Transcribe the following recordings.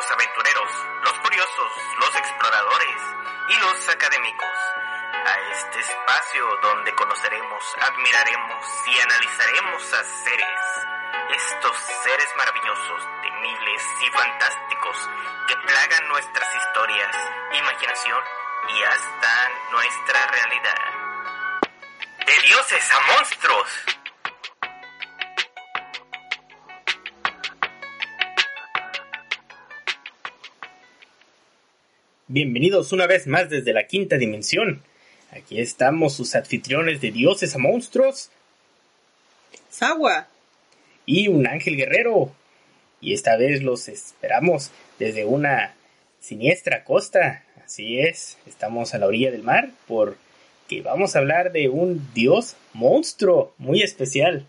los aventureros, los curiosos, los exploradores y los académicos a este espacio donde conoceremos, admiraremos y analizaremos a seres, estos seres maravillosos, temibles y fantásticos que plagan nuestras historias, imaginación y hasta nuestra realidad. De dioses a monstruos. Bienvenidos una vez más desde la quinta dimensión. Aquí estamos sus anfitriones de dioses a monstruos. Sawa. Y un ángel guerrero. Y esta vez los esperamos desde una siniestra costa. Así es, estamos a la orilla del mar porque vamos a hablar de un dios monstruo muy especial.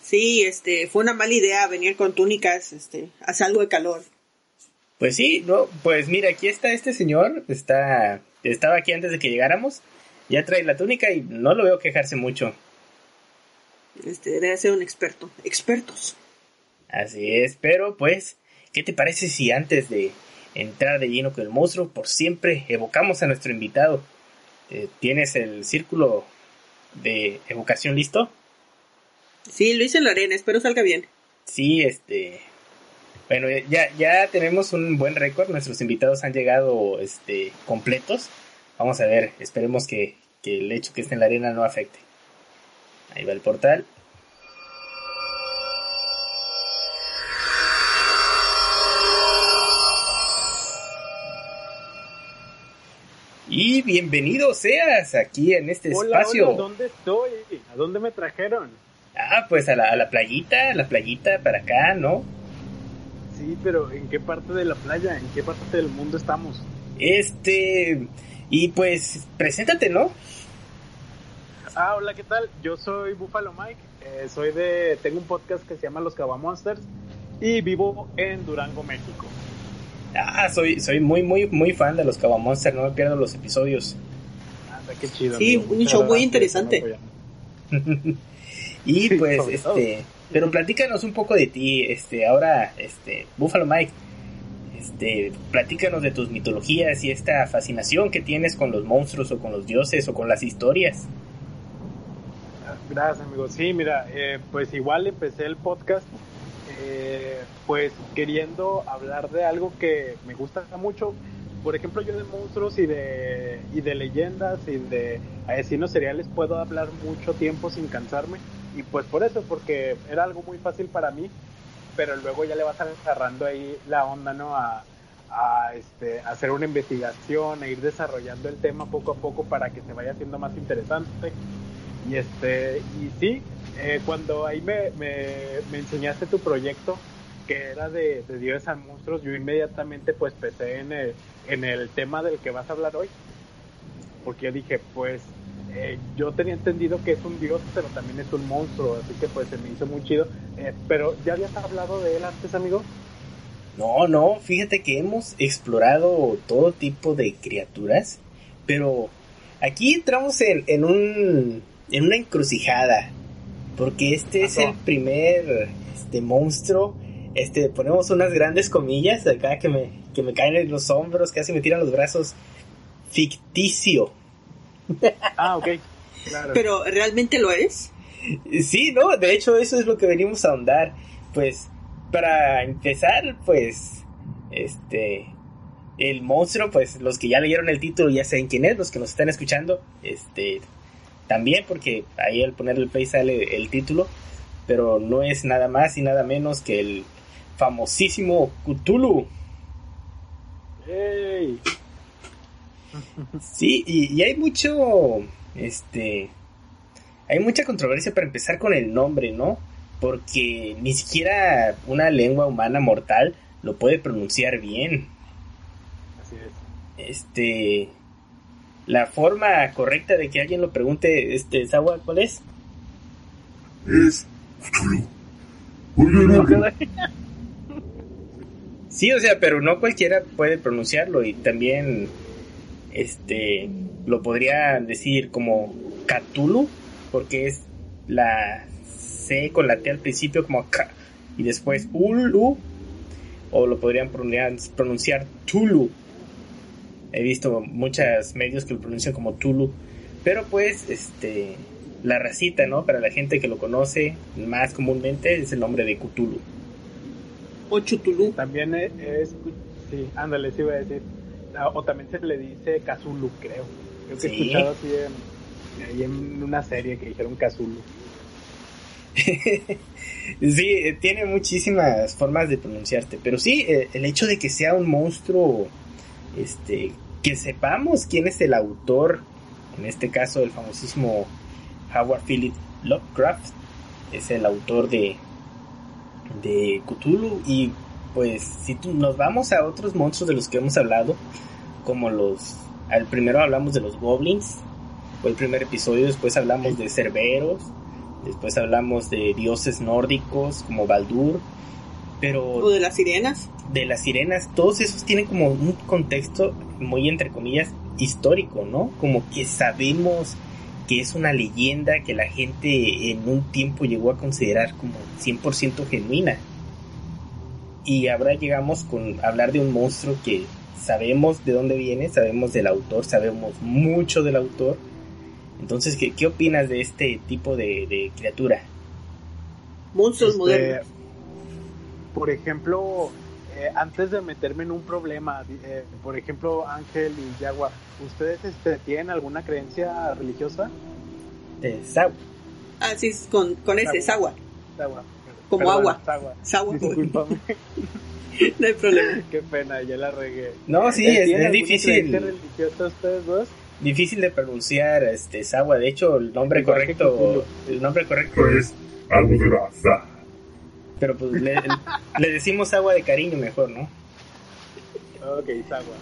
Sí, este, fue una mala idea venir con túnicas, este, hace algo de calor. Pues sí, no, pues mira, aquí está este señor, está, estaba aquí antes de que llegáramos, ya trae la túnica y no lo veo quejarse mucho. Este, debe ser un experto, expertos. Así es, pero pues, ¿qué te parece si antes de entrar de lleno con el monstruo, por siempre evocamos a nuestro invitado? Eh, ¿Tienes el círculo de evocación listo? Sí, lo hice en la arena, espero salga bien. Sí, este, bueno, ya, ya tenemos un buen récord. Nuestros invitados han llegado este, completos. Vamos a ver, esperemos que, que el hecho que esté en la arena no afecte. Ahí va el portal. Y bienvenido seas aquí en este espacio. Hola, ¿dónde estoy? ¿A dónde me trajeron? Ah, pues a la, a la playita, a la playita para acá, ¿no? Sí, pero ¿en qué parte de la playa? ¿En qué parte del mundo estamos? Este, y pues, preséntate, ¿no? Ah, hola, ¿qué tal? Yo soy Buffalo Mike, eh, soy de, tengo un podcast que se llama Los Cava Monsters y vivo en Durango, México. Ah, soy, soy muy, muy, muy fan de los Cava Monsters, no me pierdo los episodios. Anda, qué chido. Sí, amigo. un Muchas show muy interesante. y Sí, pues, todo. Pero platícanos un poco de ti, este, ahora, este, Buffalo Mike, este, platícanos de tus mitologías y esta fascinación que tienes con los monstruos o con los dioses o con las historias. Gracias, amigo. Sí, mira, eh, pues igual empecé el podcast, eh, pues queriendo hablar de algo que me gusta mucho. Por ejemplo, yo de monstruos y de, y de leyendas y de asesinos seriales puedo hablar mucho tiempo sin cansarme. Y pues por eso, porque era algo muy fácil para mí, pero luego ya le vas agarrando ahí la onda, ¿no? A, a, este, hacer una investigación, a ir desarrollando el tema poco a poco para que se vaya haciendo más interesante. Y este, y sí, eh, cuando ahí me, me, me enseñaste tu proyecto, que era de, de dioses a monstruos, yo inmediatamente pues pensé en el, en el tema del que vas a hablar hoy. Porque yo dije, pues, eh, yo tenía entendido que es un dios, pero también es un monstruo, así que pues se me hizo muy chido. Eh, pero, ¿ya habías hablado de él antes, amigo? No, no, fíjate que hemos explorado todo tipo de criaturas, pero aquí entramos en, en un en una encrucijada, porque este es el primer este monstruo, este ponemos unas grandes comillas acá que me que me caen en los hombros, casi me tiran los brazos ficticio. Ah, ok. Claro. Pero realmente lo es. Sí, no, de hecho eso es lo que venimos a ahondar. Pues, para empezar, pues, este, el monstruo, pues, los que ya leyeron el título ya saben quién es, los que nos están escuchando, este, también, porque ahí al poner el play sale el título, pero no es nada más y nada menos que el famosísimo Cthulhu. ¡Ey! Sí, y, y hay mucho, este, hay mucha controversia para empezar con el nombre, ¿no? Porque ni siquiera una lengua humana mortal lo puede pronunciar bien. Así es. Este, la forma correcta de que alguien lo pregunte, este, Sawa, ¿cuál es? es Cthulhu. Sí, o sea, pero no cualquiera puede pronunciarlo y también, este, lo podría decir como Cthulhu, porque es la C con la T al principio como K y después Ulu, o lo podrían pronunciar, pronunciar Tulu. He visto muchos medios que lo pronuncian como Tulu, pero pues este la racita, ¿no? Para la gente que lo conoce más comúnmente es el nombre de Cthulhu. O Chutulú. También es, es- sí, ándale, sí iba a decir. O también se le dice Kazulu, creo. Creo que he escuchado así en, ahí en una serie que dijeron Kazulu. Sí, eh, tiene muchísimas formas de pronunciarte, pero sí, eh, el hecho de que sea un monstruo, este, que sepamos quién es el autor, en este caso el famosísimo Howard Philip Lovecraft, es el autor de, de Cthulhu, y pues si tú- nos vamos a otros monstruos de los que hemos hablado, como los, al primero hablamos de los goblins, fue el primer episodio, después hablamos de cerberos, Después hablamos de dioses nórdicos como Baldur. O Pero de las sirenas. de las sirenas, todos esos tienen como un contexto muy entre comillas histórico, ¿no? Como que sabemos que es una leyenda que la gente en un tiempo llegó a considerar como 100% genuina. Y ahora llegamos con hablar de un monstruo que sabemos de dónde viene, sabemos del autor, sabemos mucho del autor. Entonces, ¿qué, qué opinas de este tipo de, de criatura? Monstruos Este, modernos. Por ejemplo, eh, antes de meterme en un problema, eh, por ejemplo, Ángel y Yagua, ¿ustedes este, tienen alguna creencia religiosa? Eh, Sau. Ah, sí, con, con ese, Sagua. Sagua. Como Perdón, agua. Sagua. Sagua. Discúlpame, No hay problema. qué pena, ya la regué. No, sí, ¿Eh, es, ¿tienen es difícil. religiosa ustedes dos? difícil de pronunciar este Sawa. De hecho, el nombre Igual correcto, el nombre correcto Pues algo de la za. pero pues le, le decimos agua de cariño mejor, ¿no? Ok, Sagua.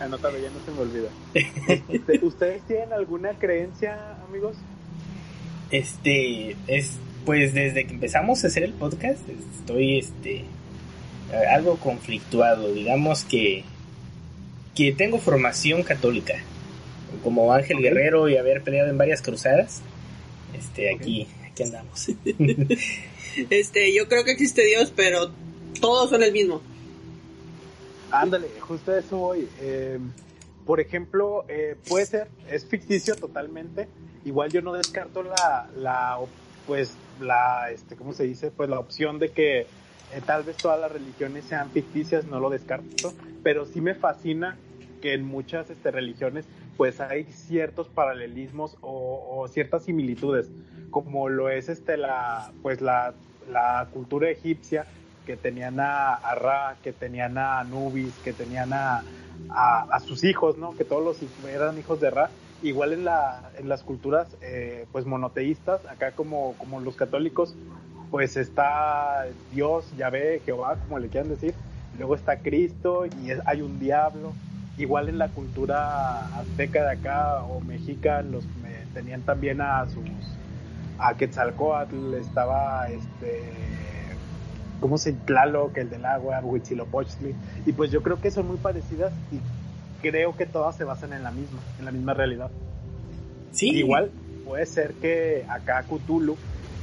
Anótalo, ya no se me olvida. Este, ¿Ustedes tienen alguna creencia, amigos? Este es pues desde que empezamos a hacer el podcast estoy este algo conflictuado, digamos que que tengo formación católica como Ángel. Guerrero y haber peleado en varias cruzadas. Este aquí aquí andamos. Este, yo creo que existe Dios, pero todos son el mismo. Ándale, justo a eso voy. Eh, por ejemplo, eh, puede ser, es ficticio totalmente. Igual yo no descarto la, la pues, la, este, ¿cómo se dice? Pues la opción de que eh, tal vez todas las religiones sean ficticias, no lo descarto. Pero sí me fascina que en muchas este, religiones, pues hay ciertos paralelismos o, ciertas similitudes, como lo es este, la, pues la, la cultura egipcia que tenían a, Ra, que tenían a Anubis, que tenían a, a, sus hijos, ¿no? Que todos los eran hijos de Ra. Igual en, la, en las culturas eh, pues monoteístas, acá como, como los católicos, pues está Dios, Yahvé, Jehová, como le quieran decir. Luego está Cristo y es- hay un diablo. Igual en la cultura azteca de acá o mexica, los tenían también a sus a Quetzalcoatl, estaba este ¿cómo se Tlaloc, el del agua, Huitzilopochtli? Y pues yo creo que son muy parecidas y creo que todas se basan en la misma, en la misma realidad. Sí, Igual puede ser que acá Cthulhu,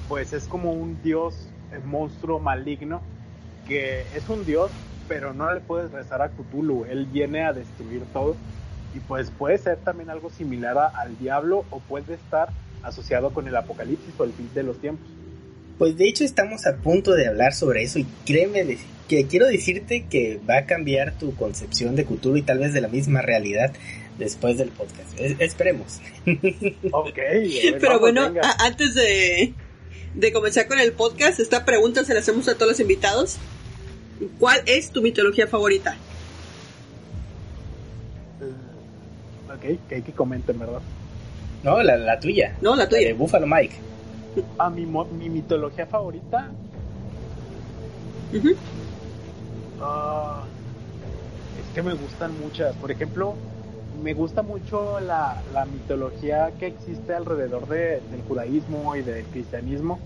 pues es como un dios, eh, monstruo maligno, que es un dios, pero no le puedes rezar a Cthulhu, él viene a destruir todo. Y pues puede ser también algo similar a- al diablo o puede estar asociado con el apocalipsis o el fin de los tiempos. Pues de hecho estamos a punto de hablar sobre eso y créeme que quiero decirte que va a cambiar tu concepción de Cthulhu y tal vez de la misma realidad después del podcast. Es- esperemos. Ok, Pero bueno, antes de, de comenzar con el podcast, esta pregunta se la hacemos a todos los invitados. ¿Cuál es tu mitología favorita? Ok, que hay que comenten, ¿verdad? No, la, la tuya. No, la La de tuya. Buffalo Mike. A mi, mi mitología favorita. Ah, es que me gustan muchas. Por ejemplo, me gusta mucho la, la mitología que existe alrededor de- del judaísmo y del cristianismo,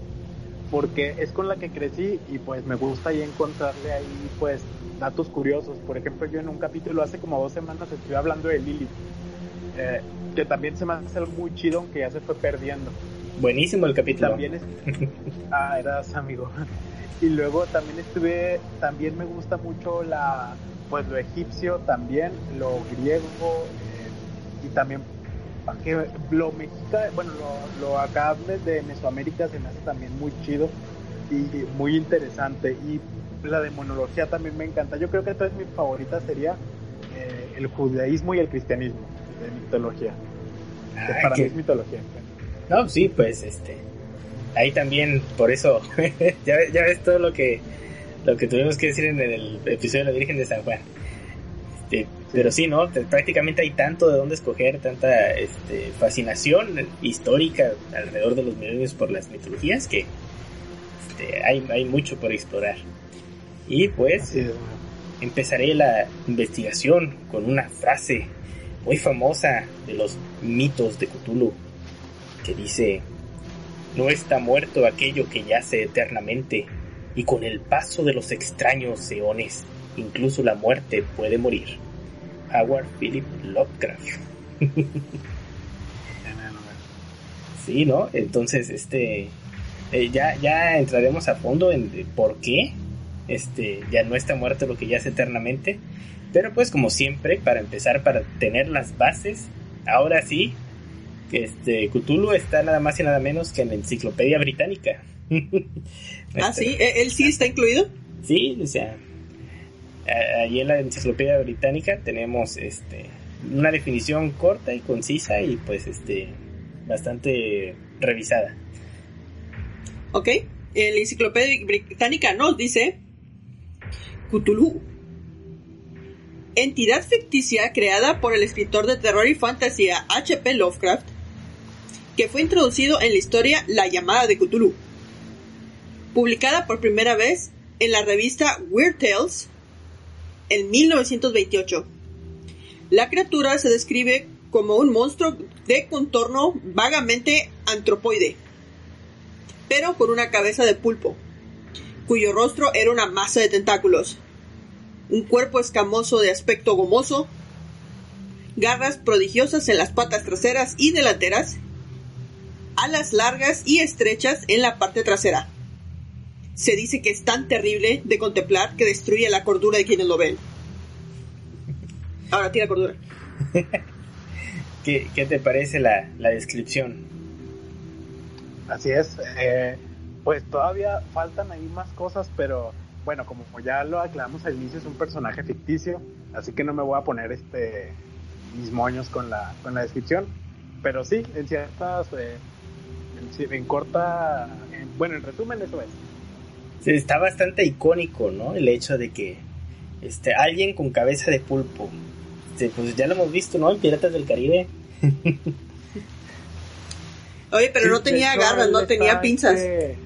porque es con la que crecí y pues me gusta ahí encontrarle ahí pues datos curiosos. Por ejemplo, yo en un capítulo hace como dos semanas estuve hablando de Lilith, eh, que también se me hace algo muy chido, aunque ya se fue perdiendo. Buenísimo el capítulo. También es... Ah, eras amigo. Y luego también estuve, también me gusta mucho la, pues lo egipcio también, lo griego eh, y también lo mexicano, bueno, lo, lo acá de Mesoamérica se me hace también muy chido y muy interesante. Y la demonología también me encanta. Yo creo que entonces mi favorita sería eh, el judaísmo y el cristianismo de mitología. para mí es mitología. No, sí, pues este. Ahí también, por eso, ya, ya ves todo lo que lo que tuvimos que decir en el episodio de la Virgen de San Juan. Este, pero sí, ¿no? Prácticamente hay tanto de dónde escoger, tanta este, fascinación histórica alrededor de los milenios por las mitologías que este, hay, hay mucho por explorar. Y pues empezaré la investigación con una frase muy famosa de los mitos de Cthulhu que dice, no está muerto aquello que yace eternamente y con el paso de los extraños eones, incluso la muerte puede morir. Howard Philip Lovecraft. sí, ¿no? Entonces, este, eh, ya, ya entraremos a fondo en por qué este, ya no está muerto lo que ya es eternamente. Pero pues como siempre, para empezar, para tener las bases, ahora sí, este, Cthulhu está nada más y nada menos que en la enciclopedia británica. ah, sí, ¿E-, él sí está incluido. Sí, o sea, ahí en la enciclopedia británica tenemos este una definición corta y concisa y pues este bastante revisada. Ok, en la enciclopedia británica nos dice Cthulhu. Entidad ficticia creada por el escritor de terror y fantasía H.P. Lovecraft, que fue introducido en la historia La llamada de Cthulhu. Publicada por primera vez en la revista Weird Tales en 1928. La criatura se describe como un monstruo de contorno vagamente antropoide, pero con una cabeza de pulpo, cuyo rostro era una masa de tentáculos, un cuerpo escamoso de aspecto gomoso, garras prodigiosas en las patas traseras y delanteras, alas largas y estrechas en la parte trasera. Se dice que es tan terrible de contemplar que destruye la cordura de quienes lo ven. Ahora tira cordura. ¿Qué, te parece la, descripción? Así es. Eh, pues todavía faltan ahí más cosas, pero bueno, como ya lo aclaramos al inicio, es un personaje ficticio, así que no me voy a poner este mis moños con la, con la descripción. Pero sí, en ciertas, eh, en, corta, bueno, en resumen eso es. Sí, está bastante icónico, ¿no? El hecho de que este, alguien con cabeza de pulpo, este, pues ya lo hemos visto, ¿no? En Piratas del Caribe. Oye, pero no tenía garras, no tenía pinzas. Este,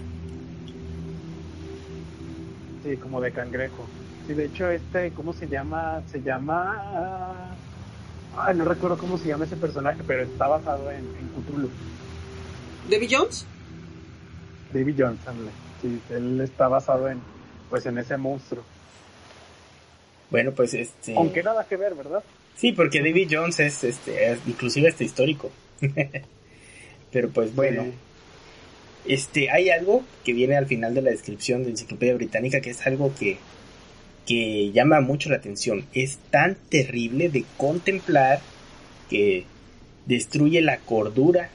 Sí, como de cangrejo. Sí, de hecho, este, ¿cómo se llama? Se llama. Ay, no recuerdo cómo se llama ese personaje, pero está basado en, en Cthulhu. ¿David Jones? David Jones, Sí, él está basado en, pues, en ese monstruo. Bueno, pues este. Aunque nada que ver, ¿verdad? Sí, porque David Jones es, este, inclusive este histórico. Pero pues bueno. Este, hay algo que viene al final de la descripción de Enciclopedia Británica que es algo que, que llama mucho la atención. Es tan terrible de contemplar que destruye la cordura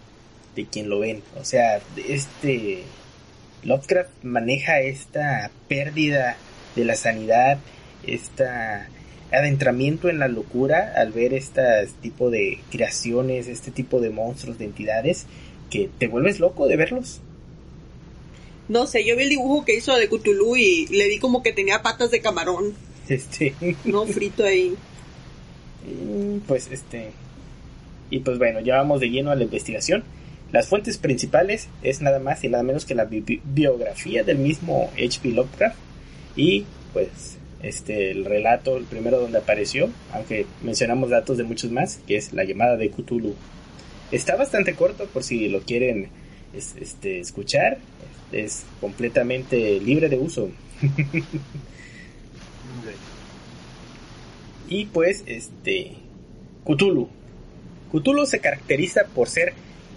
de quien lo ven. O sea, este Lovecraft maneja esta pérdida de la sanidad, este adentramiento en la locura al ver este tipo de creaciones, este tipo de monstruos, de entidades, que te vuelves loco de verlos. No sé, yo vi el dibujo que hizo de Cthulhu y le vi como que tenía patas de camarón. Este. No frito ahí. Pues este. Y pues bueno, ya vamos de lleno a la investigación. Las fuentes principales es nada más y nada menos que la biografía del mismo H.P. Lovecraft y pues este el relato, el primero donde apareció, aunque mencionamos datos de muchos más, que es la llamada de Cthulhu. Está bastante corto por si lo quieren este, escuchar es completamente libre de uso. y pues, este, Cthulhu. Cthulhu se caracteriza por ser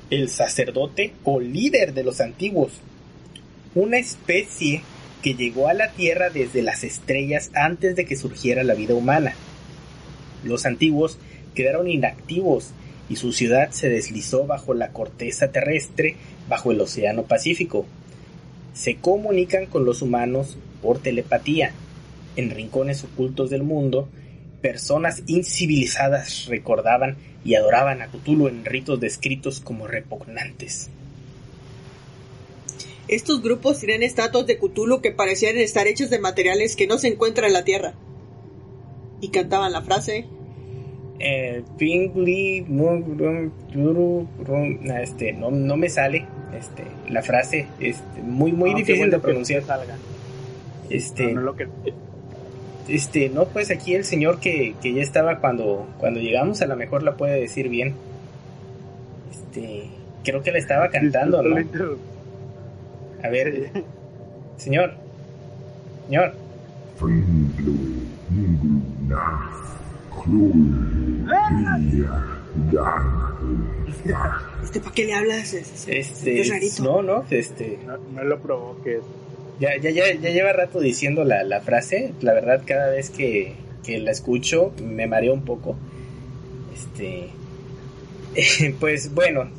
el sacerdote o líder de los antiguos, una especie que llegó a la Tierra desde las estrellas antes de que surgiera la vida humana. Los antiguos quedaron inactivos y su ciudad se deslizó bajo la corteza terrestre bajo el Océano Pacífico. Se comunican con los humanos por telepatía. En rincones ocultos del mundo, personas incivilizadas recordaban y adoraban a Cthulhu en ritos descritos como repugnantes. Estos grupos tienen estatuas de Cthulhu que parecían estar hechos de materiales que no se encuentran en la Tierra. Y cantaban la frase. Eh, Pingli, este, no, no me sale este, la frase, este, muy, muy No, qué difícil bueno de que pronunciar. salga. Este, No, no lo que... este, no, pues aquí el señor que, que ya estaba cuando, cuando llegamos, a lo mejor la puede decir bien. Este, creo que la estaba cantando, ¿no? A ver, señor, señor, Este, ¿para qué le hablas? Es, es- este, es rarito. no, no, este, No, no lo provoques. Ya, ya, ya, ya lleva rato diciendo la, la frase, la verdad cada vez que, que la escucho me mareo un poco, este, pues bueno,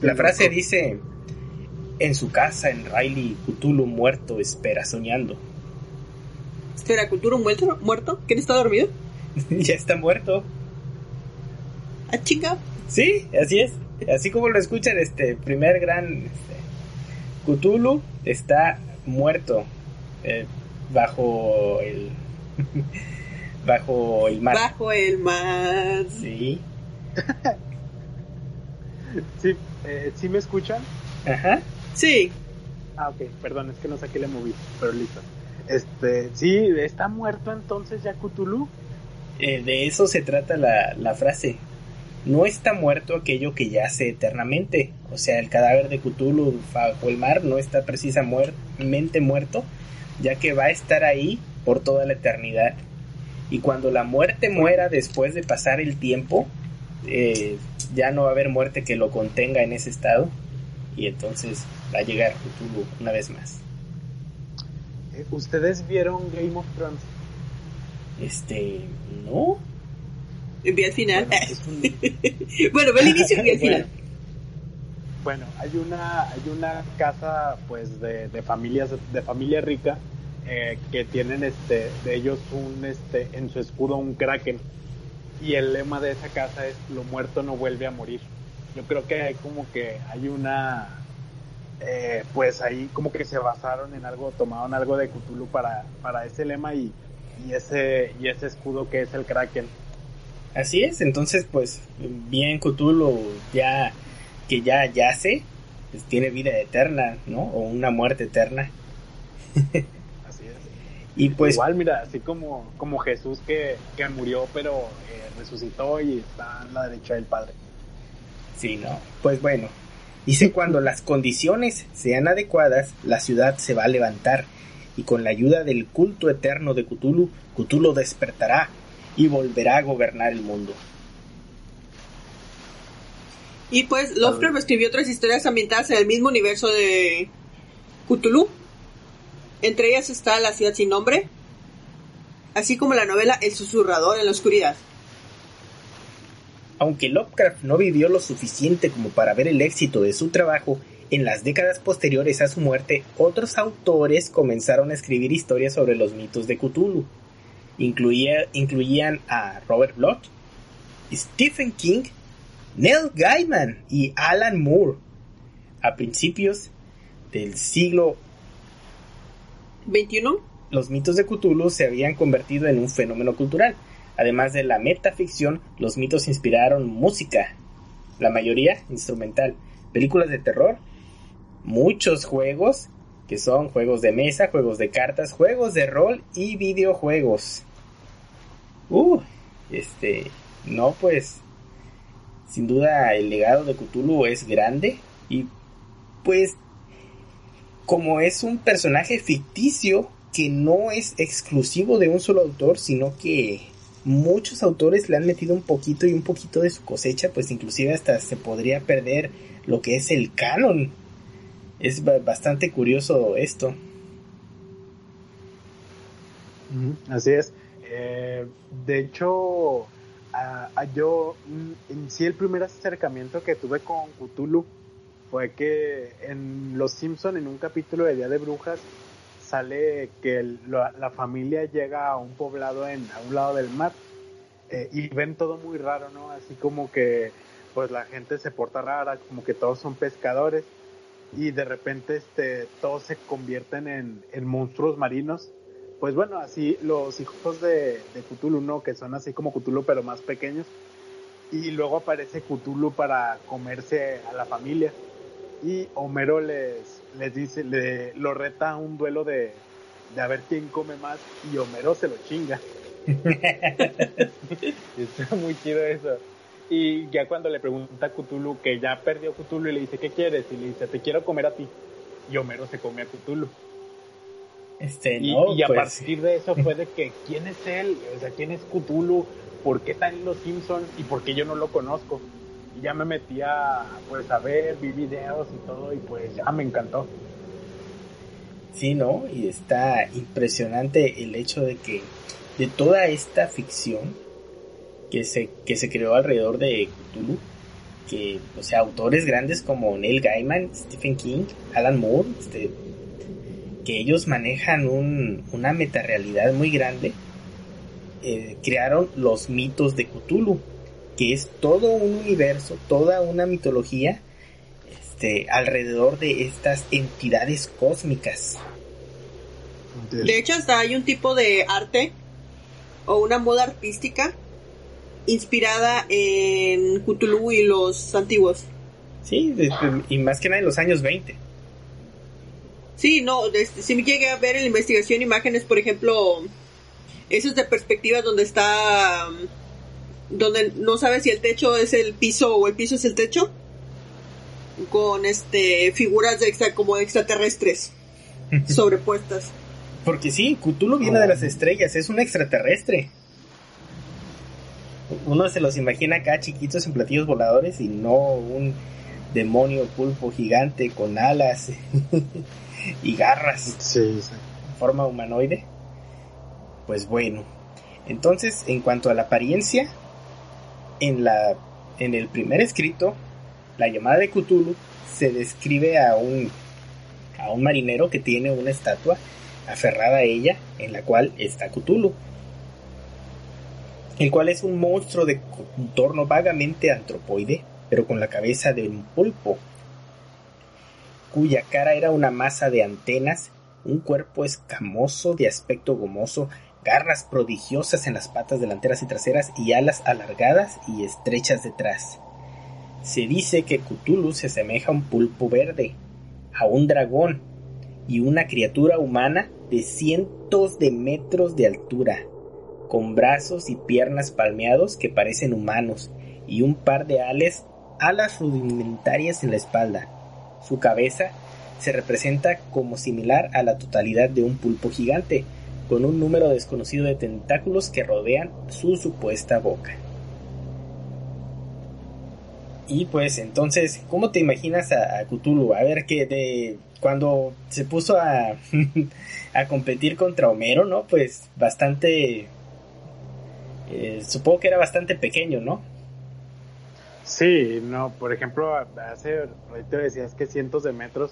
la frase dice, en su casa en Riley, Cthulhu muerto espera soñando, Espera, ¿Cthulhu muerto? ¿Muerto? ¿Quién está dormido? ya está muerto, Ah, chica. Sí, así es. Así como lo escuchan, este primer gran este, Cthulhu está muerto eh, bajo el bajo el mar. Bajo el mar. Sí. Sí, eh, ¿sí me escuchan? Ajá. Sí. Ah, ok, perdón, es que no sé qué le moví, pero listo. Este, sí, está muerto entonces ya Cthulhu. Eh, de eso se trata la, la frase. No está muerto aquello que yace eternamente. O sea, el cadáver de Cthulhu bajo el mar no está precisamente muerto, ya que va a estar ahí por toda la eternidad. Y cuando la muerte muera después de pasar el tiempo, eh, ya no va a haber muerte que lo contenga en ese estado. Y entonces va a llegar Cthulhu una vez más. Eh, ¿Ustedes vieron Game of Thrones? Este, no. Vi al final. Bueno, ve el inicio y vi al final. Bueno, hay una, hay una casa pues de, de familias, de familia rica, eh, que tienen este, de ellos un este, en su escudo un kraken. Y el lema de esa casa es lo muerto no vuelve a morir. Yo creo que hay como que hay una eh, pues ahí como que se basaron en algo, tomaron algo de Cthulhu para, para ese lema y, y ese, y ese escudo que es el kraken. Así es, entonces pues bien Cthulhu ya que ya yace, pues tiene vida eterna, ¿no? O una muerte eterna. Así es. Y pues Igual, mira, así como, como Jesús que, que murió, pero eh, resucitó y está a la derecha del Padre. sí, ¿no? Pues bueno, dice cuando las condiciones sean adecuadas, la ciudad se va a levantar y con la ayuda del culto eterno de Cthulhu, Cthulhu despertará y volverá a gobernar el mundo. Y pues Lovecraft escribió otras historias ambientadas en el mismo universo de Cthulhu. Entre ellas está La ciudad sin nombre, así como la novela El susurrador en la oscuridad. Aunque Lovecraft no vivió lo suficiente como para ver el éxito de su trabajo, en las décadas posteriores a su muerte, otros autores comenzaron a escribir historias sobre los mitos de Cthulhu. Incluía- incluían a Robert Bloch, Stephen King, Neil Gaiman y Alan Moore. A principios del siglo ¿21? los mitos de Cthulhu se habían convertido en un fenómeno cultural. Además de la metaficción, los mitos inspiraron música, la mayoría instrumental, películas de terror, muchos juegos, que son juegos de mesa, juegos de cartas, juegos de rol y videojuegos. Uh, este, no pues, sin duda el legado de Cthulhu es grande y pues como es un personaje ficticio que no es exclusivo de un solo autor, sino que muchos autores le han metido un poquito y un poquito de su cosecha, pues inclusive hasta se podría perder lo que es el canon. Es ba- bastante curioso esto. Así es. Eh, de hecho, yo mm, en sí el primer acercamiento que tuve con Cthulhu fue que en Los Simpson en un capítulo de Día de Brujas sale que la familia llega a un poblado en a un lado del mar eh, y ven todo muy raro, ¿no? Así como que pues la gente se porta rara, como que todos son pescadores y de repente este todos se convierten en, en monstruos marinos pues bueno, así los hijos de, de Cthulhu, ¿no? Que son así como Cthulhu, pero más pequeños. Y luego aparece Cthulhu para comerse a la familia. Y Homero les, les dice, le, lo reta a un duelo de, de a ver quién come más. Y Homero se lo chinga. Está muy chido eso. Y ya cuando le pregunta a Cthulhu que ya perdió Cthulhu y le dice, ¿qué quieres? Y le dice, te quiero comer a ti. Y Homero se come a Cthulhu. Este, Y, no, y a pues, partir de eso fue de que, ¿quién es él? O sea, ¿quién es Cthulhu? ¿Por qué está en Los Simpsons? ¿Y por qué yo no lo conozco? Y ya me metí a, pues, a ver, vi videos y todo, y pues ya me encantó. Sí, ¿no? Y está impresionante el hecho de que de toda esta ficción que se, que se creó alrededor de Cthulhu, que, o sea, autores grandes como Neil Gaiman, Stephen King, Alan Moore, este, que ellos manejan un, una metarealidad muy grande, eh, crearon los mitos de Cthulhu, que es todo un universo, toda una mitología este, alrededor de estas entidades cósmicas. De hecho, hasta hay un tipo de arte o una moda artística inspirada en Cthulhu y los antiguos. Sí, y más que nada en los años 20. Sí, no, este, sí me llegué a ver en la investigación imágenes, por ejemplo, esas de perspectiva donde está, um, donde no sabes si el techo es el piso o el piso es el techo, con este figuras de extra, como extraterrestres sobrepuestas. Porque sí, Cthulhu viene de las estrellas, es un extraterrestre. Uno se los imagina acá chiquitos en platillos voladores y no un demonio pulpo gigante con alas y garras. Sí, sí. forma humanoide. Pues bueno. Entonces, en cuanto a la apariencia, en la en el primer escrito, la llamada de Cthulhu se describe a un a un marinero que tiene una estatua aferrada a ella, en la cual está Cthulhu. El cual es un monstruo de contorno vagamente antropoide, pero con la cabeza de un pulpo, cuya cara era una masa de antenas un cuerpo escamoso de aspecto gomoso, garras prodigiosas en las patas delanteras y traseras y alas alargadas y estrechas detrás. Se dice que Cthulhu se asemeja a un pulpo verde, a un dragón y una criatura humana de cientos de metros de altura, con brazos y piernas palmeados que parecen humanos y un par de alas, alas rudimentarias en la espalda. Su cabeza se representa como similar a la totalidad de un pulpo gigante, con un número desconocido de tentáculos que rodean su supuesta boca. Y pues entonces, ¿cómo te imaginas a, a Cthulhu? A ver que de cuando se puso a, a competir contra Homero, ¿no? Pues bastante eh, supongo que era bastante pequeño, ¿no? Sí, no, por ejemplo, hace ratito decías que cientos de metros,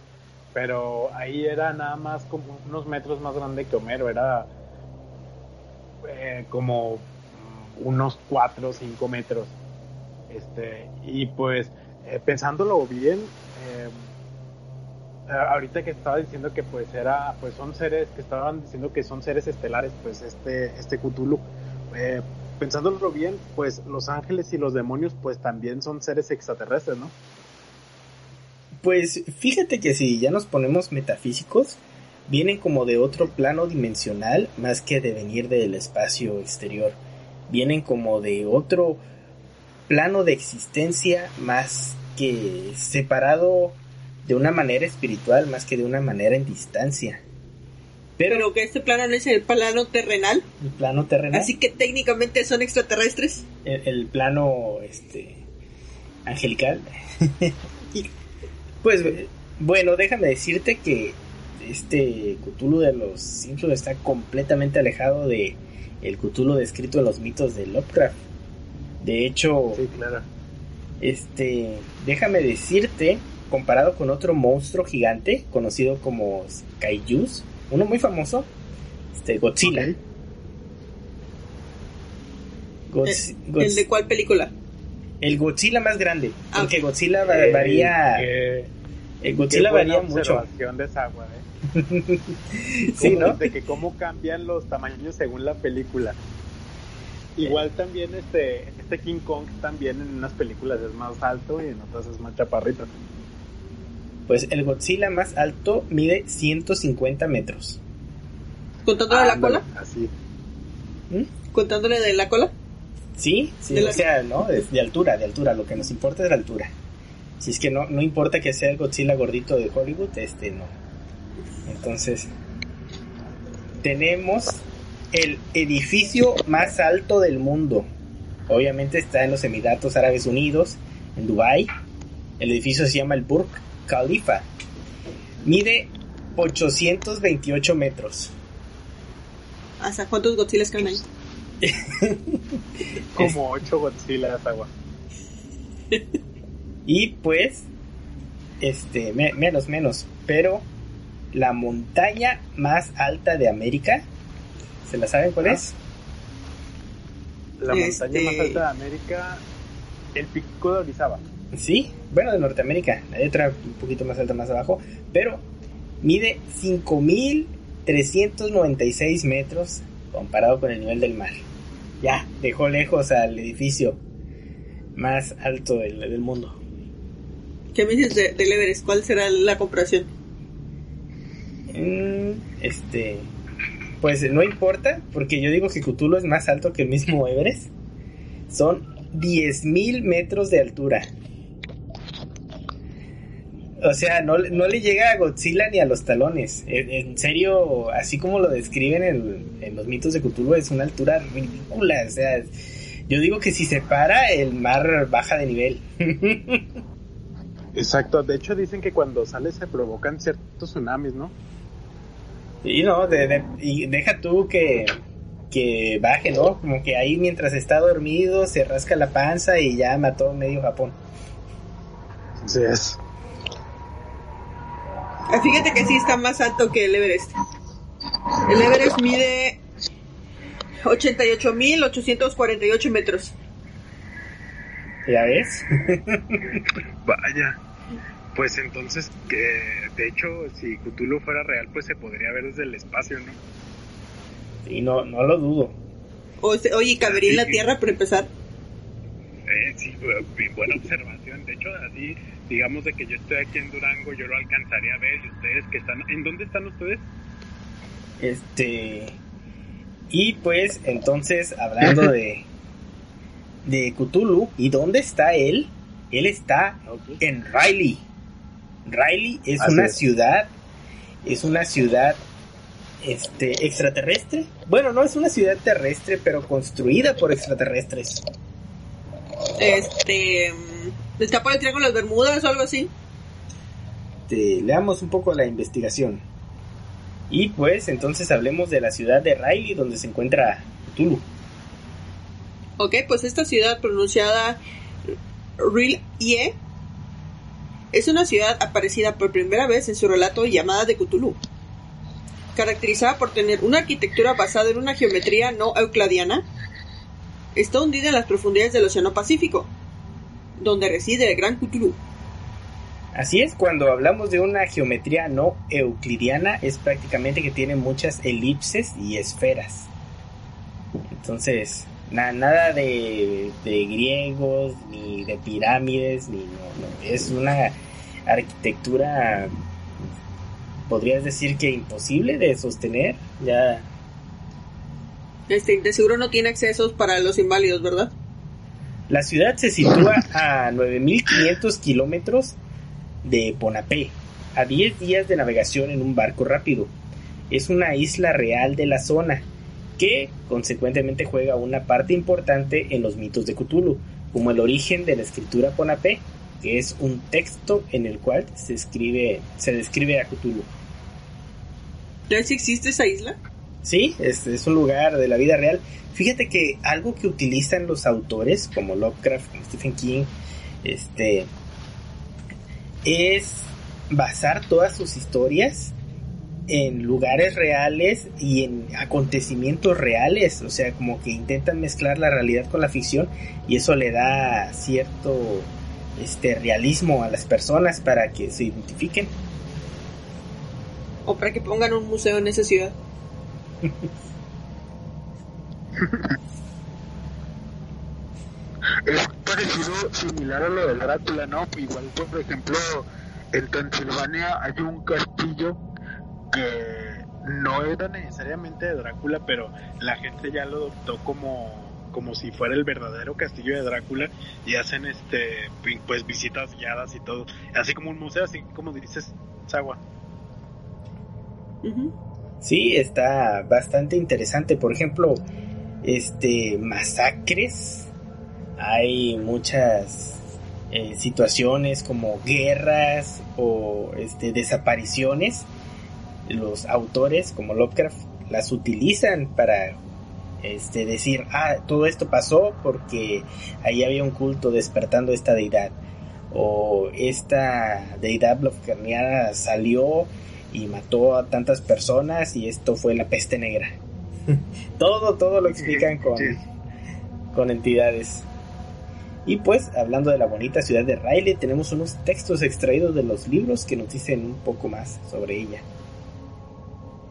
pero ahí era nada más como unos metros más grande que Homero, era eh, como unos 4 o 5 metros. Este, y pues eh, pensándolo bien, eh, ahorita que estaba diciendo que pues era, pues son seres, que estaban diciendo que son seres estelares, pues este, este Cthulhu, pensándolo bien, pues los ángeles y los demonios pues también son seres extraterrestres, ¿no? Pues fíjate que si ya nos ponemos metafísicos, vienen como de otro plano dimensional más que de venir del espacio exterior. Vienen como de otro plano de existencia más que separado de una manera espiritual más que de una manera en distancia. Pero, Pero que este plano no es el plano terrenal, el plano terrenal, así que técnicamente son extraterrestres. el, el plano este angelical. pues bueno, déjame decirte que este Cthulhu de los Simpsons está completamente alejado de el Cthulhu descrito en los mitos de Lovecraft. De hecho, Sí, claro. este, déjame decirte, comparado con otro monstruo gigante conocido como Kaijus, uno muy famoso, este Godzilla. Godz- ¿El Godz- de cuál película? el Godzilla más grande, Ah, porque. Godzilla Eh, varía, qué- el qué Godzilla varía mucho. observación de esa agua, ¿eh? Sí, Cómo- ¿no? De que cómo cambian los tamaños según la película. Igual también este, este King Kong también en unas películas es más alto y en otras es más chaparrito. Pues el Godzilla más alto mide 150 metros. ¿Contándole la cola? Así. ¿Mm? ¿Contándole de la cola? Sí, sí, la- o sea, no, de, de altura, de altura, lo que nos importa es la altura. Si es que no, no importa que sea el Godzilla gordito de Hollywood, este no. Entonces, tenemos el edificio más alto del mundo. Obviamente está en los Emiratos Árabes Unidos, en Dubai. El edificio se llama el Burj Khalifa. Mide 828 metros. ¿Hasta cuántos Godzillas caen ahí? Como ocho Godzilla agua. Y pues, este, me- menos, menos, pero la montaña más alta de América, ¿se la saben cuál Ah. es? La Este- montaña más alta de América, el pico de Orizaba. Sí, bueno, de Norteamérica, hay otra un poquito más alta más abajo, pero mide 5.396 metros comparado con el nivel del mar. Ya, dejó lejos al edificio más alto del, del mundo. ¿Qué me dices de, del Everest? ¿Cuál será la comparación? Mm, este, pues no importa, porque yo digo que Cthulhu es más alto que el mismo Everest. Son 10.000 metros de altura. O sea, no, no le llega a Godzilla ni a los talones. En, en serio, así como lo describen en, en los mitos de Cthulhu, es una altura ridícula. O sea, yo digo que si se para, el mar baja de nivel. Exacto, de hecho dicen que cuando sale se provocan ciertos tsunamis, ¿no? Y no, de- de- y deja tú que, que baje, ¿no? Como que ahí mientras está dormido se rasca la panza y ya mató medio Japón. Así es. Ah, Fíjate que sí está más alto que el Everest. El Everest mide 88.848 metros. ¿Ya ves? Vaya. Pues entonces, que de hecho, si Cthulhu fuera real, pues se podría ver desde el espacio, ¿no? Y no, no lo dudo. O se- oye, ¿cabería en la Tierra para empezar? Eh, sí, bu- buena observación. De hecho, así, digamos de que yo estoy aquí en Durango, yo lo alcanzaría a ver. Y ustedes que están, ¿en dónde están ustedes? Este. Y pues, entonces, hablando de. de Cthulhu, ¿y dónde está él? Él está en Riley. Riley es Así una es. ciudad, es una ciudad este extraterrestre. Bueno, no es una ciudad terrestre, pero construida por extraterrestres. Este. ¿Está por el Triángulo de las Bermudas o algo así? Este, leamos un poco la investigación. Y pues entonces hablemos de la ciudad de Riley donde se encuentra Cthulhu. Ok, pues esta ciudad pronunciada Real Ie es una ciudad aparecida por primera vez en su relato llamada de Cthulhu. Caracterizada por tener una arquitectura basada en una geometría no euclidiana, está hundida en las profundidades del Océano Pacífico, donde reside el gran Cthulhu. Así es, cuando hablamos de una geometría no euclidiana es prácticamente que tiene muchas elipses y esferas. Entonces, na- nada de, de griegos, ni de pirámides, ni no, no, es una arquitectura, podrías decir que imposible de sostener, ya Este, de seguro no tiene accesos para los inválidos, ¿verdad? La ciudad se sitúa a 9.500 kilómetros de Ponapé, a 10 días de navegación en un barco rápido. Es una isla real de la zona, que consecuentemente juega una parte importante en los mitos de Cthulhu, como el origen de la escritura Ponapé, que es un texto en el cual se se describe a Cthulhu. ¿Entonces sí existe esa isla? Sí, es, es un lugar de la vida real. Fíjate que algo que utilizan los autores, como Lovecraft, como Stephen King, este, es basar todas sus historias en lugares reales y en acontecimientos reales, o sea, como que intentan mezclar la realidad con la ficción y eso le da cierto este realismo a las personas para que se identifiquen. O para que pongan un museo en esa ciudad. Es parecido, similar a lo del Drácula, ¿no? Igual, por ejemplo, en Transilvania hay un castillo que no era necesariamente de Drácula, pero la gente ya lo adoptó como como si fuera el verdadero castillo de Drácula y hacen este pues visitas guiadas y todo, así como un museo, así como dices, Sagua. Sí, está bastante interesante. Por ejemplo, este masacres. Hay muchas eh, situaciones como guerras o este desapariciones. Los autores como Lovecraft las utilizan para este decir, ah, todo esto pasó porque ahí había un culto despertando esta deidad o esta deidad Lovecraftiana salió y mató a tantas personas y esto fue la peste negra. todo, todo lo explican con, con entidades. Y pues, hablando de la bonita ciudad de Riley, tenemos unos textos extraídos de los libros que nos dicen un poco más sobre ella.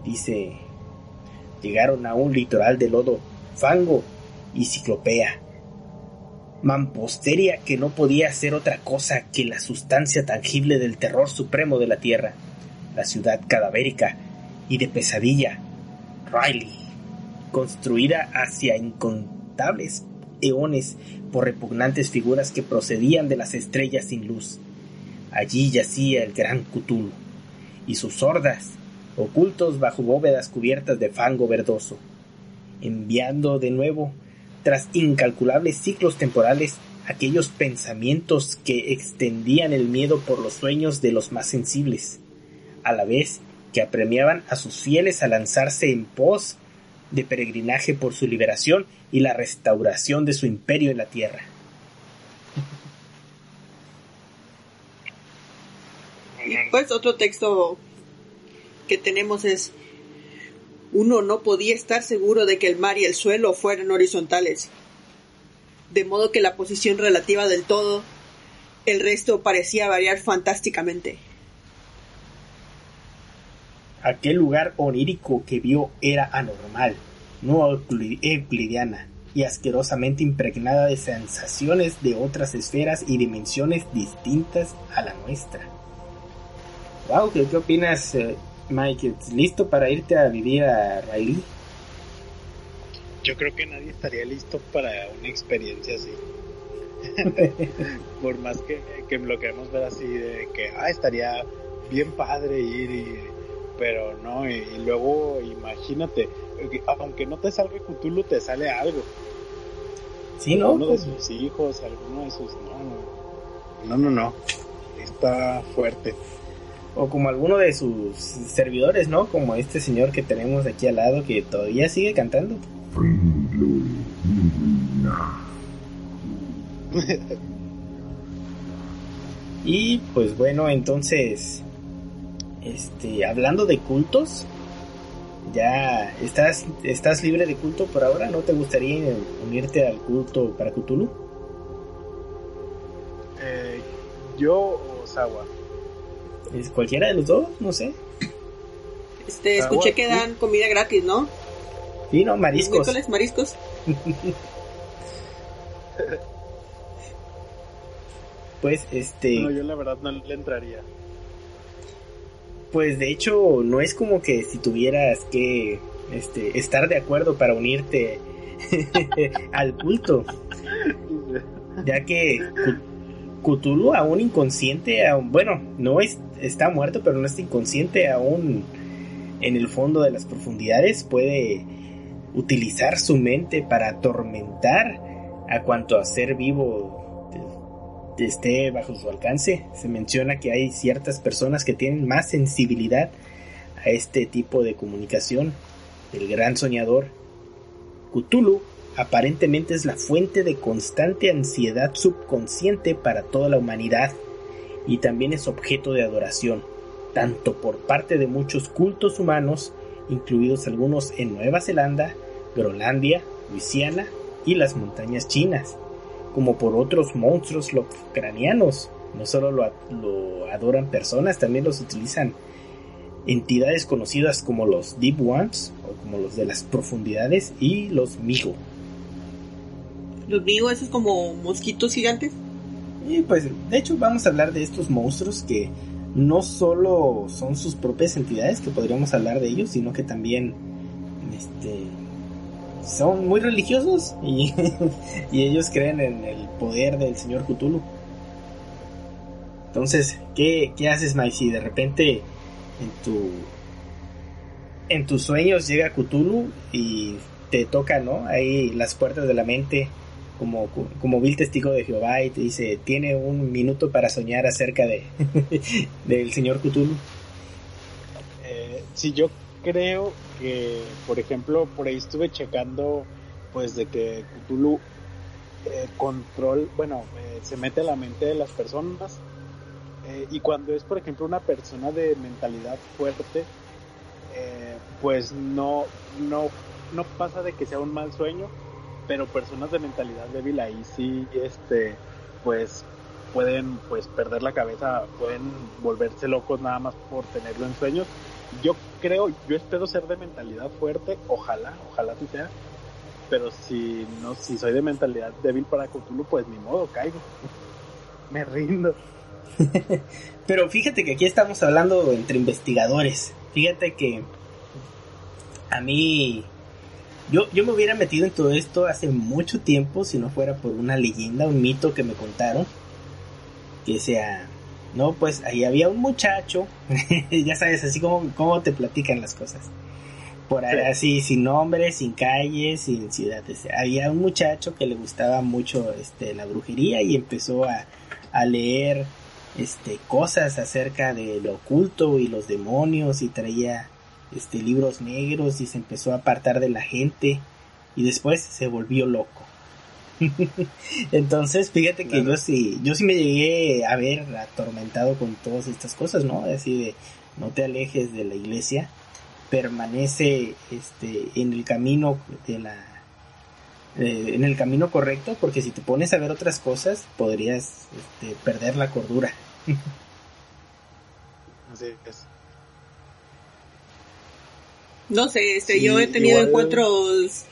Dice, llegaron a un litoral de lodo, fango y ciclopea. Mamposteria que no podía ser otra cosa que la sustancia tangible del terror supremo de la tierra la ciudad cadavérica y de pesadilla, Riley, construida hacia incontables eones por repugnantes figuras que procedían de las estrellas sin luz. Allí yacía el gran Cthulhu y sus hordas, ocultos bajo bóvedas cubiertas de fango verdoso, enviando de nuevo, tras incalculables ciclos temporales, aquellos pensamientos que extendían el miedo por los sueños de los más sensibles, a la vez que apremiaban a sus fieles a lanzarse en pos de peregrinaje por su liberación y la restauración de su imperio en la tierra. Pues otro texto que tenemos es uno no podía estar seguro de que el mar y el suelo fueran horizontales, de modo que la posición relativa del todo, el resto parecía variar fantásticamente. Aquel lugar onírico que vio era anormal, no euclidiana y asquerosamente impregnada de sensaciones de otras esferas y dimensiones distintas a la nuestra. Wow, ¿qué, opinas, eh, Mike? ¿Listo para irte a vivir a Riley? Yo creo que nadie estaría listo para una experiencia así. Por más que, que lo queremos ver así, de que, ah, estaría bien padre ir y pero no, y, luego imagínate, aunque no te salga Cthulhu, te sale algo. Sí, ¿no? Uno de sus hijos, alguno de sus... No, no, no, no. Está fuerte. O como alguno de sus servidores, ¿no? Como este señor que tenemos aquí al lado que todavía sigue cantando. y pues bueno, entonces este, hablando de cultos, ya estás, estás libre de culto por ahora. ¿No te gustaría unirte al culto para Cthulhu? Eh, yo o Sawa. ¿Es cualquiera de los dos? No sé. Este, escuché que dan comida gratis, ¿no? Sí, no, mariscos. mariscos. pues, este. No, yo la verdad no le entraría. Pues de hecho no es como que si tuvieras que este, estar de acuerdo para unirte al culto. Ya que Cthulhu aún inconsciente, aún, bueno, no es, está muerto, pero no está inconsciente aún en el fondo de las profundidades, puede utilizar su mente para atormentar a cuanto a ser vivo esté bajo su alcance. Se menciona que hay ciertas personas que tienen más sensibilidad a este tipo de comunicación, el gran soñador. Cthulhu aparentemente es la fuente de constante ansiedad subconsciente para toda la humanidad y también es objeto de adoración, tanto por parte de muchos cultos humanos, incluidos algunos en Nueva Zelanda, Groenlandia, Luisiana y las montañas chinas, como por otros monstruos lovecranianos. No solo lo, lo adoran personas, también los utilizan entidades conocidas como los Deep Ones o como los de las profundidades y los Migo. Los Migo, esos como mosquitos gigantes. Y pues de hecho vamos a hablar de estos monstruos que no solo son sus propias entidades, que podríamos hablar de ellos, sino que también este, son muy religiosos y, y ellos creen en el poder del señor Cthulhu. Entonces, ¿qué, qué haces, Mike? Si de repente en tu en tus sueños llega Cthulhu y te toca, ¿no? Ahí las puertas de la mente como, como vil testigo de Jehová y te dice, tiene un minuto para soñar acerca de del señor Cthulhu. Eh, sí, yo creo que, por ejemplo, por ahí estuve checando, pues, de que Cthulhu eh, control, bueno, eh, se mete a la mente de las personas eh, y cuando es, por ejemplo, una persona de mentalidad fuerte, pues no, no, no pasa de que sea un mal sueño, pero personas de mentalidad débil ahí sí, este, pues pueden pues perder la cabeza, pueden volverse locos nada más por tenerlo en sueños. Yo creo, yo espero ser de mentalidad fuerte, ojalá, ojalá sí sea, pero si no, si soy de mentalidad débil para Cthulhu, pues ni modo, caigo. Me rindo. Pero fíjate que aquí estamos hablando entre investigadores. Fíjate que a mí yo, yo me hubiera metido en todo esto hace mucho tiempo si no fuera por una leyenda, un mito que me contaron. Que sea, no, pues ahí había un muchacho, ya sabes, así como, como te platican las cosas. Por ahí, así, sin nombre, sin calles, sin ciudades. Había un muchacho que le gustaba mucho este, la brujería y empezó a, a leer este, cosas acerca de lo oculto y los demonios y traía este, libros negros y se empezó a apartar de la gente y después se volvió loco. Entonces, fíjate que yo sí, yo sí me llegué a ver atormentado con todas estas cosas, ¿no? Así de, no te alejes de la iglesia, permanece este, en el camino de la, eh, en el camino correcto, porque si te pones a ver otras cosas, podrías este, perder la cordura. Así es. No sé, este, Sí, yo he tenido igual- encuentros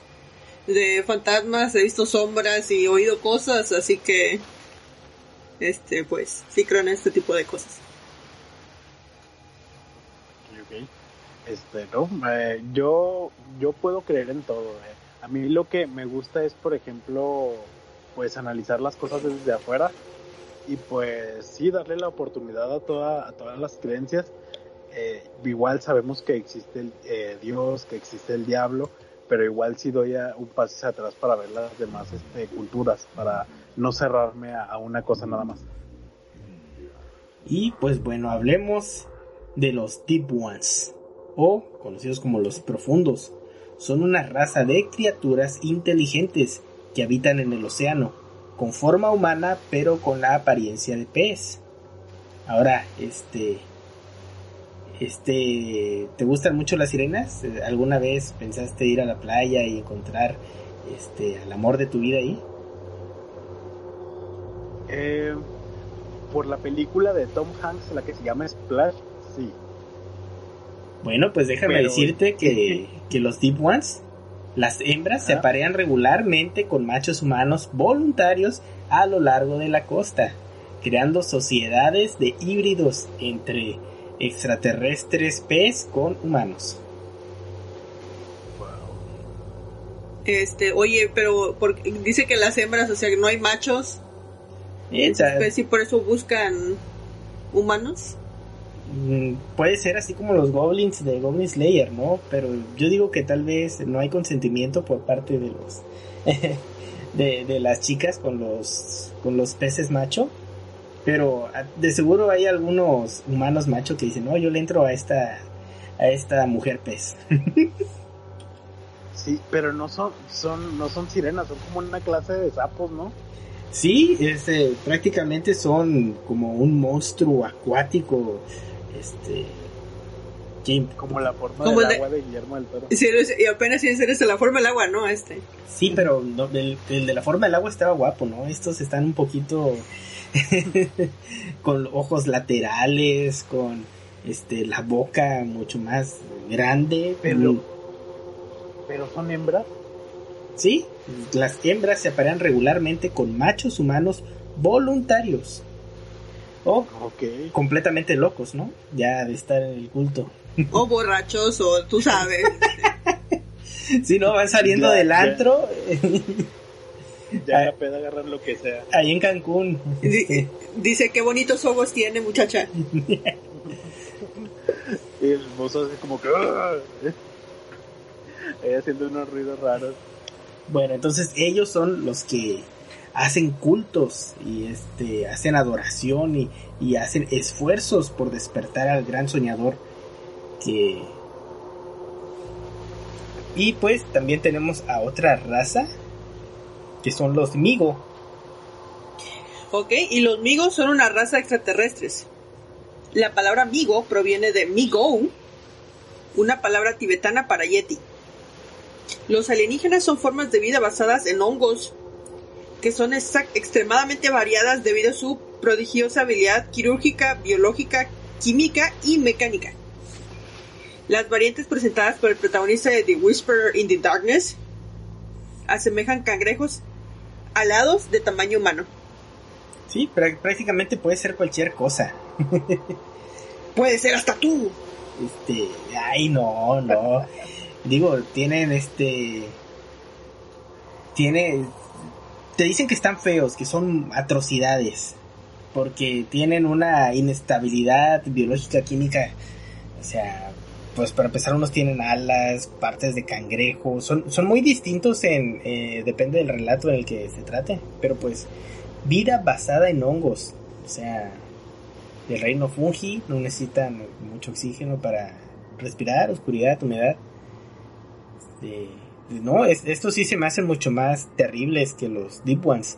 de fantasmas, he visto sombras y oído cosas, así que, este, pues, sí creo en este tipo de cosas. Ok, ok. Este, no, eh, yo, yo puedo creer en todo. eh. A mí lo que me gusta es, por ejemplo, pues analizar las cosas desde afuera y pues sí darle la oportunidad a, toda, a todas las creencias. Eh, igual sabemos que existe el, eh, Dios, que existe el diablo, pero igual sí doy un paso hacia atrás para ver las demás este, culturas, para no cerrarme a una cosa nada más. Y pues bueno, hablemos de los Deep Ones, o conocidos como los profundos. Son una raza de criaturas inteligentes que habitan en el océano, con forma humana pero con la apariencia de pez. Ahora, este... Este, ¿te gustan mucho las sirenas? ¿Alguna vez pensaste ir a la playa y encontrar este al amor de tu vida ahí? Eh, por la película de Tom Hanks, la que se llama Splash, sí. Bueno, pues déjame Pero- decirte que, que los Deep Ones, las hembras se aparean regularmente con machos humanos voluntarios a lo largo de la costa, creando sociedades de híbridos entre extraterrestres pez con humanos. Este, oye, pero dice que las hembras, o sea, que no hay machos, en su Esa- especie, por eso buscan humanos. Mm, puede ser así como los goblins de Goblin Slayer, ¿no? Pero yo digo que tal vez no hay consentimiento por parte de los de, de las chicas con los con los peces macho. Pero ah, de seguro hay algunos humanos macho que dicen, no, yo le entro a esta a esta mujer pez. Sí, pero no son, son, no son sirenas, son como una clase de sapos, ¿no? Sí, este, prácticamente son como un monstruo acuático, este, Como la forma Como del el de- agua de Guillermo del Toro. Sí, y apenas si eres de la forma del agua, ¿no? Este. sí, pero no, el, el de la forma del agua estaba guapo, ¿no? Estos están un poquito con ojos laterales, con este la boca mucho más grande, Pero- Mm, Pero son hembras. Sí, las hembras se aparean regularmente con machos humanos voluntarios. O Ok. completamente locos, ¿no? Ya de estar en el culto. O borrachos, o tú sabes. Sí, no, van saliendo Ya, del ya. antro Ya Ah. la peda agarrar lo que sea. ahí en Cancún. Di- Dice, qué bonitos ojos tiene, muchacha. Y el mozo hace como que... "Ah". Ahí haciendo unos ruidos raros. Bueno, entonces ellos son los que hacen cultos y este hacen adoración y, y hacen esfuerzos por despertar al gran soñador que y pues también tenemos a otra raza que son los Migo Ok, y los Migos son una raza de extraterrestres. La palabra Migo proviene de Migo, una palabra tibetana para Yeti. Los alienígenas son formas de vida basadas en hongos, que son extremadamente variadas debido a su prodigiosa habilidad quirúrgica, biológica, química y mecánica. Las variantes presentadas por el protagonista de The Whisperer in the Darkness asemejan cangrejos alados de tamaño humano. sí prá- prácticamente puede ser cualquier cosa Puede ser hasta tú. este ay no no digo tienen este tiene te dicen que están feos que son atrocidades porque tienen una inestabilidad biológica química o sea pues para empezar unos tienen alas partes de cangrejo son son muy distintos en eh, depende del relato en el que se trate pero pues vida basada en hongos o sea el reino fungi no necesitan mucho oxígeno para respirar, oscuridad, humedad. Este, no, es- estos sí se me hacen mucho más terribles que los Deep Ones.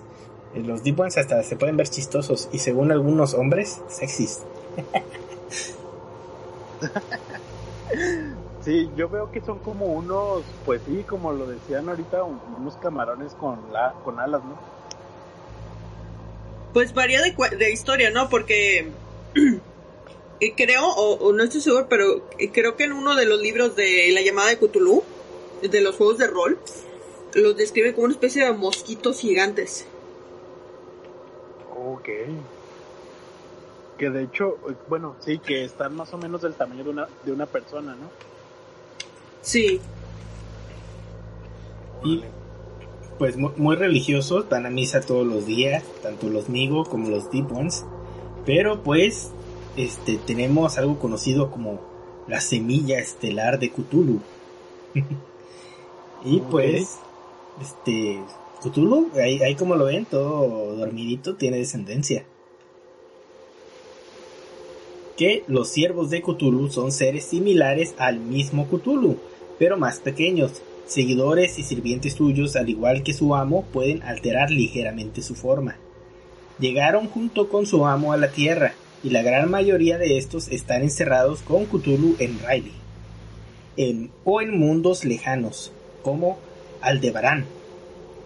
Eh, Los Deep Ones hasta se pueden ver chistosos y según algunos hombres, sexys. Sí, yo veo que son como unos, pues sí, como lo decían ahorita, un- unos camarones con la, con alas, ¿no? Pues varía de, de historia, ¿no? Porque creo, o, o no estoy seguro, pero creo que en uno de los libros de La llamada de Cthulhu, de los juegos de rol, los describen como una especie de mosquitos gigantes. Ok. Que de hecho, bueno, sí, que están más o menos del tamaño de una, de una persona, ¿no? Sí, Y pues mu- muy religiosos, van a misa todos los días, tanto los Migo como los Deep Ones. Pero pues este tenemos algo conocido como la semilla estelar de Cthulhu. y pues este Cthulhu, ahí, ahí como lo ven, todo dormidito, tiene descendencia. Que los siervos de Cthulhu son seres similares al mismo Cthulhu, pero más pequeños. Seguidores y sirvientes suyos, al igual que su amo, pueden alterar ligeramente su forma. Llegaron junto con su amo a la Tierra, y la gran mayoría de estos están encerrados con Cthulhu en Riley, en, o en mundos lejanos, como Aldebarán.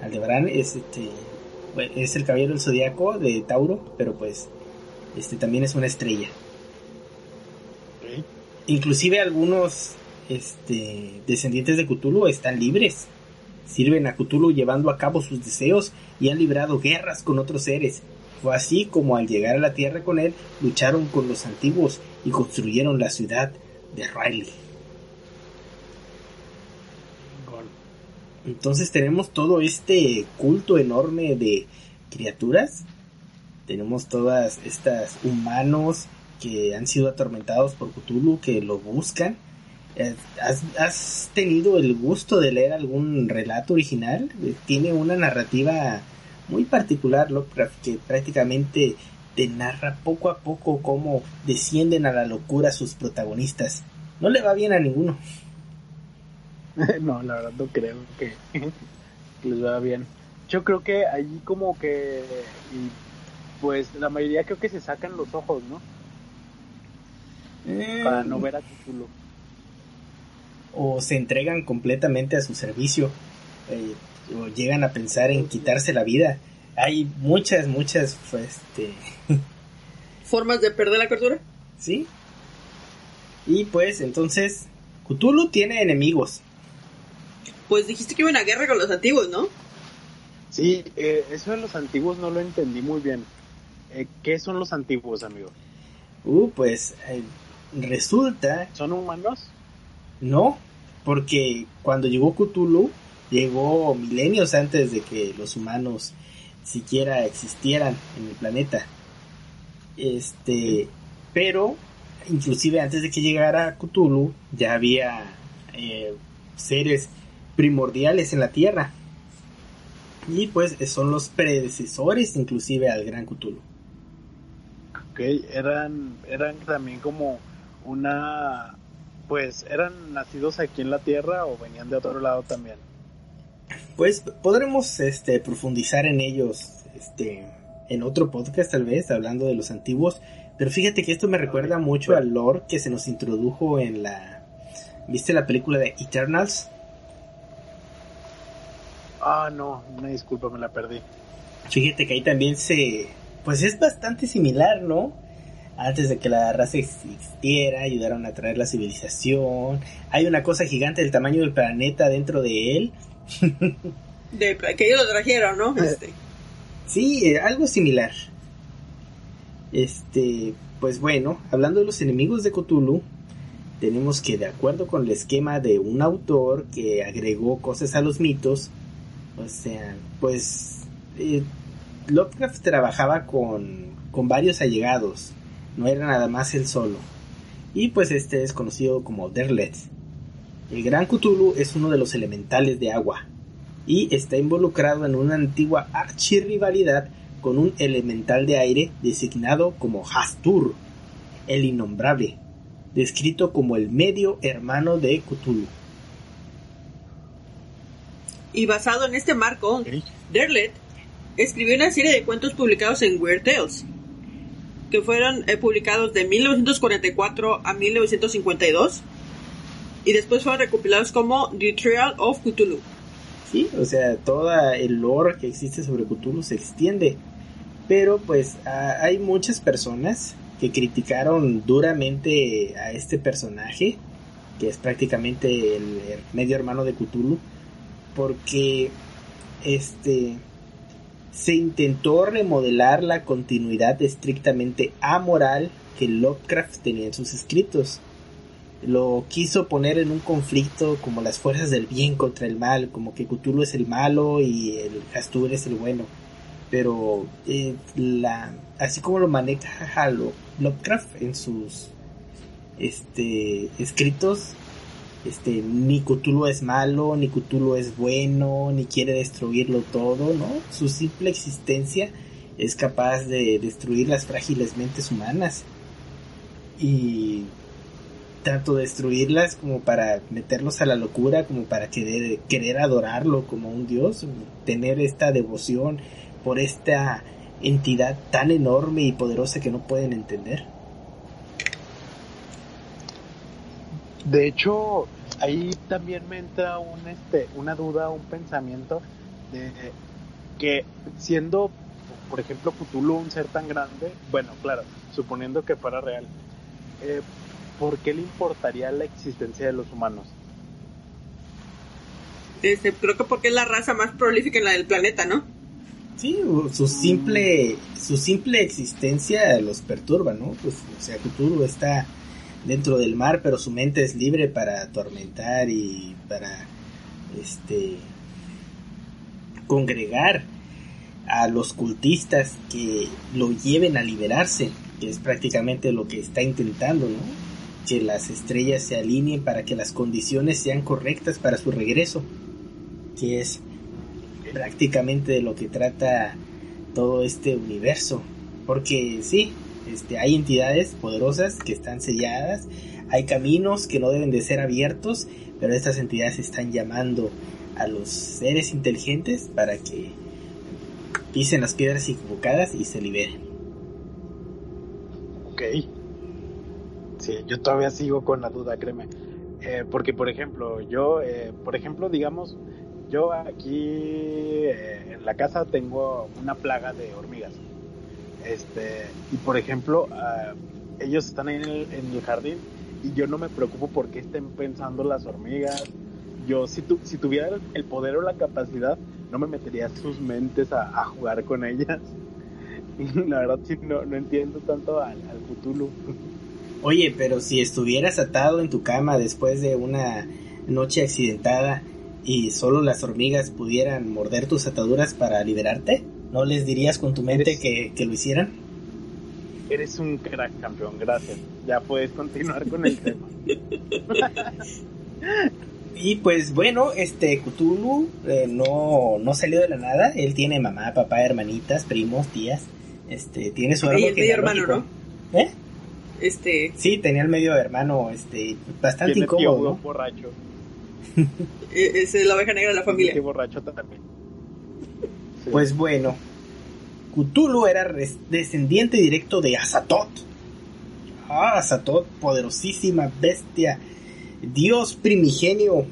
Aldebarán es, este, es el caballero del zodiaco de Tauro, pero pues este también es una estrella. Inclusive algunos este, descendientes de Cthulhu están libres. Sirven a Cthulhu llevando a cabo sus deseos y han librado guerras con otros seres. Fue así como al llegar a la Tierra con él, lucharon con los antiguos y construyeron la ciudad de Riley. Entonces tenemos todo este culto enorme de criaturas. Tenemos todas estas humanos que han sido atormentados por Cthulhu, que lo buscan. Eh, ¿Has, tenido el gusto de leer algún relato original? Eh, Tiene una narrativa muy particular, Lovecraft, que prácticamente te narra poco a poco cómo descienden a la locura sus protagonistas. no le va bien a ninguno. no, la verdad no creo que, les va bien. Yo creo que allí como que, pues la mayoría creo que se sacan los ojos, ¿no? Para no ver a Cthulhu. o se entregan completamente a su servicio eh, o llegan a pensar en quitarse la vida. Hay muchas, muchas, pues, este, ¿Formas de perder la cordura? ¿sí? Y pues entonces, Cthulhu tiene enemigos. Pues dijiste que iba una guerra con los antiguos, ¿no? Sí, eh, eso de los antiguos no lo entendí muy bien. Eh, ¿Qué son los antiguos, amigo? Uh, pues eh, resulta, ¿Son humanos? no, porque cuando llegó Cthulhu, llegó milenios antes de que los humanos siquiera existieran en el planeta. Este, pero inclusive antes de que llegara Cthulhu, ya había eh, seres primordiales en la Tierra. Y pues son los predecesores inclusive al gran Cthulhu. Ok, eran, eran también como una... Pues, ¿eran nacidos aquí en la Tierra o venían de otro lado también? Pues podremos este, profundizar en ellos este, en otro podcast tal vez, hablando de los antiguos. Pero fíjate que esto me recuerda mucho al lore que se nos introdujo en la... ¿Viste la película de Eternals? Ah, no, una disculpa, me la perdí. Fíjate que ahí también se... Pues es bastante similar, ¿no? Antes de que la raza existiera, ayudaron a traer la civilización. Hay una cosa gigante del tamaño del planeta dentro de él. De, que ellos lo trajeron, ¿no? Este, Sí, eh, algo similar. Este, pues bueno, hablando de los enemigos de Cthulhu, tenemos que de acuerdo con el esquema de un autor que agregó cosas a los mitos, o sea, pues eh, Lovecraft trabajaba con, con varios allegados, no era nada más él solo. Y pues este es conocido como Derlet. El gran Cthulhu es uno de los elementales de agua y está involucrado en una antigua archirrivalidad con un elemental de aire designado como Hastur, el innombrable, descrito como el medio hermano de Cthulhu. y basado en este marco, Derlet escribió una serie de cuentos publicados en Weird Tales, fueron eh, publicados de 1944 a 1952 y después fueron recopilados como The Trial of Cthulhu. Sí, o sea, todo el lore que existe sobre Cthulhu se extiende. Pero pues hay muchas personas que criticaron duramente a este personaje, que es prácticamente el, el medio hermano de Cthulhu, porque este se intentó remodelar la continuidad estrictamente amoral que Lovecraft tenía en sus escritos. Lo quiso poner en un conflicto como las fuerzas del bien contra el mal, como que Cthulhu es el malo y el Hastur es el bueno. Pero eh, la, así como lo maneja Lo- Lovecraft en sus este, escritos, este, ni Cthulhu es malo, ni Cthulhu es bueno, ni quiere destruirlo todo, ¿no? Su simple existencia es capaz de destruir las frágiles mentes humanas. Y tanto destruirlas como para meterlos a la locura, como para querer, querer adorarlo como un dios, tener esta devoción por esta entidad tan enorme y poderosa que no pueden entender. De hecho, ahí también me entra un, este, una duda, un pensamiento de que siendo, por ejemplo, Cthulhu un ser tan grande, bueno, claro, suponiendo que fuera real, eh, ¿por qué le importaría la existencia de los humanos? Este, creo que porque es la raza más prolífica en la del planeta, ¿no? Sí, su simple, su simple existencia los perturba, ¿no? Pues, o sea, Cthulhu está dentro del mar, pero su mente es libre para atormentar y para, este, congregar a los cultistas que lo lleven a liberarse, que es prácticamente lo que está intentando. Que las estrellas se alineen para que las condiciones sean correctas para su regreso, que es prácticamente de lo que trata todo este universo. Porque sí, Este, hay entidades poderosas que están selladas, hay caminos que no deben de ser abiertos, pero estas entidades están llamando a los seres inteligentes para que pisen las piedras equivocadas y se liberen. Ok. Sí, yo todavía sigo con la duda, créeme. Eh, porque, por ejemplo, yo, eh, por ejemplo, digamos, yo aquí eh, en la casa tengo una plaga de hormigas. Este, y por ejemplo, ah, ellos están ahí en el, jardín y yo no me preocupo porque estén pensando las hormigas. Yo, si, tu, si tuviera el, poder o la capacidad, no me metería sus mentes a, jugar con ellas. La verdad, sí, no, no entiendo tanto al, al Cthulhu. Oye, pero si estuvieras atado en tu cama después de una noche accidentada y solo las hormigas pudieran morder tus ataduras para liberarte, ¿no les dirías con tu mente Eres- que, que lo hicieran? Eres un crack, campeón, gracias. Ya puedes continuar con el tema. Y pues bueno, este Cthulhu eh, no, no salió de la nada. Él tiene mamá, papá, hermanitas, primos, tías. Este, tiene su Y árbol el medio hermano, genealógico. ¿Eh? Este, Sí, tenía el medio hermano, este, bastante Tiene tío incómodo, ¿no? borracho. e- es la oveja negra de la familia. Tío borracho también. Pues bueno, Cthulhu era descendiente directo de Azatoth. Ah, Azatoth, poderosísima bestia, dios primigenio,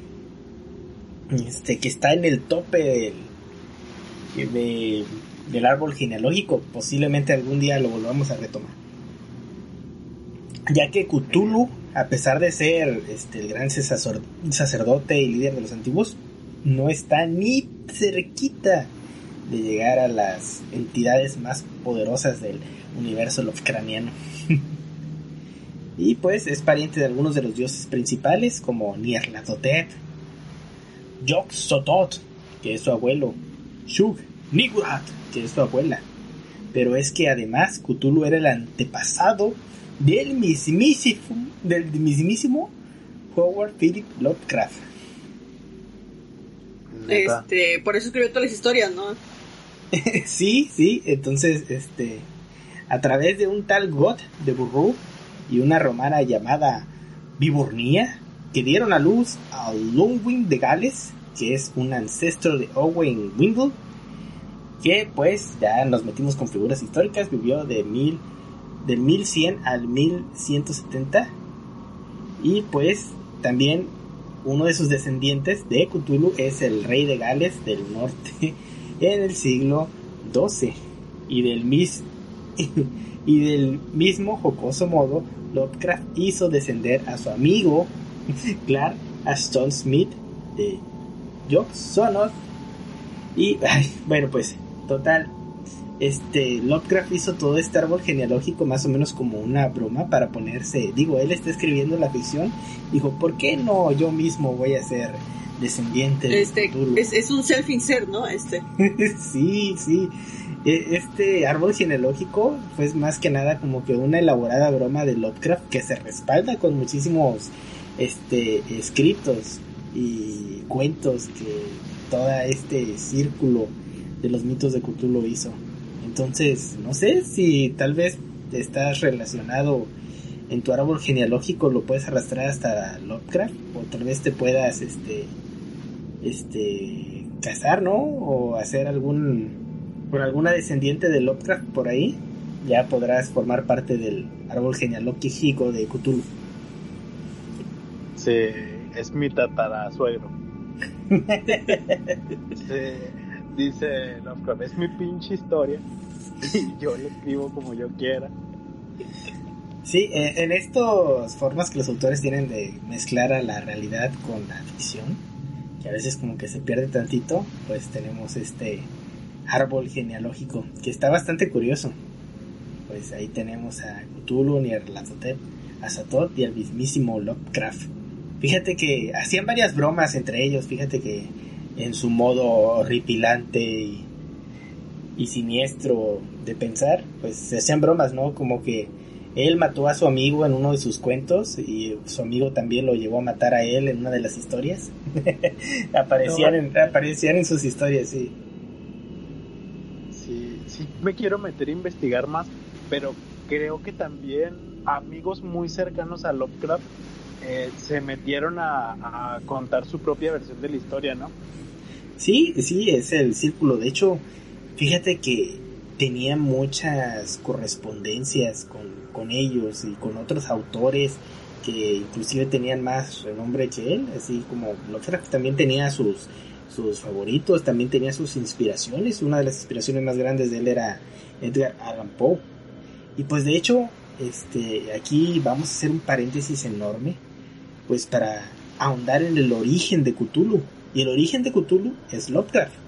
este que está en el tope del, de- del árbol genealógico. Posiblemente algún día lo volvamos a retomar. Ya que Cthulhu, a pesar de ser este, el gran sacerdote y líder de los antiguos, no está ni cerquita de llegar a las entidades más poderosas del universo Lovecraftiano. y pues es pariente de algunos de los dioses principales como Nyarlathotep, Yog-Sothoth, que es su abuelo, Shug, Nigurat, que es su abuela. Pero es que además Cthulhu era el antepasado del mismísimo, del mismísimo Howard Philip Lovecraft. Este, por eso escribió todas las historias, ¿no? sí, sí, entonces, este, a través de un tal God de Burru y una romana llamada Viburnía, que dieron a luz a Lunwin de Gales, que es un ancestro de Owen Windle, que pues ya nos metimos con figuras históricas, vivió de mil, del 1100 al 1170, y pues también uno de sus descendientes de Cthulhu es el rey de Gales del norte en el siglo XII y del, mis y del mismo jocoso modo Lovecraft hizo descender a su amigo Clark Ashton Smith de Sonos y bueno pues total este Lovecraft hizo todo este árbol genealógico más o menos como una broma para ponerse digo él está escribiendo la ficción dijo por qué no yo mismo voy a ser descendiente de Este, Cthulhu?" es, es un self-insert, ¿no? Este. sí, sí. E- Este árbol genealógico fue más que nada como que una elaborada broma de Lovecraft que se respalda con muchísimos este escritos y cuentos que todo este círculo de los mitos de Cthulhu hizo. Entonces, no sé si tal vez estás relacionado en tu árbol genealógico lo puedes arrastrar hasta Lovecraft o tal vez te puedas este este casar, ¿no? O hacer algún por alguna descendiente de Lovecraft por ahí, ya podrás formar parte del árbol genealógico de Cthulhu. Sí, es mi tatarasuegro. Sí, dice Lovecraft, es mi pinche historia yo lo escribo como yo quiera. Sí, eh, en estas formas que los autores tienen de mezclar a la realidad con la ficción, que a veces como que se pierde tantito, pues tenemos este árbol genealógico, que está bastante curioso. Pues ahí tenemos a Cthulhu, Nyarlathotep, a Satoth y al mismísimo Lovecraft. Fíjate que hacían varias bromas entre ellos, fíjate que en su modo horripilante y, y siniestro de pensar, pues se hacían bromas, ¿no? Como que él mató a su amigo en uno de sus cuentos y su amigo también lo llevó a matar a él en una de las historias. aparecían, en, aparecían en sus historias, sí. Sí, sí me quiero meter a investigar más, pero creo que también amigos muy cercanos a Lovecraft eh, se metieron a, a contar su propia versión de la historia, ¿no? Sí, sí, es el círculo. De hecho, fíjate que tenía muchas correspondencias con, con ellos y con otros autores que inclusive tenían más renombre que él, así como Lovecraft también tenía sus, sus favoritos, también tenía sus inspiraciones. Una de las inspiraciones más grandes de él era Edgar Allan Poe. Y pues de hecho, este, aquí vamos a hacer un paréntesis enorme, pues para ahondar en el origen de Cthulhu. Y el origen de Cthulhu es Lovecraft.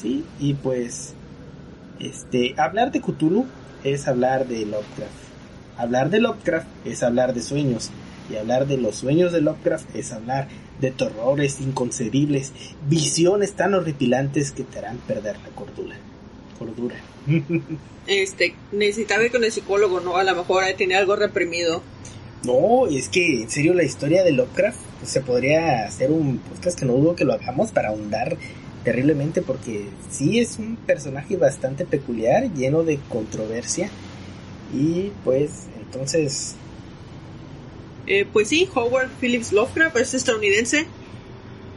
Sí, y pues este hablar de Cthulhu es hablar de Lovecraft. Hablar de Lovecraft es hablar de sueños. Y hablar de los sueños de Lovecraft es hablar de terrores inconcebibles, visiones tan horripilantes que te harán perder la cordura. Cordura. Este, necesitaba ir con el psicólogo, ¿no? A lo mejor ahí tenía algo reprimido. No, es que en serio la historia de Lovecraft pues, se podría hacer un podcast que no dudo que lo hagamos para ahondar terriblemente porque sí es un personaje bastante peculiar, lleno de controversia y pues entonces Eh, pues sí, Howard Phillips Lovecraft es estadounidense,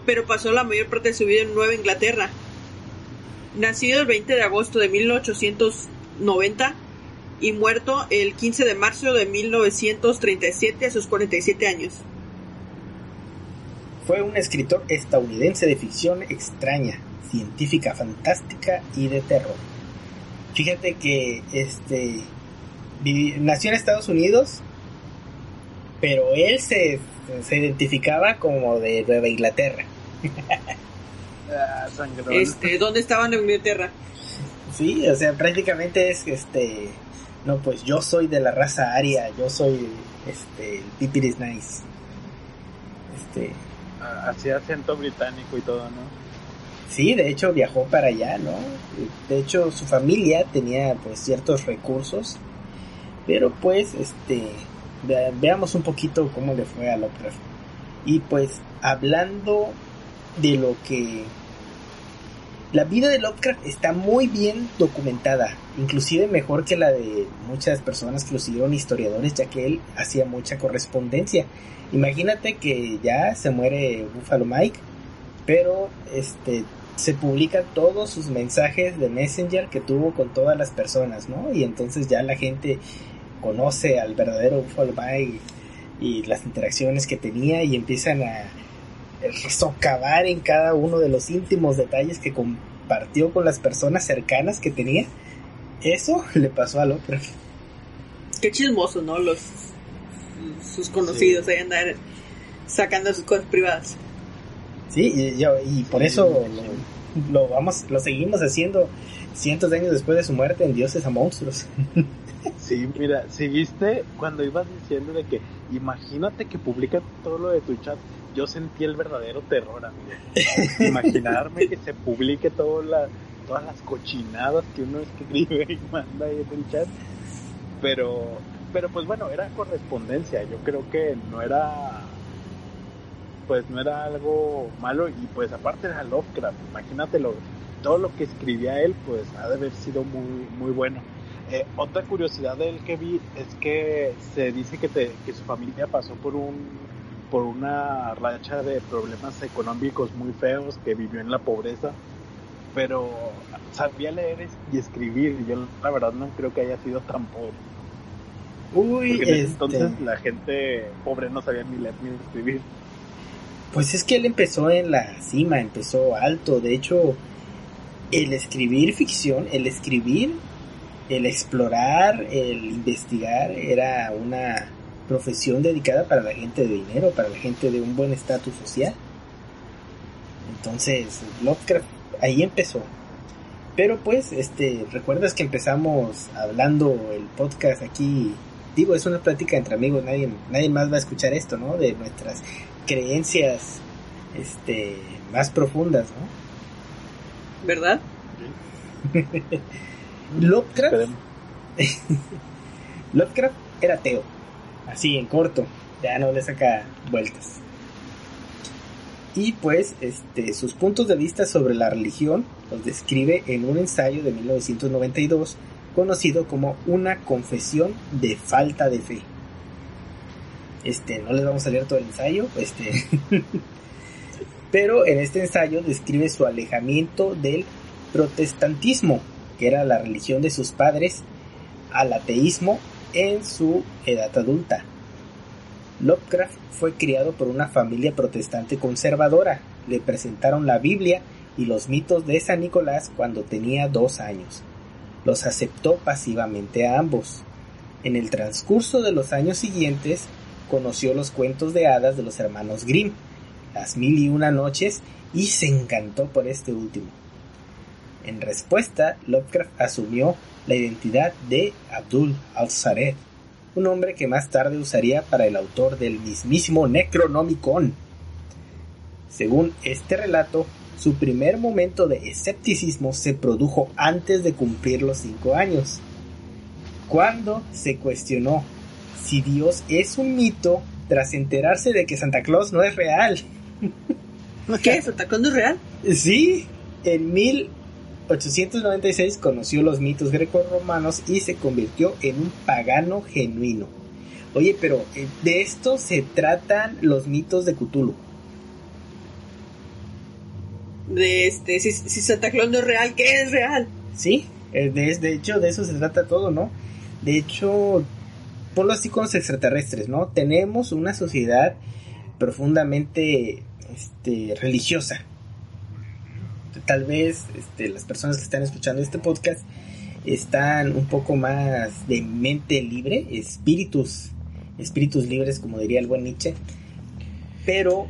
pero pasó la mayor parte de su vida en Nueva Inglaterra. Nacido el 20 de agosto de 1890 y muerto el 15 de marzo de 1937 a sus 47 años. Fue un escritor estadounidense de ficción extraña, científica fantástica y de terror. Fíjate que este nació en Estados Unidos, pero él se, se identificaba como de Nueva Inglaterra. Ah. Este, ¿dónde estaban en Inglaterra? Sí, o sea, prácticamente es este no, pues yo soy de la raza aria, yo soy este el Pipiris Nice. Este, Hacía acento británico y todo, ¿no? Sí, de hecho viajó para allá, ¿no? De hecho su familia tenía pues ciertos recursos, pero pues este ve- veamos un poquito cómo le fue a Lovecraft. Y pues hablando de lo que la vida de Lovecraft está muy bien documentada, inclusive mejor que la de muchas personas que lo siguieron historiadores, ya que él hacía mucha correspondencia. Imagínate que ya se muere Buffalo Mike, pero este se publican todos sus mensajes de Messenger que tuvo con todas las personas, ¿no? Y entonces ya la gente conoce al verdadero Buffalo Mike y las interacciones que tenía y empiezan a socavar en cada uno de los íntimos detalles que compartió con las personas cercanas que tenía. Eso le pasó a Lovecraft. Qué chismoso, ¿no? Los sus conocidos ahí andar sacando sus cosas privadas. Sí, y, yo- y por eso lo, lo vamos, lo seguimos haciendo cientos de años después de su muerte en Dioses a Monstruos. Sí, mira, si viste cuando ibas diciendo de que imagínate que publican todo lo de tu chat, yo sentí el verdadero terror, amigo. Imaginarme que se publique todo la, todas las cochinadas que uno escribe y manda ahí en el chat. Pero, pero pues bueno, era correspondencia. Yo creo que no era, pues no era algo malo y pues aparte era Lovecraft. Imagínatelo, todo lo que escribía él, pues ha de haber sido muy, muy bueno. Eh, otra curiosidad de él que vi es que se dice que, te- que su familia pasó por un por una racha de problemas económicos muy feos, que vivió en la pobreza, pero sabía leer y escribir. y Yo la verdad no creo que haya sido tan pobre. Uy, en este, entonces la gente pobre no sabía ni leer ni escribir. pues es que él empezó en la cima, empezó alto. De hecho, el escribir ficción, el escribir, el explorar, el investigar, era una profesión dedicada para la gente de dinero, para la gente de un buen estatus social. Entonces, Lovecraft ahí empezó. Pero pues, este, recuerdas que empezamos hablando el podcast aquí, digo, es una plática entre amigos, nadie, nadie más va a escuchar esto, ¿no? De nuestras creencias, este, más profundas, ¿no? ¿Verdad? Lovecraft. Lovecraft era ateo, así en corto, ya no le saca vueltas. Y pues, este, sus puntos de vista sobre la religión los describe en un ensayo de 1992 conocido como Una confesión de falta de fe. Este, no les vamos a leer todo el ensayo, este, pero en este ensayo describe su alejamiento del protestantismo, que era la religión de sus padres, al ateísmo en su edad adulta. Lovecraft fue criado por una familia protestante conservadora. Le presentaron la Biblia y los mitos de San Nicolás cuando tenía dos años. Los aceptó pasivamente a ambos. En el transcurso de los años siguientes, conoció los cuentos de hadas de los hermanos Grimm, las mil y una noches, y se encantó por este último. En respuesta, Lovecraft asumió la identidad de Abdul al-Zared, un nombre que más tarde usaría para el autor del mismísimo Necronomicon. Según este relato, su primer momento de escepticismo se produjo antes de cumplir los cinco años, cuando se cuestionó si Dios es un mito tras enterarse de que Santa Claus no es real. ¿Qué? ¿Santa Claus no es real? Sí, en 1896 conoció los mitos greco-romanos y se convirtió en un pagano genuino. Oye, pero eh, de esto se tratan los mitos de Cthulhu. De este, si, si Santa Claus no es real, ¿qué es real? Sí, eh, de, de hecho de eso se trata todo, ¿no? De hecho, ponlo así con los extraterrestres, ¿no? Tenemos una sociedad profundamente este, religiosa. Tal vez este, las personas que están escuchando este podcast están un poco más de mente libre, espíritus, espíritus libres, como diría el buen Nietzsche. Pero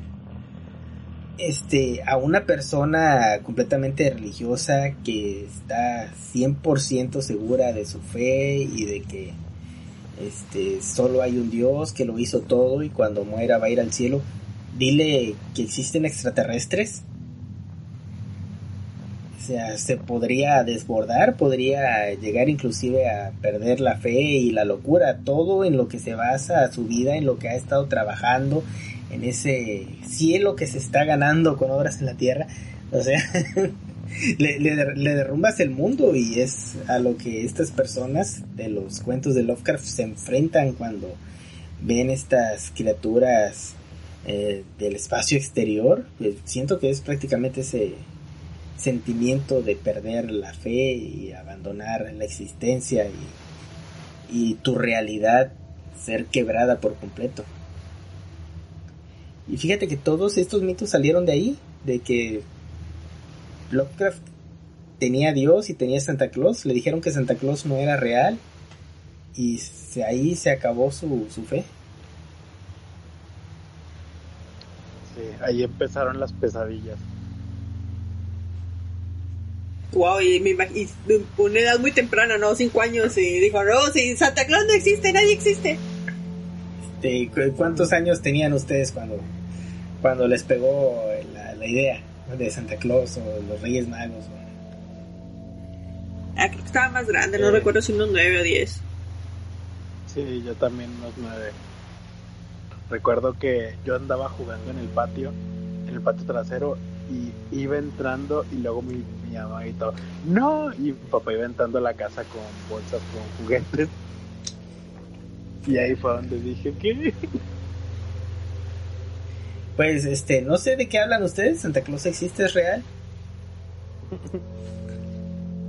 este, a una persona completamente religiosa que está 100% segura de su fe y de que este, solo hay un Dios que lo hizo todo y cuando muera va a ir al cielo, dile que existen extraterrestres. Sea, se podría desbordar, podría llegar inclusive a perder la fe y la locura, todo en lo que se basa su vida, en lo que ha estado trabajando, en ese cielo que se está ganando con obras en la tierra. O sea, le, le, le, derrumbas el mundo y es a lo que estas personas de los cuentos de Lovecraft se enfrentan cuando ven estas criaturas eh, del espacio exterior. Pues siento que es prácticamente ese sentimiento de perder la fe y abandonar la existencia y, y tu realidad ser quebrada por completo. Y fíjate que todos estos mitos salieron de ahí, de que Lovecraft tenía Dios y tenía Santa Claus. Le dijeron que Santa Claus no era real y ahí se acabó su, su fe. Sí, ahí empezaron las pesadillas. Wow, y, me y una edad muy temprana, ¿no? Cinco años, y dijo, no, si Santa Claus no existe, nadie existe. Este, ¿Cuántos años tenían ustedes cuando, cuando les pegó la, la idea de Santa Claus o los Reyes Magos? O... Ah, creo que estaba más grande, no recuerdo si unos nueve o diez. Sí, yo también unos nueve. Recuerdo que yo andaba jugando en el patio, en el patio trasero, y iba entrando y luego mi, mi mamá todo, no, y mi papá iba entrando a la casa con bolsas con juguetes. Y ahí fue donde dije que... Pues, este, no sé de qué hablan ustedes, Santa Claus existe, es real.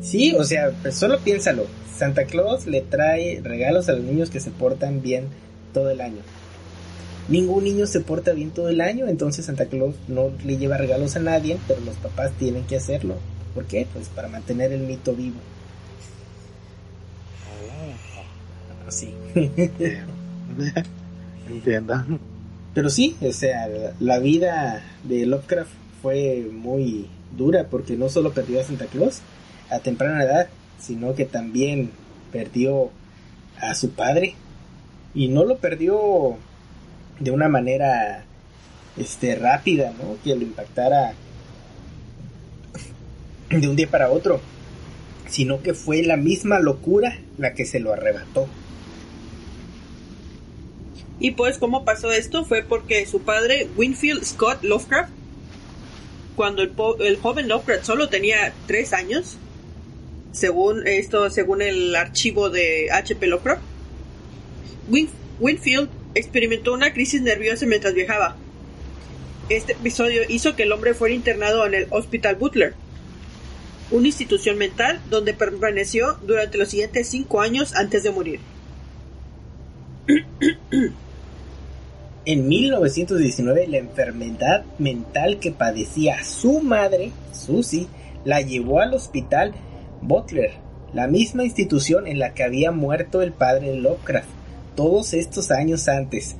Sí, o sea, pues solo piénsalo. Santa Claus le trae regalos a los niños que se portan bien todo el año. Ningún niño se porta bien todo el año, entonces Santa Claus no le lleva regalos a nadie, pero los papás tienen que hacerlo. ¿Por qué? Pues para mantener el mito vivo. Así. Entiendo. Pero sí, o sea, la vida de Lovecraft fue muy dura porque no solo perdió a Santa Claus a temprana edad, sino que también perdió a su padre y no lo perdió de una manera este rápida, ¿no? Que lo impactara de un día para otro, sino que fue la misma locura la que se lo arrebató. Y pues, ¿cómo pasó esto? Fue porque su padre, Winfield Scott Lovecraft, cuando el, el joven Lovecraft solo tenía tres años, según esto, según el archivo de H.P. Lovecraft, Win- Winfield experimentó una crisis nerviosa mientras viajaba. Este episodio hizo que el hombre fuera internado en el Hospital Butler, una institución mental donde permaneció durante los siguientes cinco años antes de morir. En 1919, la enfermedad mental que padecía su madre, Susie, la llevó al hospital Butler, la misma institución en la que había muerto el padre Lovecraft todos estos años antes,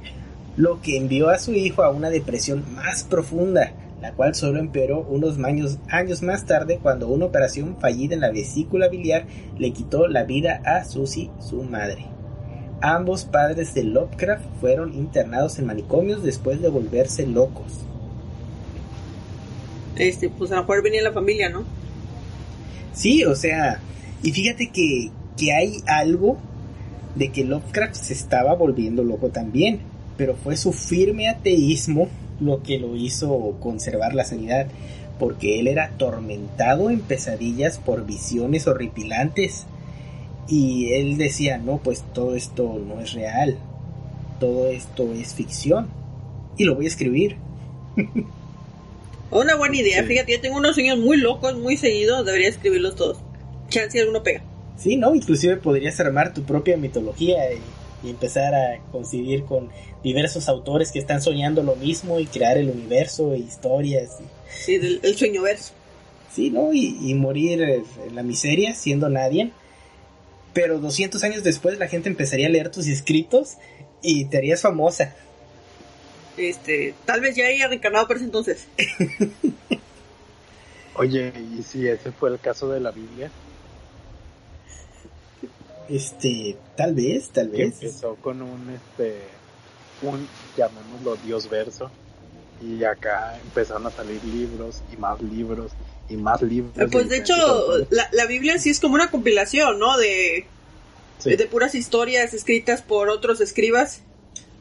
lo que envió a su hijo a una depresión más profunda, la cual solo empeoró unos años, años más tarde cuando una operación fallida en la vesícula biliar le quitó la vida a Susie, su madre. Ambos padres de Lovecraft fueron internados en manicomios después de volverse locos. Este, pues a lo mejor venía la familia, ¿no? Sí, o sea, y fíjate que, que hay algo de que Lovecraft se estaba volviendo loco también, pero fue su firme ateísmo lo que lo hizo conservar la sanidad, porque él era atormentado en pesadillas por visiones horripilantes. Y él decía, no, pues todo esto no es real, todo esto es ficción, y lo voy a escribir. Una buena idea, Sí. fíjate, yo tengo unos sueños muy locos, muy seguidos, debería escribirlos todos. Chance si alguno pega. Sí, ¿no? Inclusive podrías armar tu propia mitología y, y empezar a coincidir con diversos autores que están soñando lo mismo y crear el universo e historias. y- Sí, el sueño verso. sí, ¿no? Y, y morir en la miseria siendo nadie. Pero 200 años después la gente empezaría a leer tus escritos y te harías famosa. Este, tal vez ya haya reencarnado por ese entonces. Oye, ¿y si ese fue el caso de la Biblia? Este, tal vez, tal Que vez. empezó con un, este, un, llamémoslo Dios verso. Y acá empezaron a salir libros y más libros y más libros. Eh, Pues de hecho, la, la Biblia sí es como una compilación, ¿no? De, Sí. de puras historias escritas por otros escribas.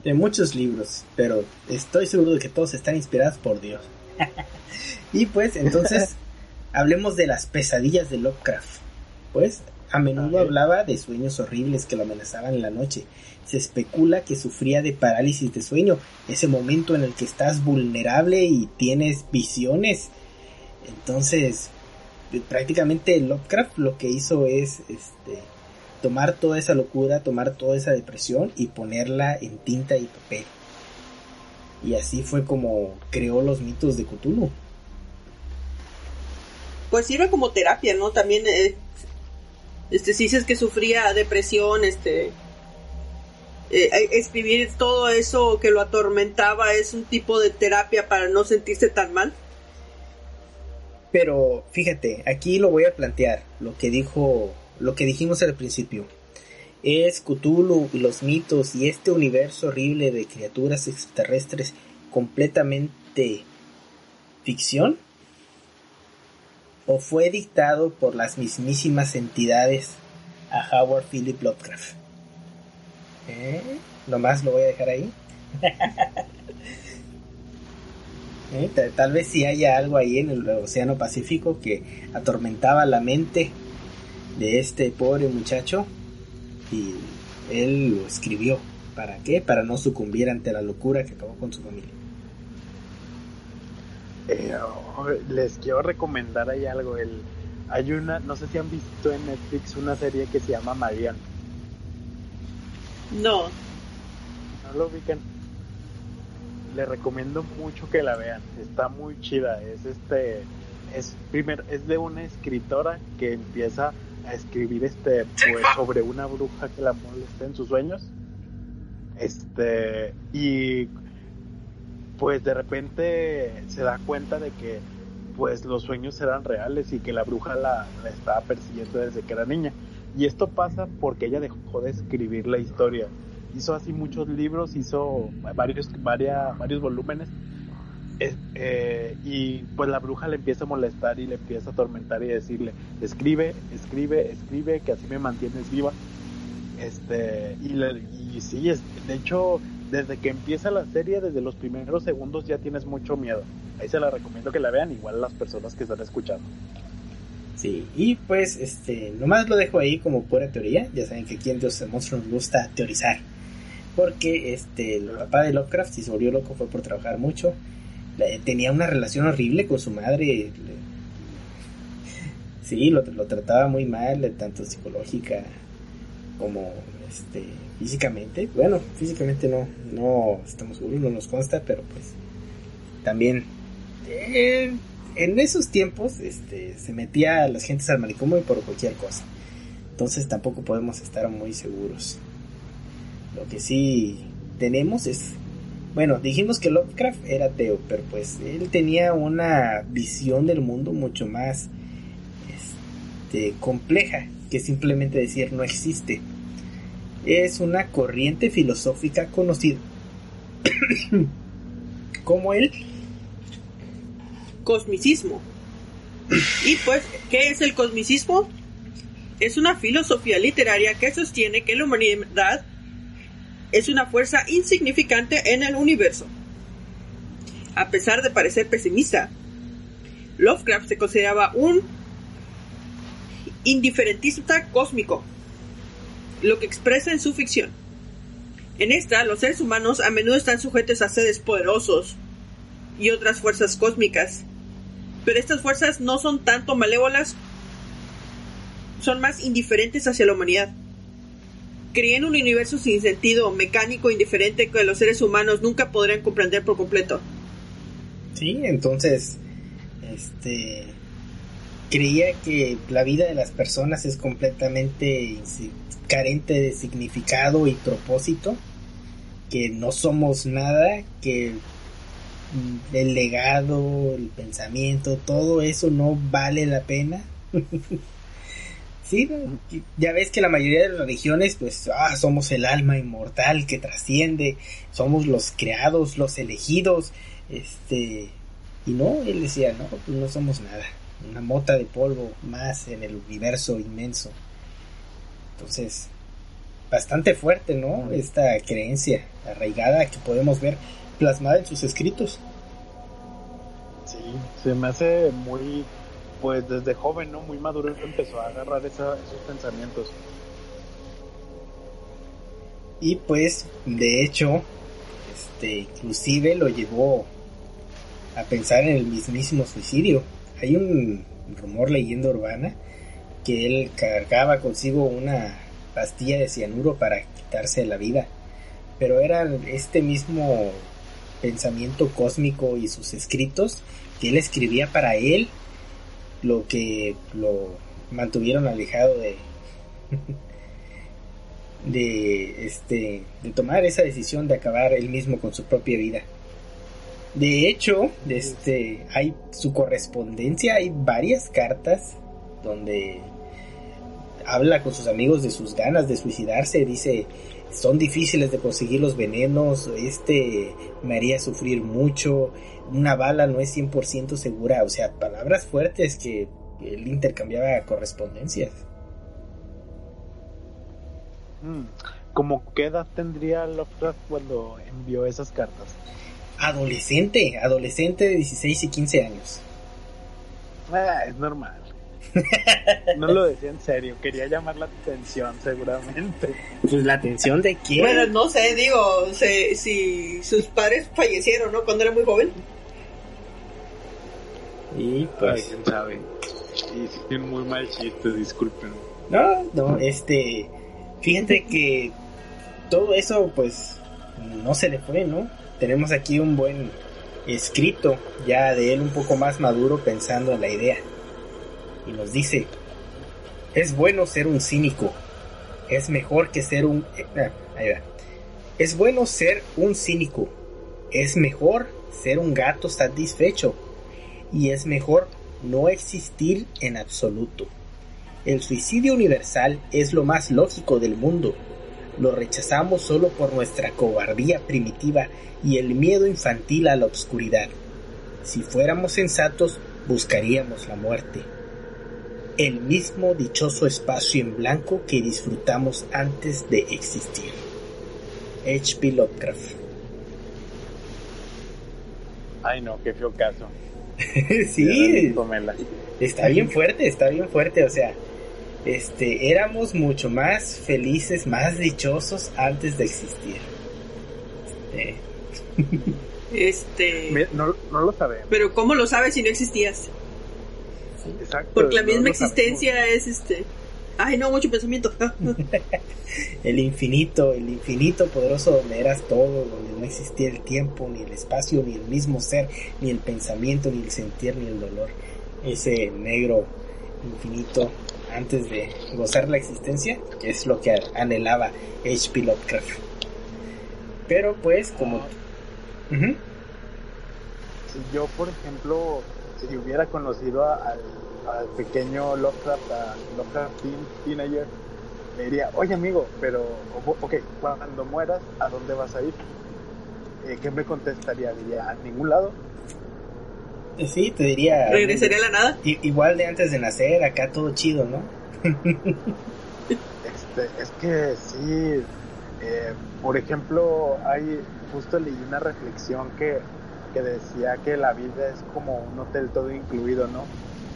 de muchos libros, pero estoy seguro de que todos están inspirados por Dios. y pues entonces hablemos de las pesadillas de Lovecraft. Pues a menudo hablaba de sueños horribles que lo amenazaban en la noche. Se especula que sufría de parálisis de sueño, ese momento en el que estás vulnerable y tienes visiones. Entonces, eh, prácticamente Lovecraft lo que hizo es este tomar toda esa locura, tomar toda esa depresión y ponerla en tinta y papel. Y así fue como creó los mitos de Cthulhu. Pues sirve como terapia, ¿no? También, eh, este, si dices que sufría depresión, este, eh, eh, escribir todo eso que lo atormentaba es un tipo de terapia para no sentirse tan mal. Pero fíjate, aquí lo voy a plantear, lo que dijo, lo que dijimos al principio. ¿Es Cthulhu y los mitos y este universo horrible de criaturas extraterrestres completamente ficción? ¿O fue dictado por las mismísimas entidades a Howard Philip Lovecraft? ¿Eh? Nomás lo voy a dejar ahí. ¿Eh? Ta- Tal vez si haya algo ahí en el Océano Pacífico que atormentaba la mente de este pobre muchacho y él lo escribió. ¿Para qué? Para no sucumbir ante la locura que acabó con su familia. Eh, oh, les quiero recomendar ahí algo. El, hay una, no sé si han visto en Netflix una serie que se llama Marian. No, ¿No lo ubican? Les recomiendo mucho que la vean. Está muy chida. Es este, es primer, es de una escritora que empieza a escribir este pues, sobre una bruja que la molesta en sus sueños. Este y pues de repente se da cuenta de que pues los sueños eran reales y que la bruja la, la estaba persiguiendo desde que era niña. Y esto pasa porque ella dejó de escribir la historia. Hizo así muchos libros, hizo varios, varia- varios volúmenes. Es- eh, y pues la bruja le empieza a molestar y le empieza a atormentar y decirle, escribe, escribe, escribe, que así me mantienes viva. Este, y, y sí, es, de hecho, desde que empieza la serie, desde los primeros segundos ya tienes mucho miedo. Ahí se la recomiendo que la vean, igual las personas que están escuchando. Sí, y pues este, nomás lo dejo ahí como pura teoría. Ya saben que aquí en Dios del Monstruo nos gusta teorizar. Porque este, el papá de Lovecraft, si se volvió loco, fue por trabajar mucho. Tenía una relación horrible con su madre. Sí, lo, lo trataba muy mal, tanto psicológica como este, físicamente. Bueno, físicamente no, no estamos seguros, no nos consta, pero pues también eh, en esos tiempos este, se metía a las gentes al manicomio por cualquier cosa. Entonces tampoco podemos estar muy seguros. Lo que sí tenemos es, bueno, dijimos que Lovecraft era ateo, pero pues él tenía una visión del mundo mucho más este, compleja que simplemente decir no existe. Es una corriente filosófica conocida como el Cosmicismo. Y pues, ¿qué es el cosmicismo? Es una filosofía literaria que sostiene que la humanidad es una fuerza insignificante en el universo. A pesar de parecer pesimista, Lovecraft se consideraba un indiferentista cósmico, lo que expresa en su ficción. En esta, los seres humanos a menudo están sujetos a seres poderosos y otras fuerzas cósmicas, pero estas fuerzas no son tanto malévolas, son más indiferentes hacia la humanidad. Creía en un universo sin sentido, mecánico, indiferente que los seres humanos nunca podrían comprender por completo. Sí, entonces, este, creía que la vida de las personas es completamente carente de significado y propósito, que no somos nada, que mm, el legado, el pensamiento, todo eso no vale la pena. sí, ya ves que la mayoría de las religiones, pues, ah, somos el alma inmortal que trasciende, somos los creados, los elegidos, este, y no, él decía, no, pues no somos nada, una mota de polvo más en el universo inmenso. Entonces, bastante fuerte, ¿no? Esta creencia arraigada que podemos ver plasmada en sus escritos. Sí, se me hace muy, pues desde joven, ¿no? Muy maduro empezó a agarrar esa- esos pensamientos. Y pues, de hecho, este, inclusive lo llevó a pensar en el mismísimo suicidio. Hay un rumor, leyenda urbana, que él cargaba consigo una pastilla de cianuro para quitarse la vida. Pero era este mismo pensamiento cósmico y sus escritos que él escribía para él lo que lo mantuvieron alejado de de este de tomar esa decisión de acabar él mismo con su propia vida. De hecho, este hay su correspondencia, hay varias cartas donde habla con sus amigos de sus ganas de suicidarse, dice son difíciles de conseguir los venenos, este me haría sufrir mucho, una bala no es 100% segura, o sea, palabras fuertes que él intercambiaba correspondencias. Mm, ¿Cómo qué tendría Lovecraft cuando envió esas cartas? Adolescente, adolescente de 16 y 15 años. Ah, es normal. No lo decía en serio, quería llamar la atención seguramente. Pues la atención de quién. Bueno, no sé, digo, se- si sus padres fallecieron, ¿no? Cuando era muy joven. y Ay, pues quién sabe. Y un muy mal chiste, disculpen. no, no, este fíjate que todo eso pues no se le fue, ¿no? Tenemos aquí un buen escrito ya de él un poco más maduro pensando en la idea. Y nos dice, es bueno ser un cínico, es mejor que ser un... eh, ah, ahí va. Es bueno ser un cínico, es mejor ser un gato satisfecho y es mejor no existir en absoluto. El suicidio universal es lo más lógico del mundo. Lo rechazamos solo por nuestra cobardía primitiva y el miedo infantil a la oscuridad. Si fuéramos sensatos, buscaríamos la muerte. El mismo dichoso espacio en blanco que disfrutamos antes de existir. H.P. Lovecraft. Ay, no, qué feo caso. sí, está bien fuerte, está bien fuerte, o sea, este, éramos mucho más felices, más dichosos antes de existir. Este, Este. No, no lo sabemos. Pero ¿cómo lo sabes si no existías? Exacto. Porque la misma existencia es este. Ay, no, mucho pensamiento. el infinito, el infinito poderoso donde eras todo, donde no existía el tiempo, ni el espacio, ni el mismo ser, ni el pensamiento, ni el sentir, ni el dolor. Ese negro infinito antes de gozar la existencia es lo que anhelaba H.P. Lovecraft. Pero pues como... Ujú. Si yo, por ejemplo, si hubiera conocido al, al pequeño Lovecraft, a Lovecraft teen- Teenager, le diría, oye amigo, pero, ok, cuando mueras, ¿a dónde vas a ir? Eh, ¿Qué me contestaría? Diría, a ningún lado. Sí, te diría... Regresaré a la nada. Igual de antes de nacer, acá todo chido, ¿no? Este, es que sí, eh, por ejemplo, hay, justo leí una reflexión que, que decía que la vida es como un hotel todo incluido, ¿no?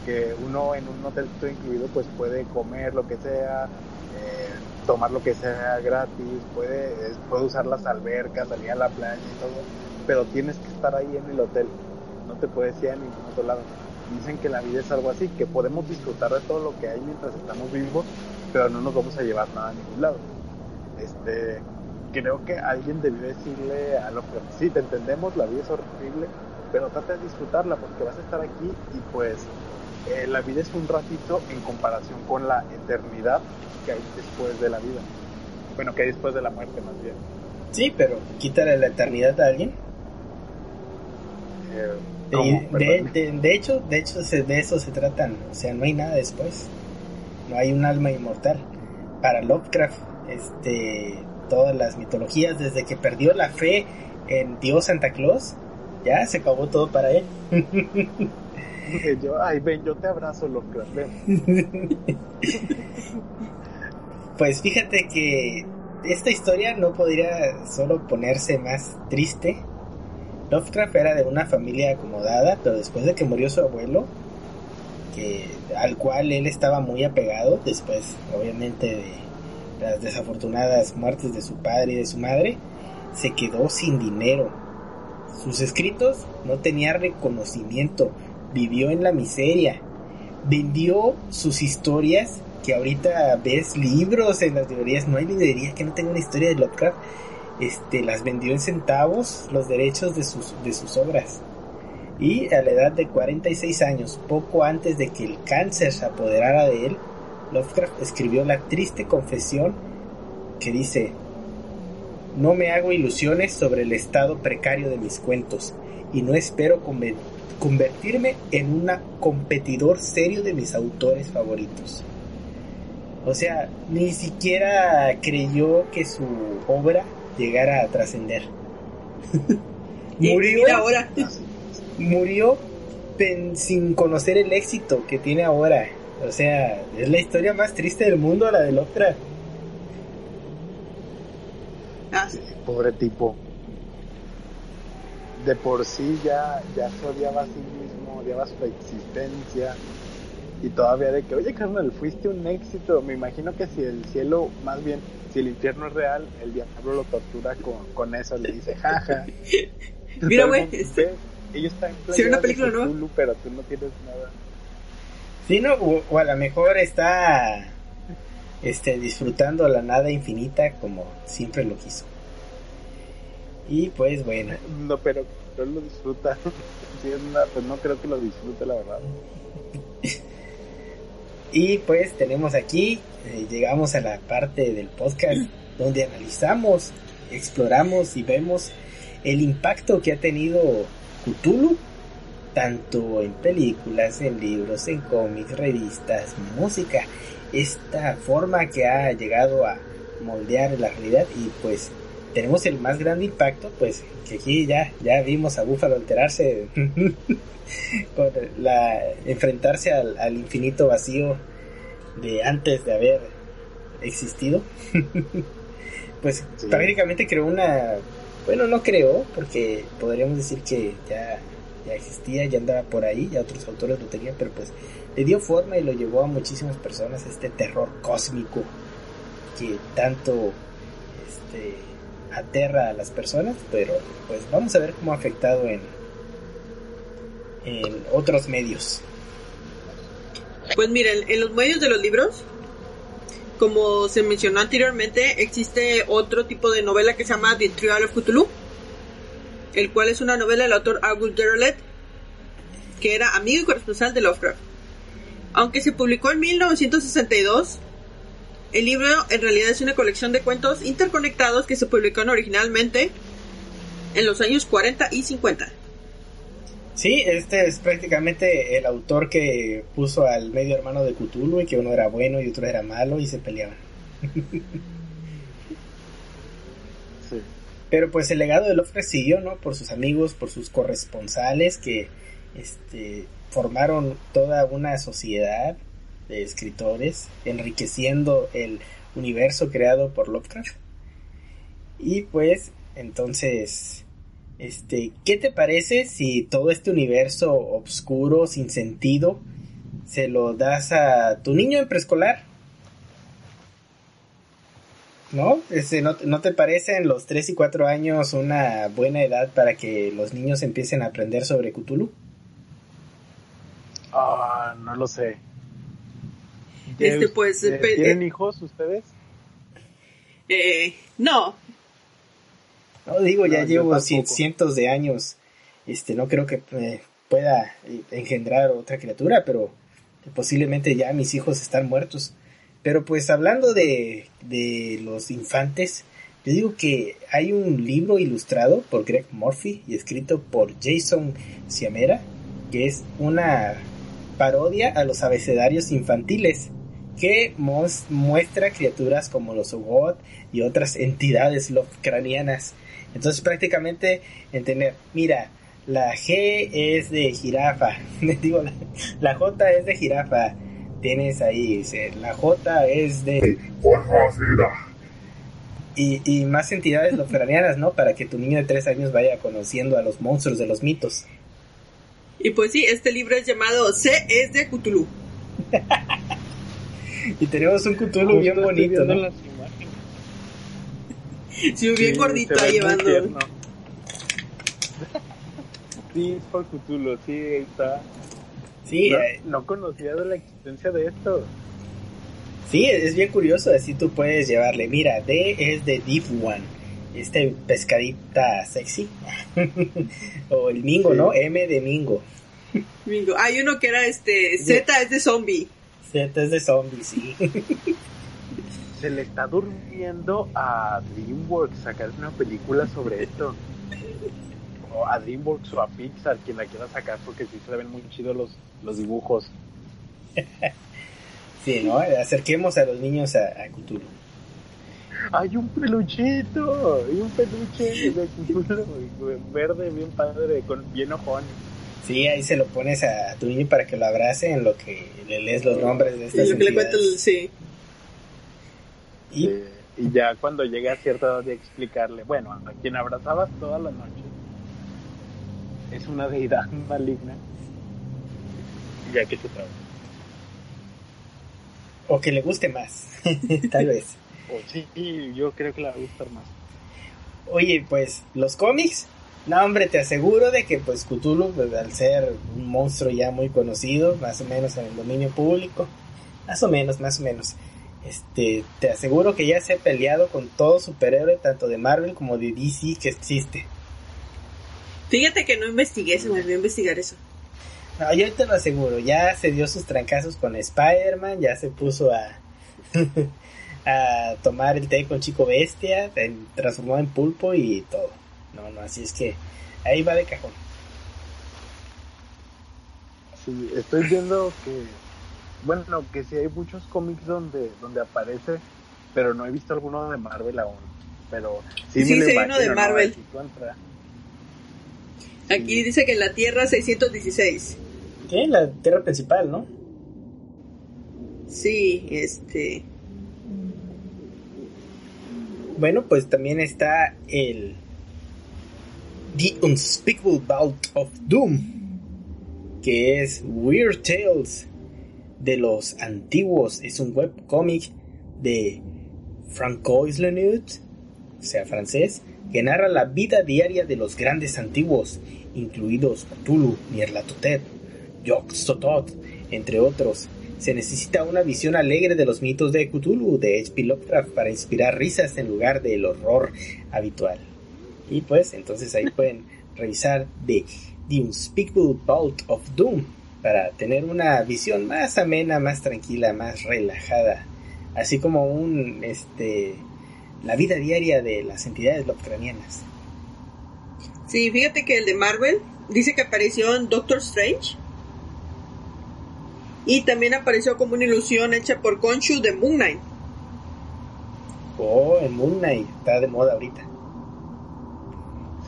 Que uno en un hotel todo incluido pues puede comer lo que sea, eh, tomar lo que sea gratis, puede, eh, puede usar las albercas, salir a la playa y todo, pero tienes que estar ahí en el hotel, no te puedes ir a ningún otro lado. Dicen que la vida es algo así, que podemos disfrutar de todo lo que hay mientras estamos vivos, pero no nos vamos a llevar nada a ningún lado. Este, creo que alguien debió decirle a los que sí, te entendemos, la vida es horrible, pero trata de disfrutarla porque vas a estar aquí y pues eh, la vida es un ratito en comparación con la eternidad que hay después de la vida. Bueno, que hay después de la muerte más bien. Sí, pero quítale la eternidad a alguien. Eh, De, Perdón. de, de hecho, de hecho se- de eso se tratan. O sea, no hay nada después. No hay un alma inmortal. Para Lovecraft, este, todas las mitologías, desde que perdió la fe en Dios Santa Claus, ya se acabó todo para él. yo, ay, ven, yo te abrazo, Lovecraft, ven. Pues fíjate que esta historia no podría solo ponerse más triste. Lovecraft era de una familia acomodada, pero después de que murió su abuelo, al cual él estaba muy apegado, después obviamente de las desafortunadas muertes de su padre y de su madre, se quedó sin dinero. Sus escritos no tenían reconocimiento, vivió en la miseria, vendió sus historias que ahorita ves libros en las librerías, no hay librería que no tenga una historia de Lovecraft, este, las vendió en centavos los derechos de sus, de sus obras. Y a la edad de 46 años, poco antes de que el cáncer se apoderara de él, Lovecraft escribió la triste confesión que dice, no me hago ilusiones sobre el estado precario de mis cuentos y no espero convertirme en un competidor serio de mis autores favoritos. O sea, ni siquiera creyó que su obra llegara a trascender. Murió, mira ahora. murió pen- sin conocer el éxito que tiene ahora. O sea, es la historia más triste del mundo, la de Lovecraft. Ah. Pobre tipo. De por sí ya, ya se odiaba a sí mismo, odiaba su existencia. Y todavía de que, oye carnal, fuiste un éxito. Me imagino que si el cielo, más bien, si el infierno es real, el diablo lo tortura con, con eso, le dice, jaja. Mira, güey, Todo el mundo este- Ellos están en Sí, una película, ¿no? Cthulhu, pero tú no tienes nada. Sí, ¿no? O, o a lo mejor está este, disfrutando la nada infinita como siempre lo quiso. Y pues bueno, No, pero no lo disfruta. Sí, una- pues no creo que lo disfrute, la verdad. y pues tenemos aquí, eh, llegamos a la parte del podcast donde analizamos, exploramos y vemos el impacto que ha tenido Cthulhu, tanto en películas, en libros, en cómics, revistas, música, esta forma que ha llegado a moldear la realidad y pues tenemos el más grande impacto, pues que aquí ya, ya vimos a Búfalo alterarse con la enfrentarse al, al infinito vacío de antes de haber existido. pues Sí. prácticamente creó una, bueno, no creó, porque podríamos decir que ya, ya existía, ya andaba por ahí, ya otros autores lo tenían, pero pues le dio forma y lo llevó a muchísimas personas este terror cósmico que tanto este, aterra a las personas, pero pues vamos a ver cómo ha afectado en, en otros medios. Pues miren, en los medios de los libros, como se mencionó anteriormente, existe otro tipo de novela que se llama The Trial of Cthulhu, el cual es una novela del autor August Derlet, que era amigo y corresponsal de Lovecraft. Aunque se publicó en 1962, el libro en realidad es una colección de cuentos interconectados que se publicaron originalmente en los años 40 y 50. Sí, este es prácticamente el autor que puso al medio hermano de Cthulhu y que uno era bueno y otro era malo y se peleaban. Sí. Pero pues el legado de Lovecraft siguió, ¿no? Por sus amigos, por sus corresponsales que este, formaron toda una sociedad de escritores, enriqueciendo el universo creado por Lovecraft. Y pues, entonces, este, ¿qué te parece si todo este universo oscuro, sin sentido, se lo das a tu niño en preescolar? ¿No? Este, ¿no, ¿No te parecen los 3 y 4 años una buena edad para que los niños empiecen a aprender sobre Cthulhu? Ah, no lo sé. Este, pues, Eh, ¿Tienen hijos ustedes? Eh, no, No, digo, ya No, llevo cien- cientos de años. Este, no creo que eh, pueda eh, engendrar otra criatura, pero posiblemente ya mis hijos están muertos. Pero pues hablando de, de los infantes, yo digo que hay un libro ilustrado por Greg Murphy y escrito por Jason Ciamera, que es una parodia a los abecedarios infantiles, que muestra criaturas como los Ogot y otras entidades lovecranianas. Entonces prácticamente entender, mira, la G es de jirafa, digo, la, la J es de jirafa, tienes ahí, dice, la J es de... Y, y más entidades lovecranianas, ¿no? Para que tu niño de tres años vaya conociendo a los monstruos de los mitos. y pues sí, este libro es llamado C es de Cthulhu. Y tenemos un Cthulhu bien bonito, ¿no? Sí, bien Sí, gordito ahí llevando. Sí, es por Cthulhu, sí, ahí está. Sí, no, eh, no conocía de la existencia de esto. sí, es bien curioso, así tú puedes llevarle. Mira, D es de Deep One, este pescadita sexy. o el Mingo, Sí. ¿no? M de Mingo. Bingo. Hay uno que era este, Z es de zombie. Z es de zombies, sí. Se le está durmiendo a DreamWorks sacar una película sobre esto. O a DreamWorks o a Pixar, quien la quiera sacar, porque sí se ven muy chidos los, los dibujos. sí, ¿no? Acerquemos a los niños a, a Cthulhu. Hay un peluchito, hay un peluche de Cthulhu, verde, bien padre, con bien ojón. Sí, ahí se lo pones a tu niño para que lo abrace en lo que le lees los nombres de Y estas lo que le cuento, sí. Y Eh, y ya cuando llega a cierta edad de explicarle, bueno, a quien abrazabas toda la noche es una deidad maligna. Y ya que se traba. o que le guste más, tal vez. O sí, yo creo que le va a gustar más. Oye, pues los cómics, no hombre, te aseguro de que pues Cthulhu, pues, al ser un monstruo ya muy conocido, más o menos en el dominio público, más o menos, más o menos, este, te aseguro que ya se ha peleado con todo superhéroe, tanto de Marvel como de DC que existe. Fíjate que no investigué, se me olvidó investigar eso. No, yo te lo aseguro, ya se dio sus trancazos con Spider-Man, ya se puso a, a tomar el té con Chico Bestia, en- transformó en pulpo y todo. No, no, así es que ahí va de cajón. Sí, estoy viendo que, bueno, que sí hay muchos cómics donde, donde aparece, pero no he visto alguno de Marvel aún. Pero sí, Sí, me sí hay uno imagino, de ¿no? Marvel. Aquí dice que en la Tierra 616. ¿Qué? La tierra principal, ¿no? Sí, este. Bueno, pues también está el The Unspeakable Bout of Doom, que es Weird Tales de los antiguos. Es un webcómic de Francois Leneut, o sea, francés, que narra la vida diaria de los grandes antiguos, incluidos Cthulhu, Nyarlathotep, Yog-Sothoth, entre otros. Se necesita una visión alegre de los mitos de Cthulhu de H.P. Lovecraft para inspirar risas en lugar del horror habitual. Y pues entonces ahí pueden revisar de The Unspeakable Bout of Doom para tener una visión más amena, más tranquila, más relajada, así como un este la vida diaria de las entidades lovecraftianas. Sí, fíjate que el de Marvel dice que apareció en Doctor Strange. Y también apareció como una ilusión hecha por Konshu de Moon Knight. Oh, el Moon Knight está de moda ahorita.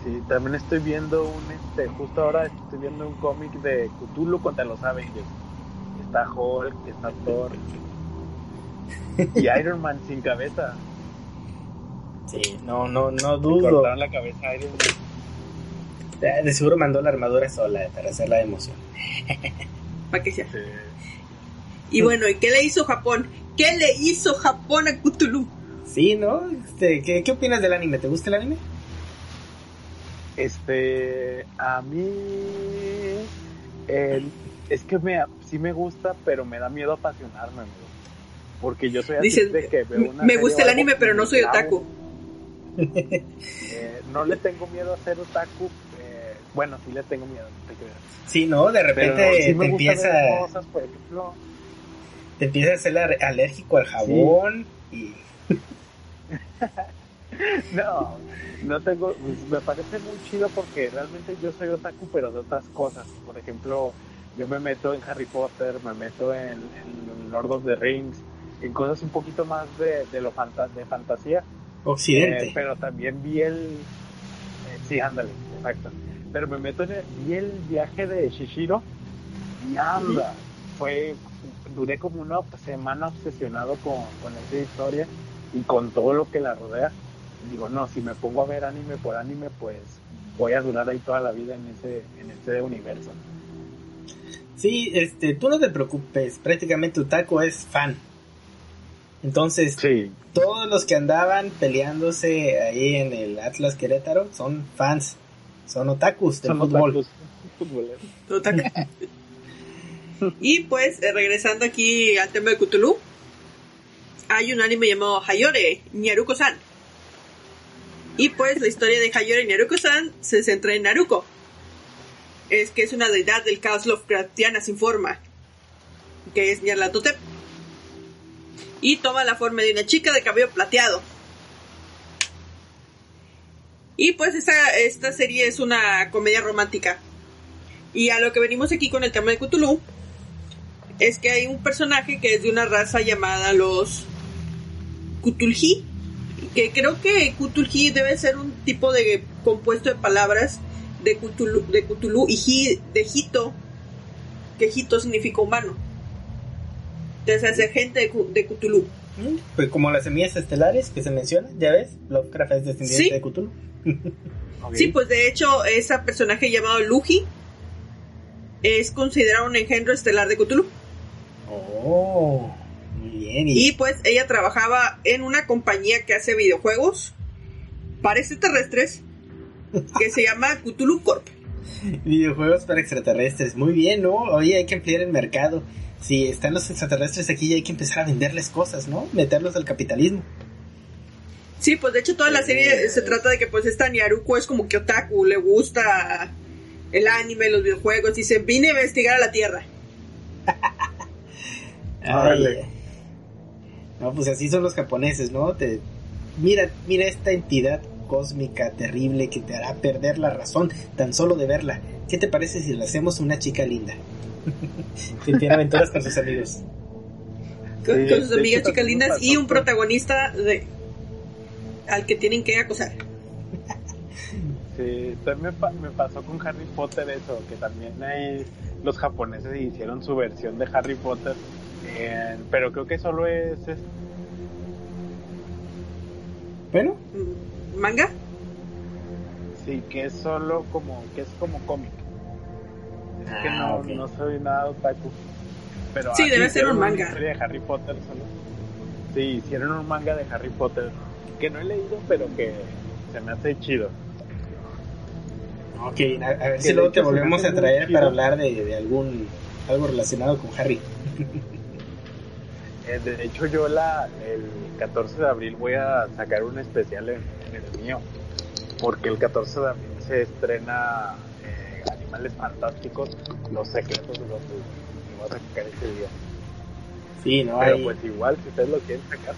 Sí, también estoy viendo un, este, justo ahora estoy viendo un cómic de Cthulhu contra los Avengers. Está Hulk, está Thor y Iron Man sin cabeza. Sí, no, no, no Le dudo. cortaron la cabeza a Iron Man. De seguro mandó la armadura sola para hacer la emoción. Para que sea. Sí. Y bueno, ¿y qué le hizo Japón? ¿Qué le hizo Japón a Cthulhu? Sí, ¿no? Este, ¿qué, ¿Qué opinas del anime? ¿Te gusta el anime? Este, a mí eh, es que me, sí me gusta, pero me da miedo apasionarme, amigo. Porque yo soy así Dices, de que veo una me gusta el anime, pero no soy otaku. Eh, no le tengo miedo a ser otaku. eh, bueno, sí le tengo miedo, no te creas. Sí, ¿no? De Pero repente sí te empieza, cosas, por ejemplo. te empieza a ser al- alérgico al jabón y No, no tengo, pues, me parece muy chido porque realmente yo soy otaku, pero de otras cosas. Por ejemplo, yo me meto en Harry Potter, me meto en, en Lord of the Rings, en cosas un poquito más de, de lo fanta- de fantasía. occidente. Eh, pero también vi el, eh, sí, ándale, exacto. Pero me meto en el, vi el viaje de Shishiro y anda, fue, duré como una semana obsesionado con, con esa historia y con todo lo que la rodea. Digo, no, si me pongo a ver anime por anime, pues voy a durar ahí toda la vida en ese, en ese universo. Sí, este, tú no te preocupes, prácticamente Utaco es fan. Entonces, Sí, todos los que andaban peleándose ahí en el Atlas Querétaro son fans, son otakus del son fútbol. otakus y pues, eh, regresando aquí al tema de Cthulhu, hay un anime llamado Hayore Nyaruko-san. Y pues la historia de Hayore Nyaruko-san se centra en Naruko. Es que es una deidad del caos Lovecraftiana sin forma, que es Nyarlathotep. Y toma la forma de una chica de cabello plateado. Y pues esta, esta serie es una comedia romántica. Y a lo que venimos aquí con el tema de Cthulhu es que hay un personaje que es de una raza llamada los Cthulhi, que creo que Cthulhi debe ser un tipo de compuesto de palabras de Cthulhu, de Cthulhu y hi- de Hito, que Hito significa humano. Entonces hace gente de, de Cthulhu. ¿Mm? Pues como las semillas estelares que se mencionan, ya ves, Lovecraft es descendiente Sí. de Cthulhu. Sí, pues de hecho, ese personaje llamado Luji es considerado un engendro estelar de Cthulhu. Oh, bien. Y, Y pues ella trabajaba en una compañía que hace videojuegos para extraterrestres que se llama Cthulhu Corp. videojuegos para extraterrestres, muy bien, ¿no? Oye, hay que ampliar el mercado. Si están los extraterrestres aquí, ya hay que empezar a venderles cosas, ¿no? Meterlos al capitalismo. Sí, pues de hecho toda la serie se trata de que pues esta Nyaruko es como que otaku, le gusta el anime, los videojuegos, y dice, vine a investigar a la Tierra. Ay, no, pues así son los japoneses, ¿no? Te, mira, mira esta entidad cósmica terrible que te hará perder la razón tan solo de verla. ¿Qué te parece si le hacemos una chica linda? que tiene aventuras con sus amigos. Con, Sí, con sus amigas hecho, chicas lindas y un protagonista de al que tienen que acosar. Sí, también me pasó con Harry Potter eso, que también hay los japoneses hicieron su versión de Harry Potter, eh, pero creo que solo es, es- Bueno, mm, manga. Sí, que es solo como, que es como cómic. Es que Ah, no, ok. no soy nada otaku. Pero Sí, debe ser hicieron un manga. de Harry Potter solo. Sí, hicieron un manga de Harry Potter que no he leído, pero que se me hace chido. ok, a, a ver Que si luego te volvemos a traer para hablar de, de algún algo relacionado con Harry. Eh, de hecho, yo la, el 14 de abril voy a sacar un especial en, en el mío, porque el 14 de abril se estrena eh, Animales Fantásticos, Los Secretos de los. Y voy a sacar ese día. Sí, no Pero hay. pues igual, si ustedes lo quieren sacar,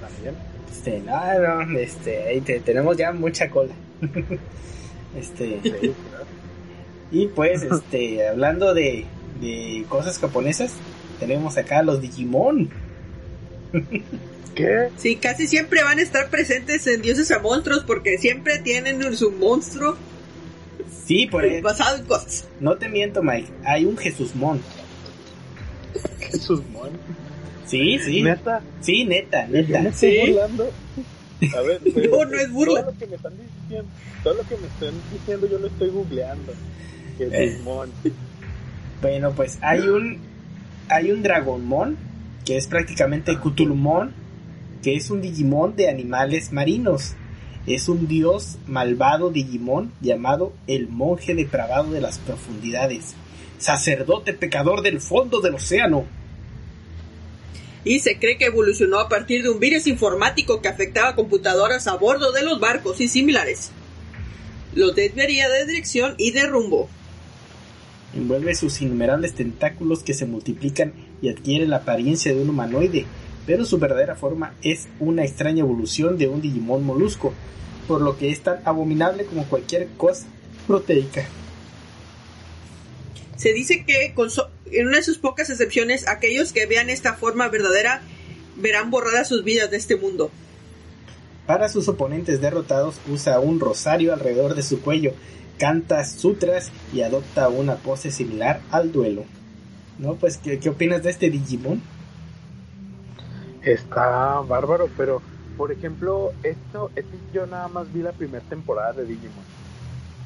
también. Este, no, no, este, ahí te- tenemos ya mucha cola. este, Sí, claro. y pues, este, hablando de, de cosas japonesas, tenemos acá los Digimon. ¿Qué? Sí, casi siempre van a estar presentes en Dioses a Monstruos porque siempre tienen su monstruo Sí, por ahí, basado en cosas. no te miento, Mike, hay un Jesusmon. Jesús Mon. Sí, sí, Neta, sí, neta, me neta. estoy Sí. burlando. A ver, pero No, no es burla. Todo lo que me están diciendo, todo lo que me están diciendo yo lo estoy googleando. Jesús Eh. Mon. Bueno, pues hay un hay un Dragonmon que es prácticamente Cthulhumon, que es un Digimon de animales marinos. Es un dios malvado Digimon llamado el monje depravado de las profundidades, sacerdote pecador del fondo del océano. Y se cree que evolucionó a partir de un virus informático que afectaba computadoras a bordo de los barcos y similares. Los desviaría de dirección y de rumbo. Envuelve sus innumerables tentáculos que se multiplican y adquieren la apariencia de un humanoide, pero su verdadera forma es una extraña evolución de un Digimon molusco, por lo que es tan abominable como cualquier cosa proteica. Se dice que con so- en una de sus pocas excepciones, aquellos que vean esta forma verdadera verán borradas sus vidas de este mundo. Para sus oponentes derrotados usa un rosario alrededor de su cuello, canta sutras y adopta una pose similar al duelo. ¿No? Pues, ¿qué, qué opinas de este Digimon? Está bárbaro, pero por ejemplo, esto, esto yo nada más vi la primera temporada de Digimon.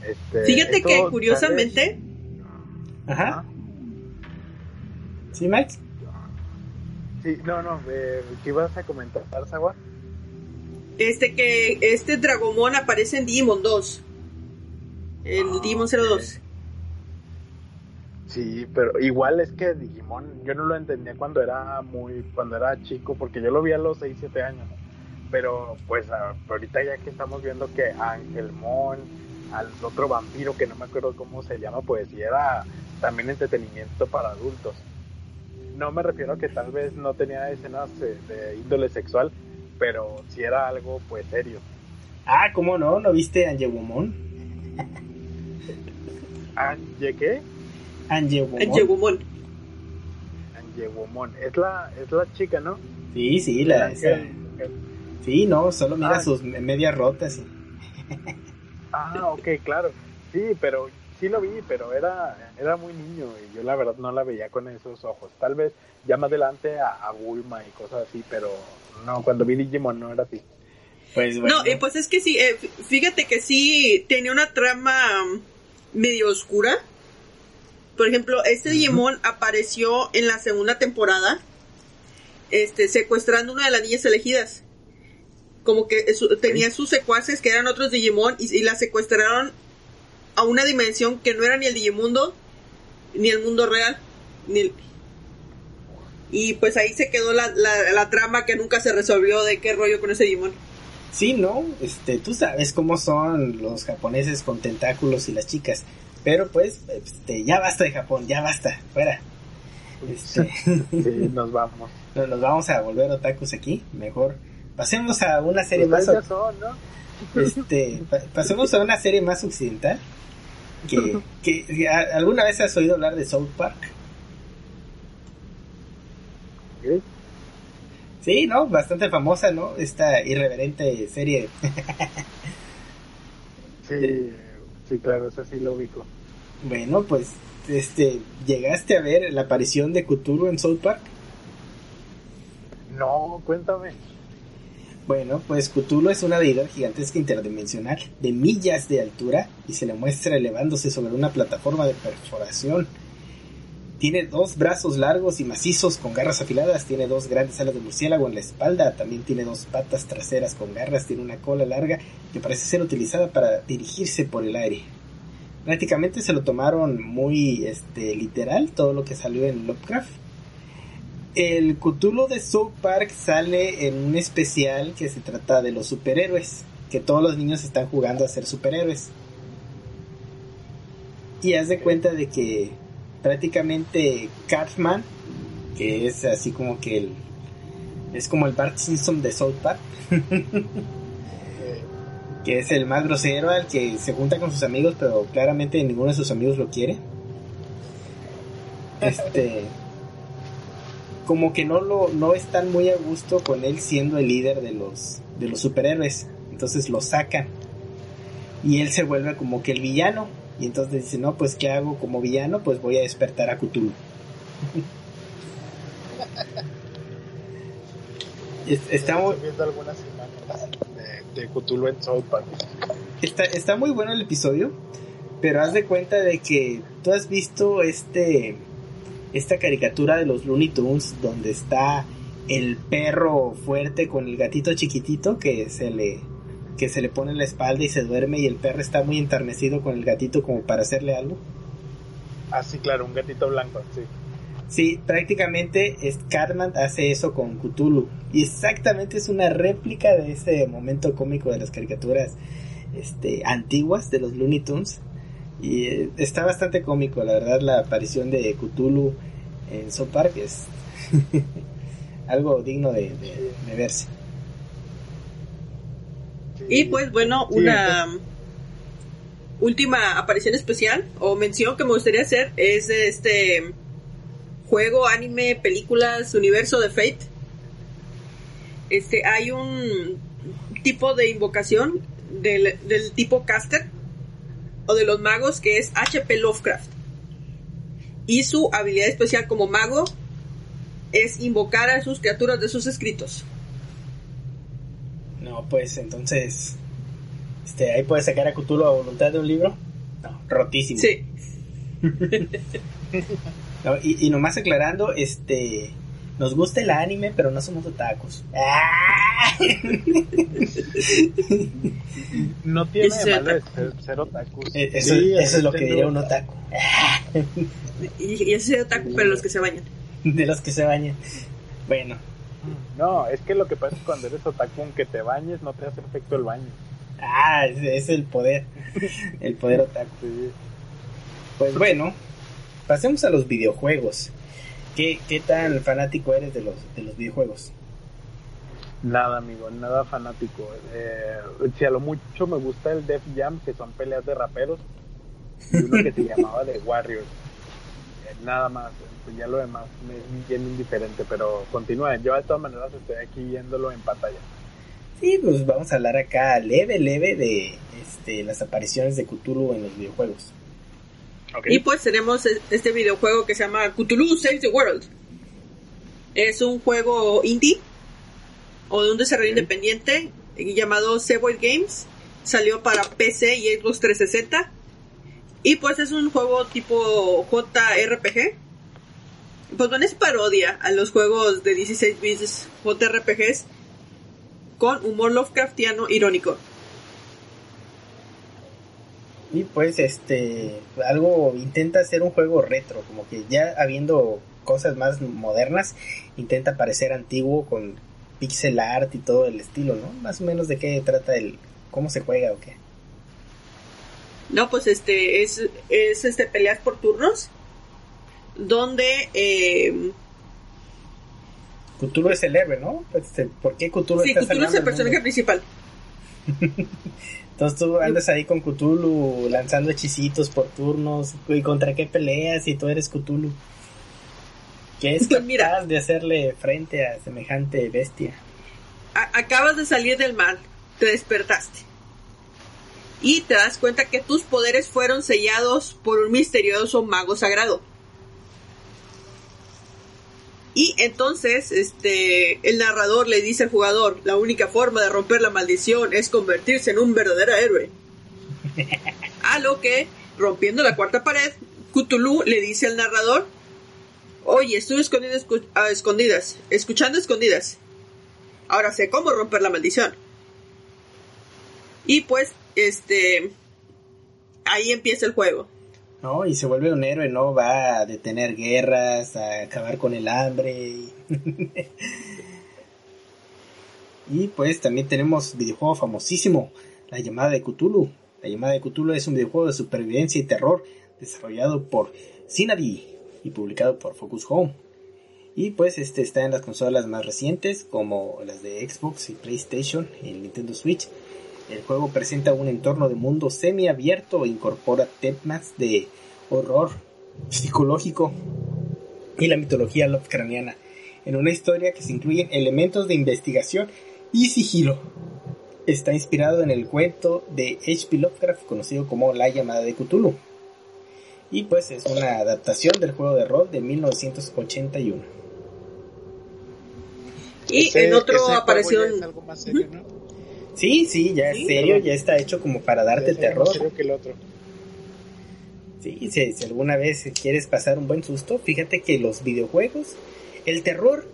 Este, Fíjate que curiosamente, Ajá. ¿Sí, Mike? Sí, no, no, eh, ¿qué ibas a comentar, Sawa? este que este Dragomon aparece en Digimon 2. Ah, Digimon ok. 02. Sí, pero igual es que Digimon, yo no lo entendía cuando era muy, cuando era chico, porque yo lo vi a los 6, 7 años. Pero pues ahorita ya que estamos viendo que Angelmon, al otro vampiro que no me acuerdo cómo se llama, pues sí era también entretenimiento para adultos. No me refiero a que tal vez no tenía escenas de, de índole sexual, pero sí era algo pues serio. Ah, ¿cómo no? ¿No viste Angewomon? ¿Anje qué? Angewomon. Angewomon. Es la, es la chica, ¿no? Sí, sí, la, esa- ángel- sí, no, solo mira Ah. sus me- medias rotas. y- Ah, ok, claro. Sí, pero sí lo vi, pero era, era muy niño y yo la verdad no la veía con esos ojos. Tal vez ya más adelante a, a Bulma y cosas así, pero no, cuando vi Digimon no era así. Pues bueno. No, eh, pues es que sí, eh, fíjate que sí tenía una trama medio oscura. Por ejemplo, este Digimon apareció en la segunda temporada, este, secuestrando una de las niñas elegidas. Como que su- tenía sus secuaces que eran otros Digimon y, y la secuestraron a una dimensión que no era ni el Digimundo, ni el mundo real, ni el- Y pues ahí se quedó la, la, la trama que nunca se resolvió de qué rollo con ese Digimon. Sí, no, este, tú sabes cómo son los japoneses con tentáculos y las chicas. Pero pues, este, ya basta de Japón, ya basta, fuera. Este, Sí, nos vamos. no, nos vamos a volver otakus aquí, mejor. Pasemos a una serie más, Ustedes ya son, ¿no? este, pa- pasemos a una serie más occidental. Que, que ¿a- ¿Alguna vez has oído hablar de South Park? ¿Sí? ¿no? Bastante famosa, ¿no? Esta irreverente serie. Sí, sí, claro, eso sí lo ubico. Bueno, pues, este, ¿llegaste a ver la aparición de Cthulhu en South Park? No, cuéntame. Bueno, pues Cthulhu es una deidad gigantesca interdimensional de millas de altura y se le muestra elevándose sobre una plataforma de perforación. Tiene dos brazos largos y macizos con garras afiladas, tiene dos grandes alas de murciélago en la espalda, también tiene dos patas traseras con garras, tiene una cola larga que parece ser utilizada para dirigirse por el aire. Prácticamente se lo tomaron muy este, literal todo lo que salió en Lovecraft el Cthulhu de South Park sale en un especial que se trata de los superhéroes, que todos los niños están jugando a ser superhéroes. Y haz de cuenta de que prácticamente Cartman, que es así como que el es como el Bart Simpson de South Park, que es el más grosero al que se junta con sus amigos, pero claramente ninguno de sus amigos lo quiere. Este como que no lo no están muy a gusto con él siendo el líder de los de los superhéroes. Entonces lo sacan. Y él se vuelve como que el villano y entonces dice no pues qué hago como villano pues voy a despertar a Cthulhu está muy viendo algunas imágenes de, de Cthulhu en South Park. Está, está muy bueno el episodio pero haz de cuenta de que tú has visto este esta caricatura de los Looney Tunes donde está el perro fuerte con el gatito chiquitito que se le que se le pone en la espalda y se duerme y el perro está muy enternecido con el gatito como para hacerle algo. Ah, sí, claro, un gatito blanco, sí. Sí, prácticamente Cartman hace eso con Cthulhu y exactamente es una réplica de ese momento cómico de las caricaturas este, antiguas de los Looney Tunes y eh, está bastante cómico, la verdad, la aparición de Cthulhu en South Park es algo digno de, verse. Y pues bueno, una última aparición especial o mención que me gustaría hacer es de este juego, anime, películas, universo de Fate. Este, hay un tipo de invocación del, del tipo caster o de los magos que es HP Lovecraft. Y su habilidad especial como mago es invocar a sus criaturas de sus escritos. No, pues entonces este ahí puedes sacar a Cthulhu a voluntad de un libro. No, rotísimo. Sí. y, y nomás aclarando, este nos gusta el anime, pero no somos otakus. no tiene de malo ser, otakus. Eh, eso, eso es lo que diría un otaku. y, y ese es otaku, pero los que se bañan. De los que se bañan. Bueno. No, es que lo que pasa es que cuando eres otaku, aunque te bañes, no te hace efecto el baño. Ah, es el poder. El poder otaku. Pues bueno, pasemos a los videojuegos. ¿Qué, ¿Qué tan fanático eres de los, de los videojuegos? Nada, amigo, nada fanático. Eh, si a lo mucho me gusta el Def Jam, que son peleas de raperos, y uno que se llamaba The Warriors. Nada más, pues ya lo demás me es bien indiferente, pero continúen. Yo de todas maneras estoy aquí viéndolo en pantalla. Sí, pues vamos a hablar acá leve, leve de este, las apariciones de Cthulhu en los videojuegos. Y pues tenemos e-, este videojuego que se llama Cthulhu Save the World. Es un juego indie o de un desarrollo independiente llamado Seboid Games. Salió para PC y Xbox 360. Y pues es un juego tipo JRPG. Pues bueno, es parodia a los juegos de 16 bits JRPGs con humor Lovecraftiano irónico. Y pues este algo intenta hacer un juego retro como que ya habiendo cosas más modernas intenta parecer antiguo con pixel art y todo el estilo no más o menos de qué trata el cómo se juega o qué no pues este es es este peleas por turnos donde eh, Cthulhu es el héroe, ¿no? Pues, este, ¿Por qué Cthulhu sí, Cthulhu es el personaje principal. Entonces tú andas ahí con Cthulhu lanzando hechicitos por turnos. ¿Y contra qué peleas si tú eres Cthulhu? ¿Qué es pues capaz de hacerle frente a semejante bestia? acabas de salir del mar, te despertaste. Y te das cuenta que tus poderes fueron sellados por un misterioso mago sagrado. Y entonces, este, el narrador le dice al jugador, la única forma de romper la maldición es convertirse en un verdadero héroe. A lo que, rompiendo la cuarta pared, Cthulhu le dice al narrador, oye, estuve escondido escu- a escondidas, escuchando escondidas. Ahora sé cómo romper la maldición. Y pues, este, ahí empieza el juego. ¿no? Y se vuelve un héroe, ¿no? Va a detener guerras, a acabar con el hambre. Y, pues también tenemos videojuego famosísimo, La llamada de Cthulhu. La llamada de Cthulhu es un videojuego de supervivencia y terror desarrollado por Synadi y publicado por Focus Home. Y pues este está en las consolas más recientes como las de Xbox y PlayStation el Nintendo Switch. El juego presenta un entorno de mundo semiabierto e incorpora temas de horror psicológico y la mitología Lovecraftiana en una historia que se incluyen elementos de investigación y sigilo. Está inspirado en el cuento de H.P. Lovecraft conocido como La llamada de Cthulhu. Y pues es una adaptación del juego de rol de 1981. Y Ese- en otro apareció... ya es algo más serio, ¿no? Sí, sí, ya es Sí, serio, perdón. ya está hecho como para darte terror. más serio que el otro. Sí, si, si alguna vez quieres pasar un buen susto, fíjate que los videojuegos, el terror,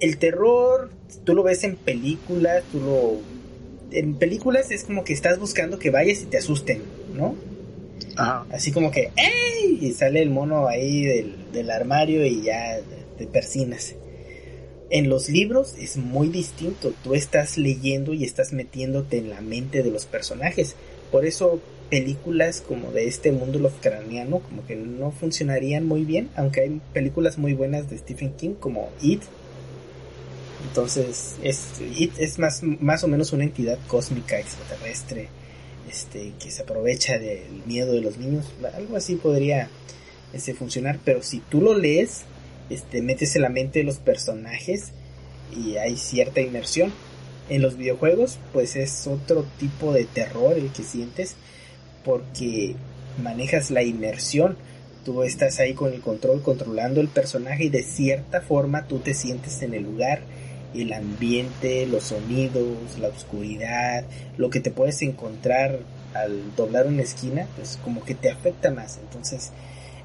el terror, tú lo ves en películas, tú lo... En películas es como que estás buscando que vayas y te asusten, ¿no? Ajá. Así como que, ¡ey! Y sale el mono ahí del, del armario y ya te persinas. En los libros es muy distinto. Tú estás leyendo y estás metiéndote en la mente de los personajes. Por eso películas como de este mundo Lovecraftiano como que no funcionarían muy bien, aunque hay películas muy buenas de Stephen King como It. Entonces, es, It es más, más o menos una entidad cósmica extraterrestre este, que se aprovecha del miedo de los niños. Algo así podría este, funcionar, pero si tú lo lees, este, metes en la mente de los personajes y hay cierta inmersión. En los videojuegos, pues es otro tipo de terror el que sientes porque manejas la inmersión. Tú estás ahí con el control, controlando el personaje y de cierta forma tú te sientes en el lugar, el ambiente, los sonidos, la oscuridad, lo que te puedes encontrar al doblar una esquina, pues como que te afecta más. Entonces,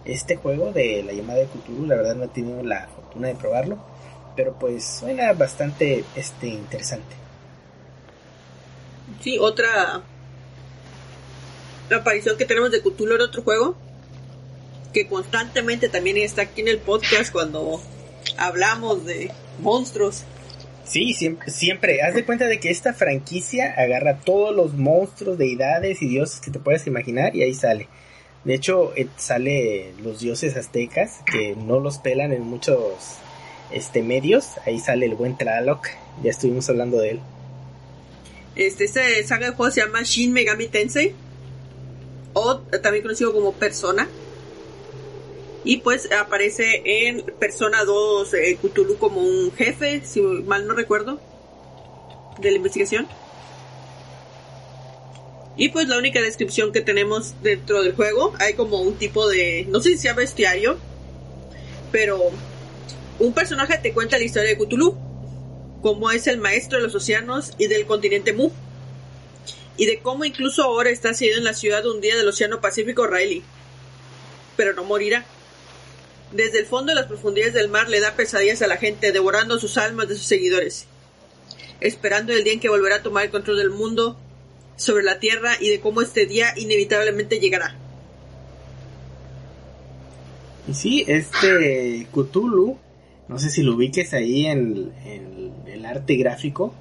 este juego de la llamada de Cthulhu, la verdad no he tenido la fortuna de probarlo, pero pues suena bastante este interesante. Sí, otra aparición que tenemos de Cthulhu en otro juego que constantemente también está aquí en el podcast cuando hablamos de monstruos. Sí, siempre, siempre. Haz de cuenta de que esta franquicia agarra todos los monstruos, deidades y dioses que te puedas imaginar y ahí sale. De hecho, eh, sale los dioses aztecas que no los pelan en muchos este medios. Ahí sale el buen Tlaloc. Ya estuvimos hablando de él. Este, este saga de juego se llama Shin Megami Tensei o también conocido como Persona. Y pues aparece en Persona 2 eh, como un jefe, si mal no recuerdo, de la investigación. Y pues la única descripción que tenemos dentro del juego, hay como un tipo de, no sé si sea bestiario, pero un personaje te cuenta la historia de Cthulhu, como es el maestro de los océanos y del continente Mu, y de cómo incluso ahora está sediado en la ciudad un día del Océano Pacífico Riley, pero no morirá. Desde el fondo de las profundidades del mar le da pesadillas a la gente, devorando sus almas de sus seguidores, esperando el día en que volverá a tomar el control del mundo sobre la tierra y de cómo este día inevitablemente llegará. Y sí, este Cthulhu, no sé si lo ubiques ahí en, en el arte gráfico,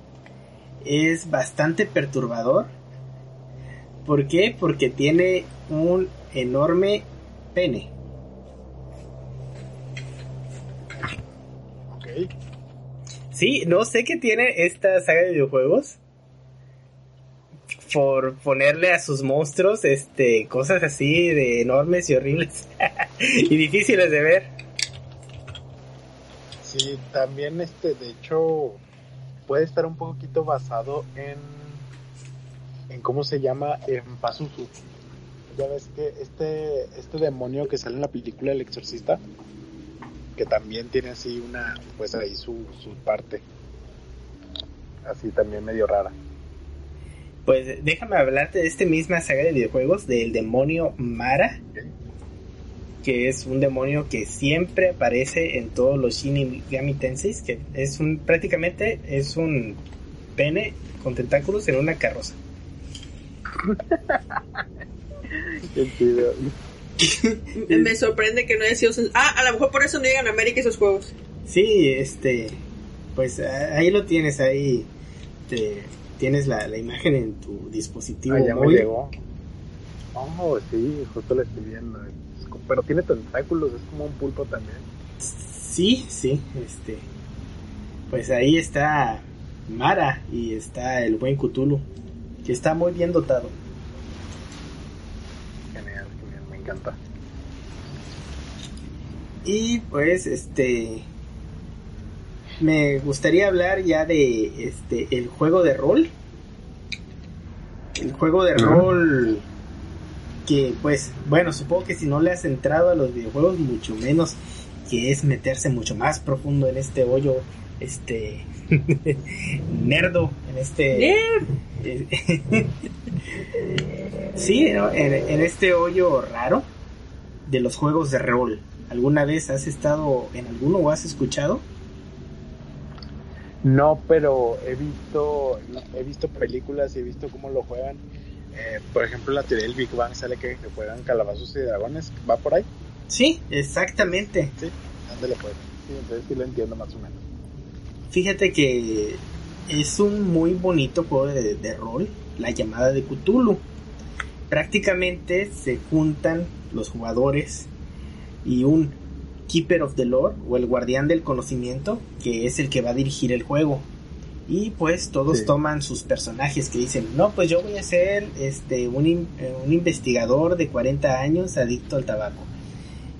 es bastante perturbador. ¿Por qué? Porque tiene un enorme pene. Ok. Sí, no sé qué tiene esta saga de videojuegos. Por ponerle a sus monstruos este cosas así de enormes y horribles y difíciles de ver. Sí, también este, de hecho, puede estar un poquito basado en, en cómo se llama, en Pazuzu. Ya ves que este, este demonio que sale en la película El Exorcista, que también tiene así una, pues ahí su, su parte, así también medio rara. Pues déjame hablarte de esta misma saga de videojuegos, del demonio Mara, que es un demonio que siempre aparece en todos los Shinigami Tenseis, que es un, prácticamente es un pene con tentáculos en una carroza. Me sorprende que no haya sido. Ah, a lo mejor por eso no llegan a América esos juegos. Sí, este, pues ahí lo tienes, ahí te, tienes la, la imagen en tu dispositivo Ah, ya me llegó. Oh, sí, justo lo estoy viendo. Pero tiene tentáculos, es como un pulpo también. Sí, sí, este, pues ahí está Mara y está el buen Cthulhu, que está muy bien dotado. Genial, genial, me encanta. Y pues este me gustaría hablar ya de este el juego de rol. El juego de rol que pues bueno, supongo que si no le has entrado a los videojuegos mucho menos que es meterse mucho más profundo en este hoyo este nerdo en este sí, ¿no? en, en este hoyo raro de los juegos de rol. ¿Alguna vez has estado en alguno o has escuchado? No, pero he visto, he visto películas y he visto cómo lo juegan. Eh, por ejemplo, la teoría del Big Bang sale que, que juegan calabazos y dragones. ¿Va por ahí? Sí, exactamente. Sí. Ándale pues. Sí, entonces sí lo entiendo más o menos. Fíjate que es un muy bonito juego de, de rol, la llamada de Cthulhu. Prácticamente se juntan los jugadores y un Keeper of the Lore o el guardián del conocimiento que es el que va a dirigir el juego. Y pues todos Sí. toman sus personajes que dicen, no, pues yo voy a ser este, un, in- eh, un investigador de 40 años adicto al tabaco.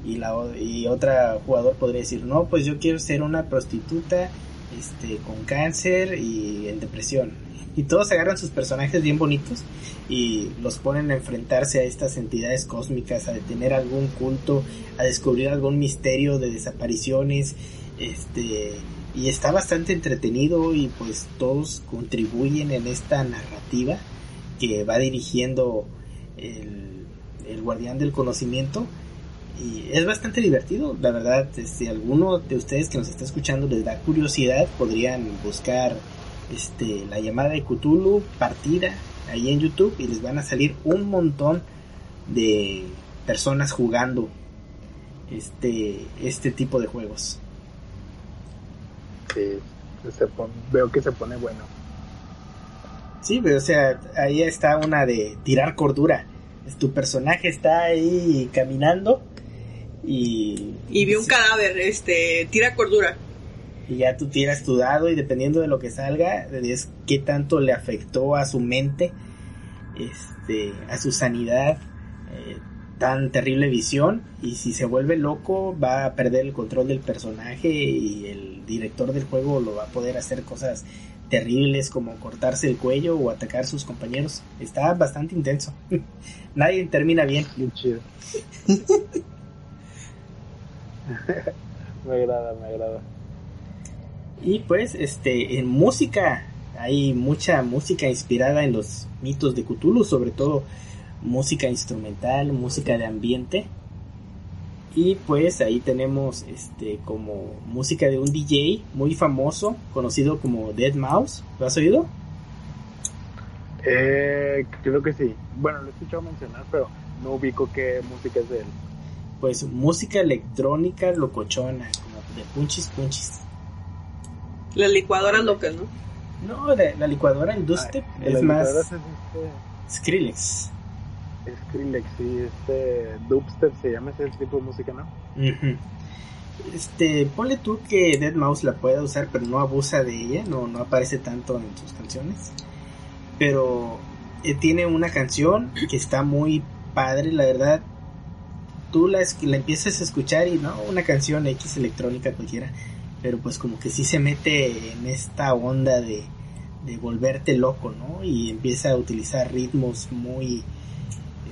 Y, la, y otra jugador podría decir, no, pues yo quiero ser una prostituta este, con cáncer y en depresión. Y todos agarran sus personajes bien bonitos y los ponen a enfrentarse a estas entidades cósmicas, a detener algún culto, a descubrir algún misterio de desapariciones, este y está bastante entretenido y pues todos contribuyen en esta narrativa que va dirigiendo el, el guardián del conocimiento. Y es bastante divertido, la verdad, si alguno de ustedes que nos está escuchando les da curiosidad, podrían buscar este la llamada de Cthulhu partida ahí en YouTube y les van a salir un montón de personas jugando este este tipo de juegos. Sí, se pon- veo que se pone bueno. Sí, pero o sea, ahí está una de tirar cordura. Tu personaje está ahí caminando y Y vi un cadáver, este, tira cordura. Y ya tú tiras tu dado y dependiendo de lo que salga es qué tanto le afectó a su mente este a su sanidad eh, tan terrible visión y si se vuelve loco va a perder el control del personaje y el director del juego lo va a poder hacer cosas terribles como cortarse el cuello o atacar a sus compañeros está bastante intenso nadie termina bien chido. me agrada, me agrada. Y pues, este, en música, hay mucha música inspirada en los mitos de Cthulhu, sobre todo música instrumental, música de ambiente. Y pues ahí tenemos este como música de un DJ muy famoso, conocido como Dead Mouse. ¿Lo has oído? Eh, creo que sí. Bueno, lo he escuchado mencionar, pero no ubico qué música es de él. Pues música electrónica locochona, como de punchis punchis. Las licuadoras locas, ¿no? No, la licuadora en dubstep Ah, es más es Skrillex. este Skrillex, sí, este dubstep se llama ese tipo de música, ¿no? Este, ponle tú que Dead Mouse la pueda usar, pero no abusa de ella, no, no aparece tanto en sus canciones. Pero eh, tiene una canción que está muy padre, la verdad. Tú la, es- la empiezas a escuchar y no, una canción X electrónica cualquiera, pero pues como que sí se mete en esta onda de, de volverte loco, ¿no? Y empieza a utilizar ritmos muy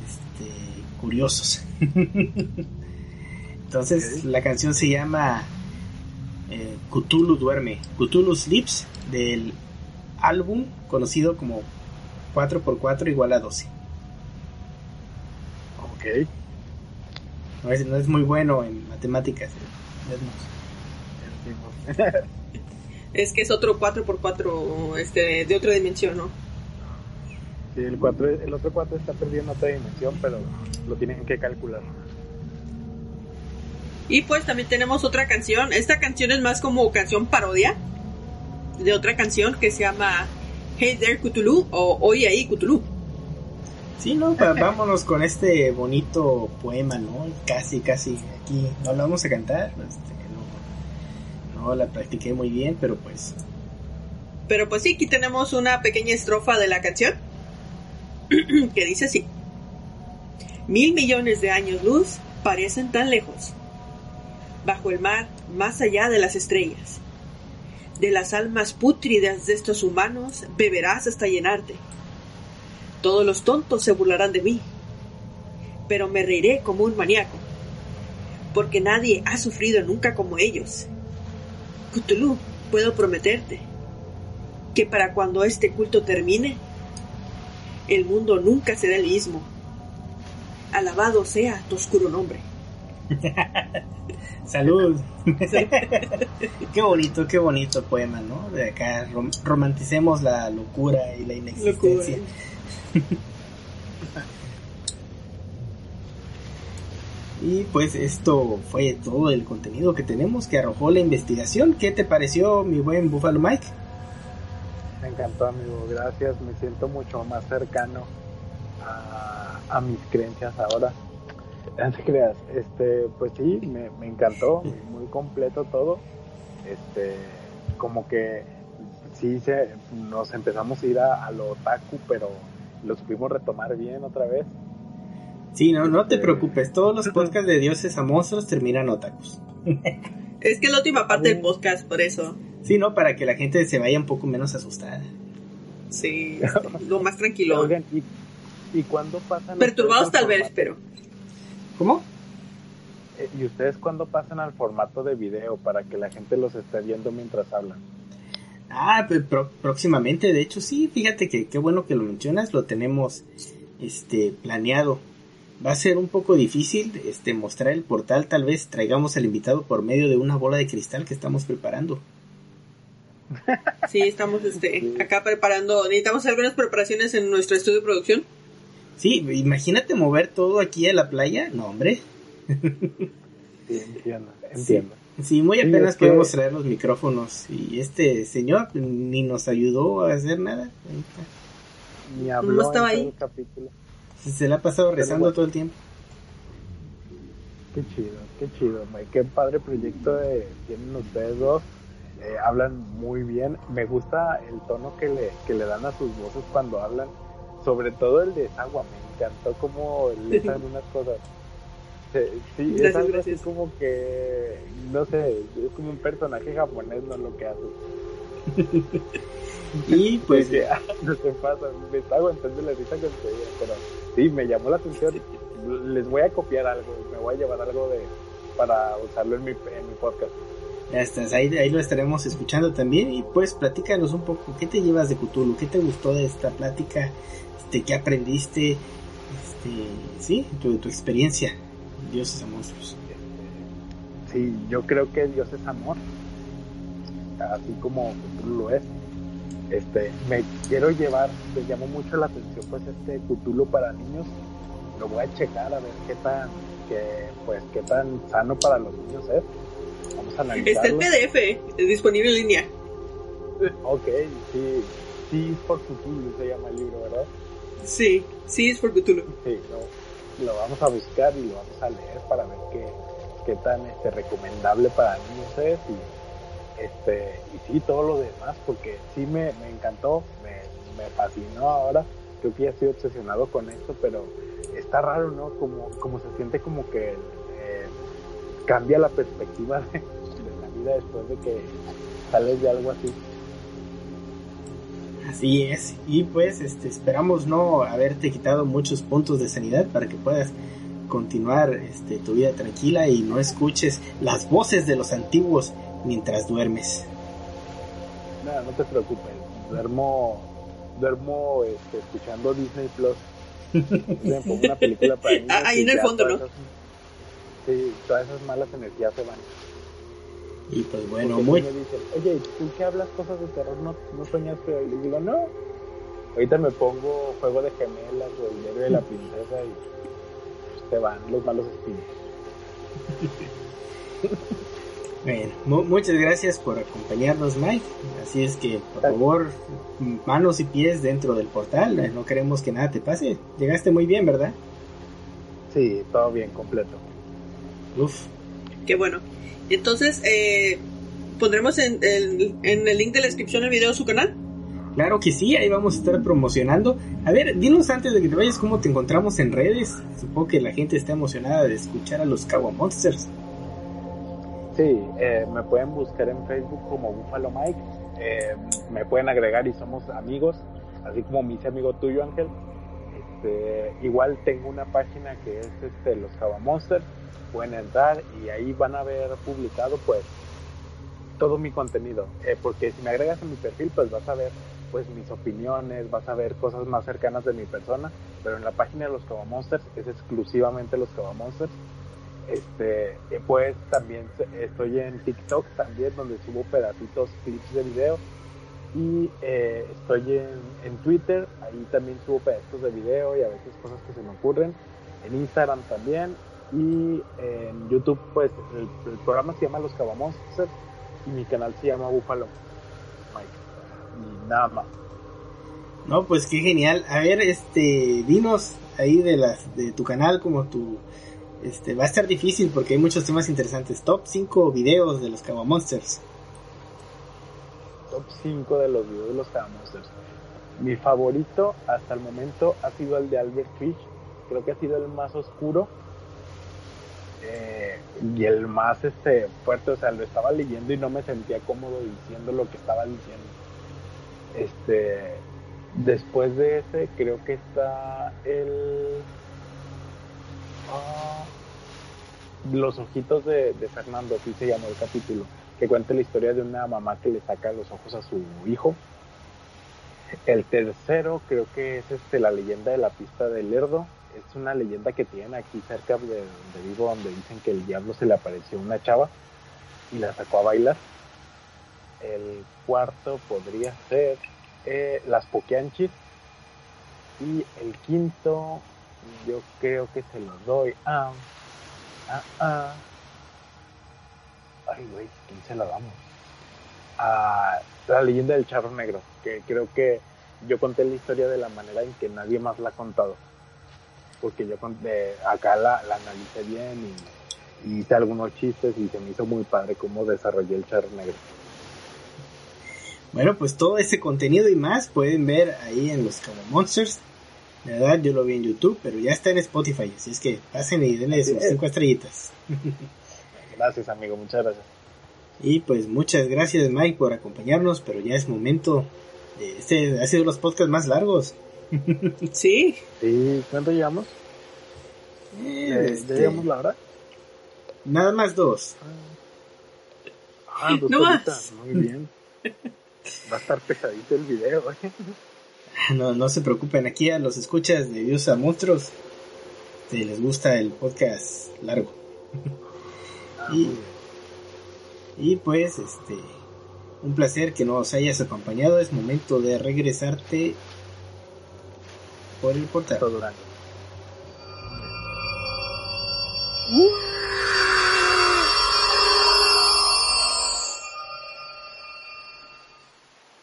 este, curiosos. Entonces la canción se llama eh, Cthulhu duerme, Cthulhu Sleeps del álbum conocido como 4x4 igual a 12. Ok. No es, no es muy bueno en matemáticas. eh. Es que es otro 4x4 este, de otra dimensión, ¿no? Sí, el, cuatro, el otro 4 está perdiendo otra dimensión, pero lo tienen que calcular. Y pues también tenemos otra canción. Esta canción es más como canción parodia de otra canción que se llama Hey There Cthulhu o Hoy ahí Cthulhu. Sí, no, vámonos con este bonito poema, ¿no? Casi, casi aquí. No lo vamos a cantar. este, no, la practiqué muy bien, pero pues Pero pues sí, aquí tenemos una pequeña estrofa de la canción que dice así. Mil millones de años luz parecen tan lejos. Bajo el mar, más allá de las estrellas. De las almas pútridas de estos humanos beberás hasta llenarte. Todos los tontos se burlarán de mí. Pero me reiré como un maníaco. Porque nadie ha sufrido nunca como ellos. Cthulhu, puedo prometerte que para cuando este culto termine, el mundo nunca será el mismo. Alabado sea tu oscuro nombre. Salud. qué bonito, qué bonito poema, ¿no? De acá rom- romanticemos la locura y la inexistencia. Y pues esto fue todo el contenido que tenemos que arrojó la investigación. ¿Qué te pareció, mi buen Buffalo Mike? Me encantó, amigo. Gracias. Me siento mucho más cercano a, a mis creencias ahora. No te creas. Este, pues sí, me, me encantó. Muy completo todo. Este, como que sí se, nos empezamos a ir a, a lo otaku, pero lo supimos retomar bien otra vez. Sí, no, no te Este- preocupes. Todos los podcasts de dioses a monstruos terminan otakus. Es que es la última parte del podcast, por eso. Sí, ¿no? Para que la gente se vaya un poco menos asustada. Sí, lo más tranquilo. Oigan, ¿y, y cuándo pasan? Perturbados tal al vez, pero ¿Cómo? Eh, ¿Y ustedes cuándo pasan al formato de video para que la gente los esté viendo mientras hablan? Ah, pues, próximamente, de hecho sí, fíjate que qué bueno que lo mencionas, lo tenemos este planeado. Va a ser un poco difícil este mostrar el portal, tal vez traigamos al invitado por medio de una bola de cristal que estamos preparando. sí, estamos este, acá preparando. Necesitamos algunas preparaciones en nuestro estudio de producción. Sí, imagínate mover todo aquí a la playa, no hombre. Sí, entiendo, entiendo. Sí, muy Sí, apenas es que- podemos traer los micrófonos y este señor ni nos ayudó a hacer nada. Ni habló estaba en todo ahí. el capítulo. Se le ha pasado rezando bueno. todo el tiempo. Qué chido, qué chido, Mike. Qué padre proyecto de- tienen ustedes dos. Eh, hablan muy bien. Me gusta el tono que le, que le dan a sus voces cuando hablan. Sobre todo el de Sagua. Me encantó cómo le dan unas cosas. Sí, es Gracias, algo gracias. así como que, no sé, es como un personaje japonés, no lo que hace. Y pues ah, no se pasa, me está aguantando la risa con ustedes, pero sí, me llamó la atención. Les voy a copiar algo, me voy a llevar algo de para usarlo en mi, en mi podcast. Ya estás, ahí, ahí lo estaremos escuchando también y pues platícanos un poco, ¿qué te llevas de Cthulhu? ¿Qué te gustó de esta plática? Este, ¿Qué aprendiste? Este, sí, tu, tu experiencia, dioses a monstruos. Sí, yo creo que Dios es amor, así como Cthulhu lo es. Este, me quiero llevar, me llamó mucho la atención pues este Cthulhu para niños. Lo voy a checar a ver qué tan, que, pues qué tan sano para los niños es. Vamos a Está el analizarlo. PDF eh, disponible en línea. Ok, sí, sí por Cthulhu se llama el libro, ¿verdad? Sí, sí, es por Cthulhu. Sí, lo, lo vamos a buscar y lo vamos a leer para ver qué, qué tan este, recomendable para niños es y este y sí todo lo demás porque sí me, me encantó, me, me fascinó ahora, creo que ya estoy obsesionado con esto, pero está raro, ¿no? Como, como se siente como que eh, cambia la perspectiva de, de la vida después de que sales de algo así. Así es, y pues este, esperamos no haberte quitado muchos puntos de sanidad para que puedas continuar este, tu vida tranquila y no escuches las voces de los antiguos mientras duermes. No, no te preocupes. Duermo, duermo este, escuchando Disney Plus. Una película para Ah, ahí en el fondo, ¿no? esas- sí, todas esas malas energías se van. Y pues bueno, Porque muy... me dicen, oye, ¿tú que hablas cosas de terror? ¿No, no soñaste hoy? Les digo, no. Ahorita me pongo Juego de Gemelas o El diario de la princesa y pues, te van los malos espíritus. Bueno, mu- muchas gracias por acompañarnos, Mike. Así es que, por favor, manos y pies dentro del portal. No queremos que nada te pase. Llegaste muy bien, ¿verdad? Sí, todo bien, completo. Uf. Qué bueno. Entonces, eh, pondremos en el, en el link de la descripción del video de su canal. Claro que sí, ahí vamos a estar promocionando. A ver, dinos antes de que te vayas cómo te encontramos en redes. Supongo que la gente está emocionada de escuchar a los Kawa Monsters. Sí, eh, me pueden buscar en Facebook como Buffalo Mike. eh, me pueden agregar y somos amigos, así como me hice amigo tuyo, Ángel. Este, igual tengo una página que es este, Los Java Monsters. Pueden entrar y ahí van a ver publicado pues todo mi contenido. Eh, porque si me agregas en mi perfil, pues vas a ver pues mis opiniones, vas a ver cosas más cercanas de mi persona. Pero en la página de Los Java Monsters es exclusivamente Los Java Monsters. Este, eh, pues también estoy en TikTok también donde subo pedacitos, clips de video y eh, estoy en, en Twitter, ahí también subo pedacitos de video y a veces cosas que se me ocurren, en Instagram también y en YouTube pues el, el programa se llama Los Cabamonsters y mi canal se llama Buffalo Mike y nada más. No, pues qué genial. A ver, este, dinos ahí de las de tu canal como tu este va a estar difícil porque hay muchos temas interesantes. Top 5 videos de los Kawa Monsters. top 5 de los videos de los Monsters. Mi favorito hasta el momento ha sido el de Albert Fish. Creo que ha sido el más oscuro eh, y el más este fuerte. O sea, lo estaba leyendo y no me sentía cómodo diciendo lo que estaba diciendo. Este, después de ese, creo que está el Los ojitos de, Fernando, así se llamó el capítulo que cuenta la historia de una mamá que le saca los ojos a su hijo. El tercero creo que es este la leyenda de la pista del Lerdo. Es una leyenda que tienen aquí cerca de donde vivo, donde dicen que el diablo se le apareció una chava y la sacó a bailar. El cuarto podría ser eh, las Poquianchis. Y el quinto, yo creo que se los doy a. a, a ay, güey, ¿quién se la damos? A la leyenda del charro negro, que creo que yo conté la historia de la manera en que nadie más la ha contado. Porque yo conté, acá la, la analicé bien y, y hice algunos chistes y se me hizo muy padre cómo desarrollé el charro negro. Bueno, pues todo ese contenido y más pueden ver ahí en los Kawa Monsters. La verdad, yo lo vi en YouTube, pero ya está en Spotify, así es que pasen y denle sus es. 5 estrellitas. Gracias, amigo, muchas gracias. Y pues muchas gracias Mike por acompañarnos, pero ya es momento. De este ha sido los podcasts más largos. Sí. ¿Sí? ¿Cuánto llevamos? Eh, este, ¿Ya llevamos la hora? nada más dos. Ah, dos No horitas, más. Muy bien. Va a estar pesadito el video, ¿eh? No, no se preocupen, aquí a los escuchas de Dios a Monstruos si les gusta el podcast largo. Y, y pues, este, un placer que nos hayas acompañado. Es momento de regresarte por el portal. Todo Durango.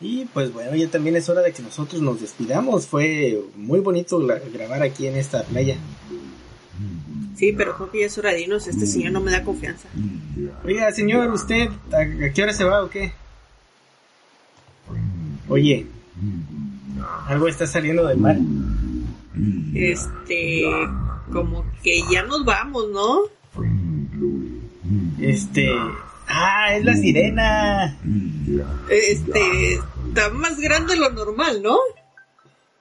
Y pues bueno, ya también es hora de que nosotros nos despidamos. Fue muy bonito gra- grabar aquí en esta playa. Sí, pero creo que ya es hora de irnos. Este señor no me da confianza. Oiga, señor, ¿usted a, a qué hora se va o qué? Oye, algo está saliendo del mar. Este, como que ya nos vamos, ¿no? Este. ¡Ah! ¡Es la sirena! Este, está más grande de lo normal, ¿no?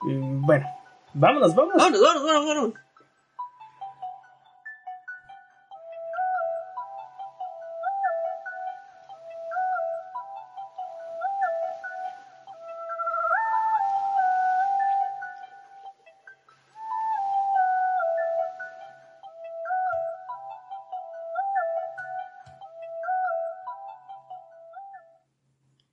Mm, Bueno, vámonos. Vámonos, vámonos, vámonos, vámonos.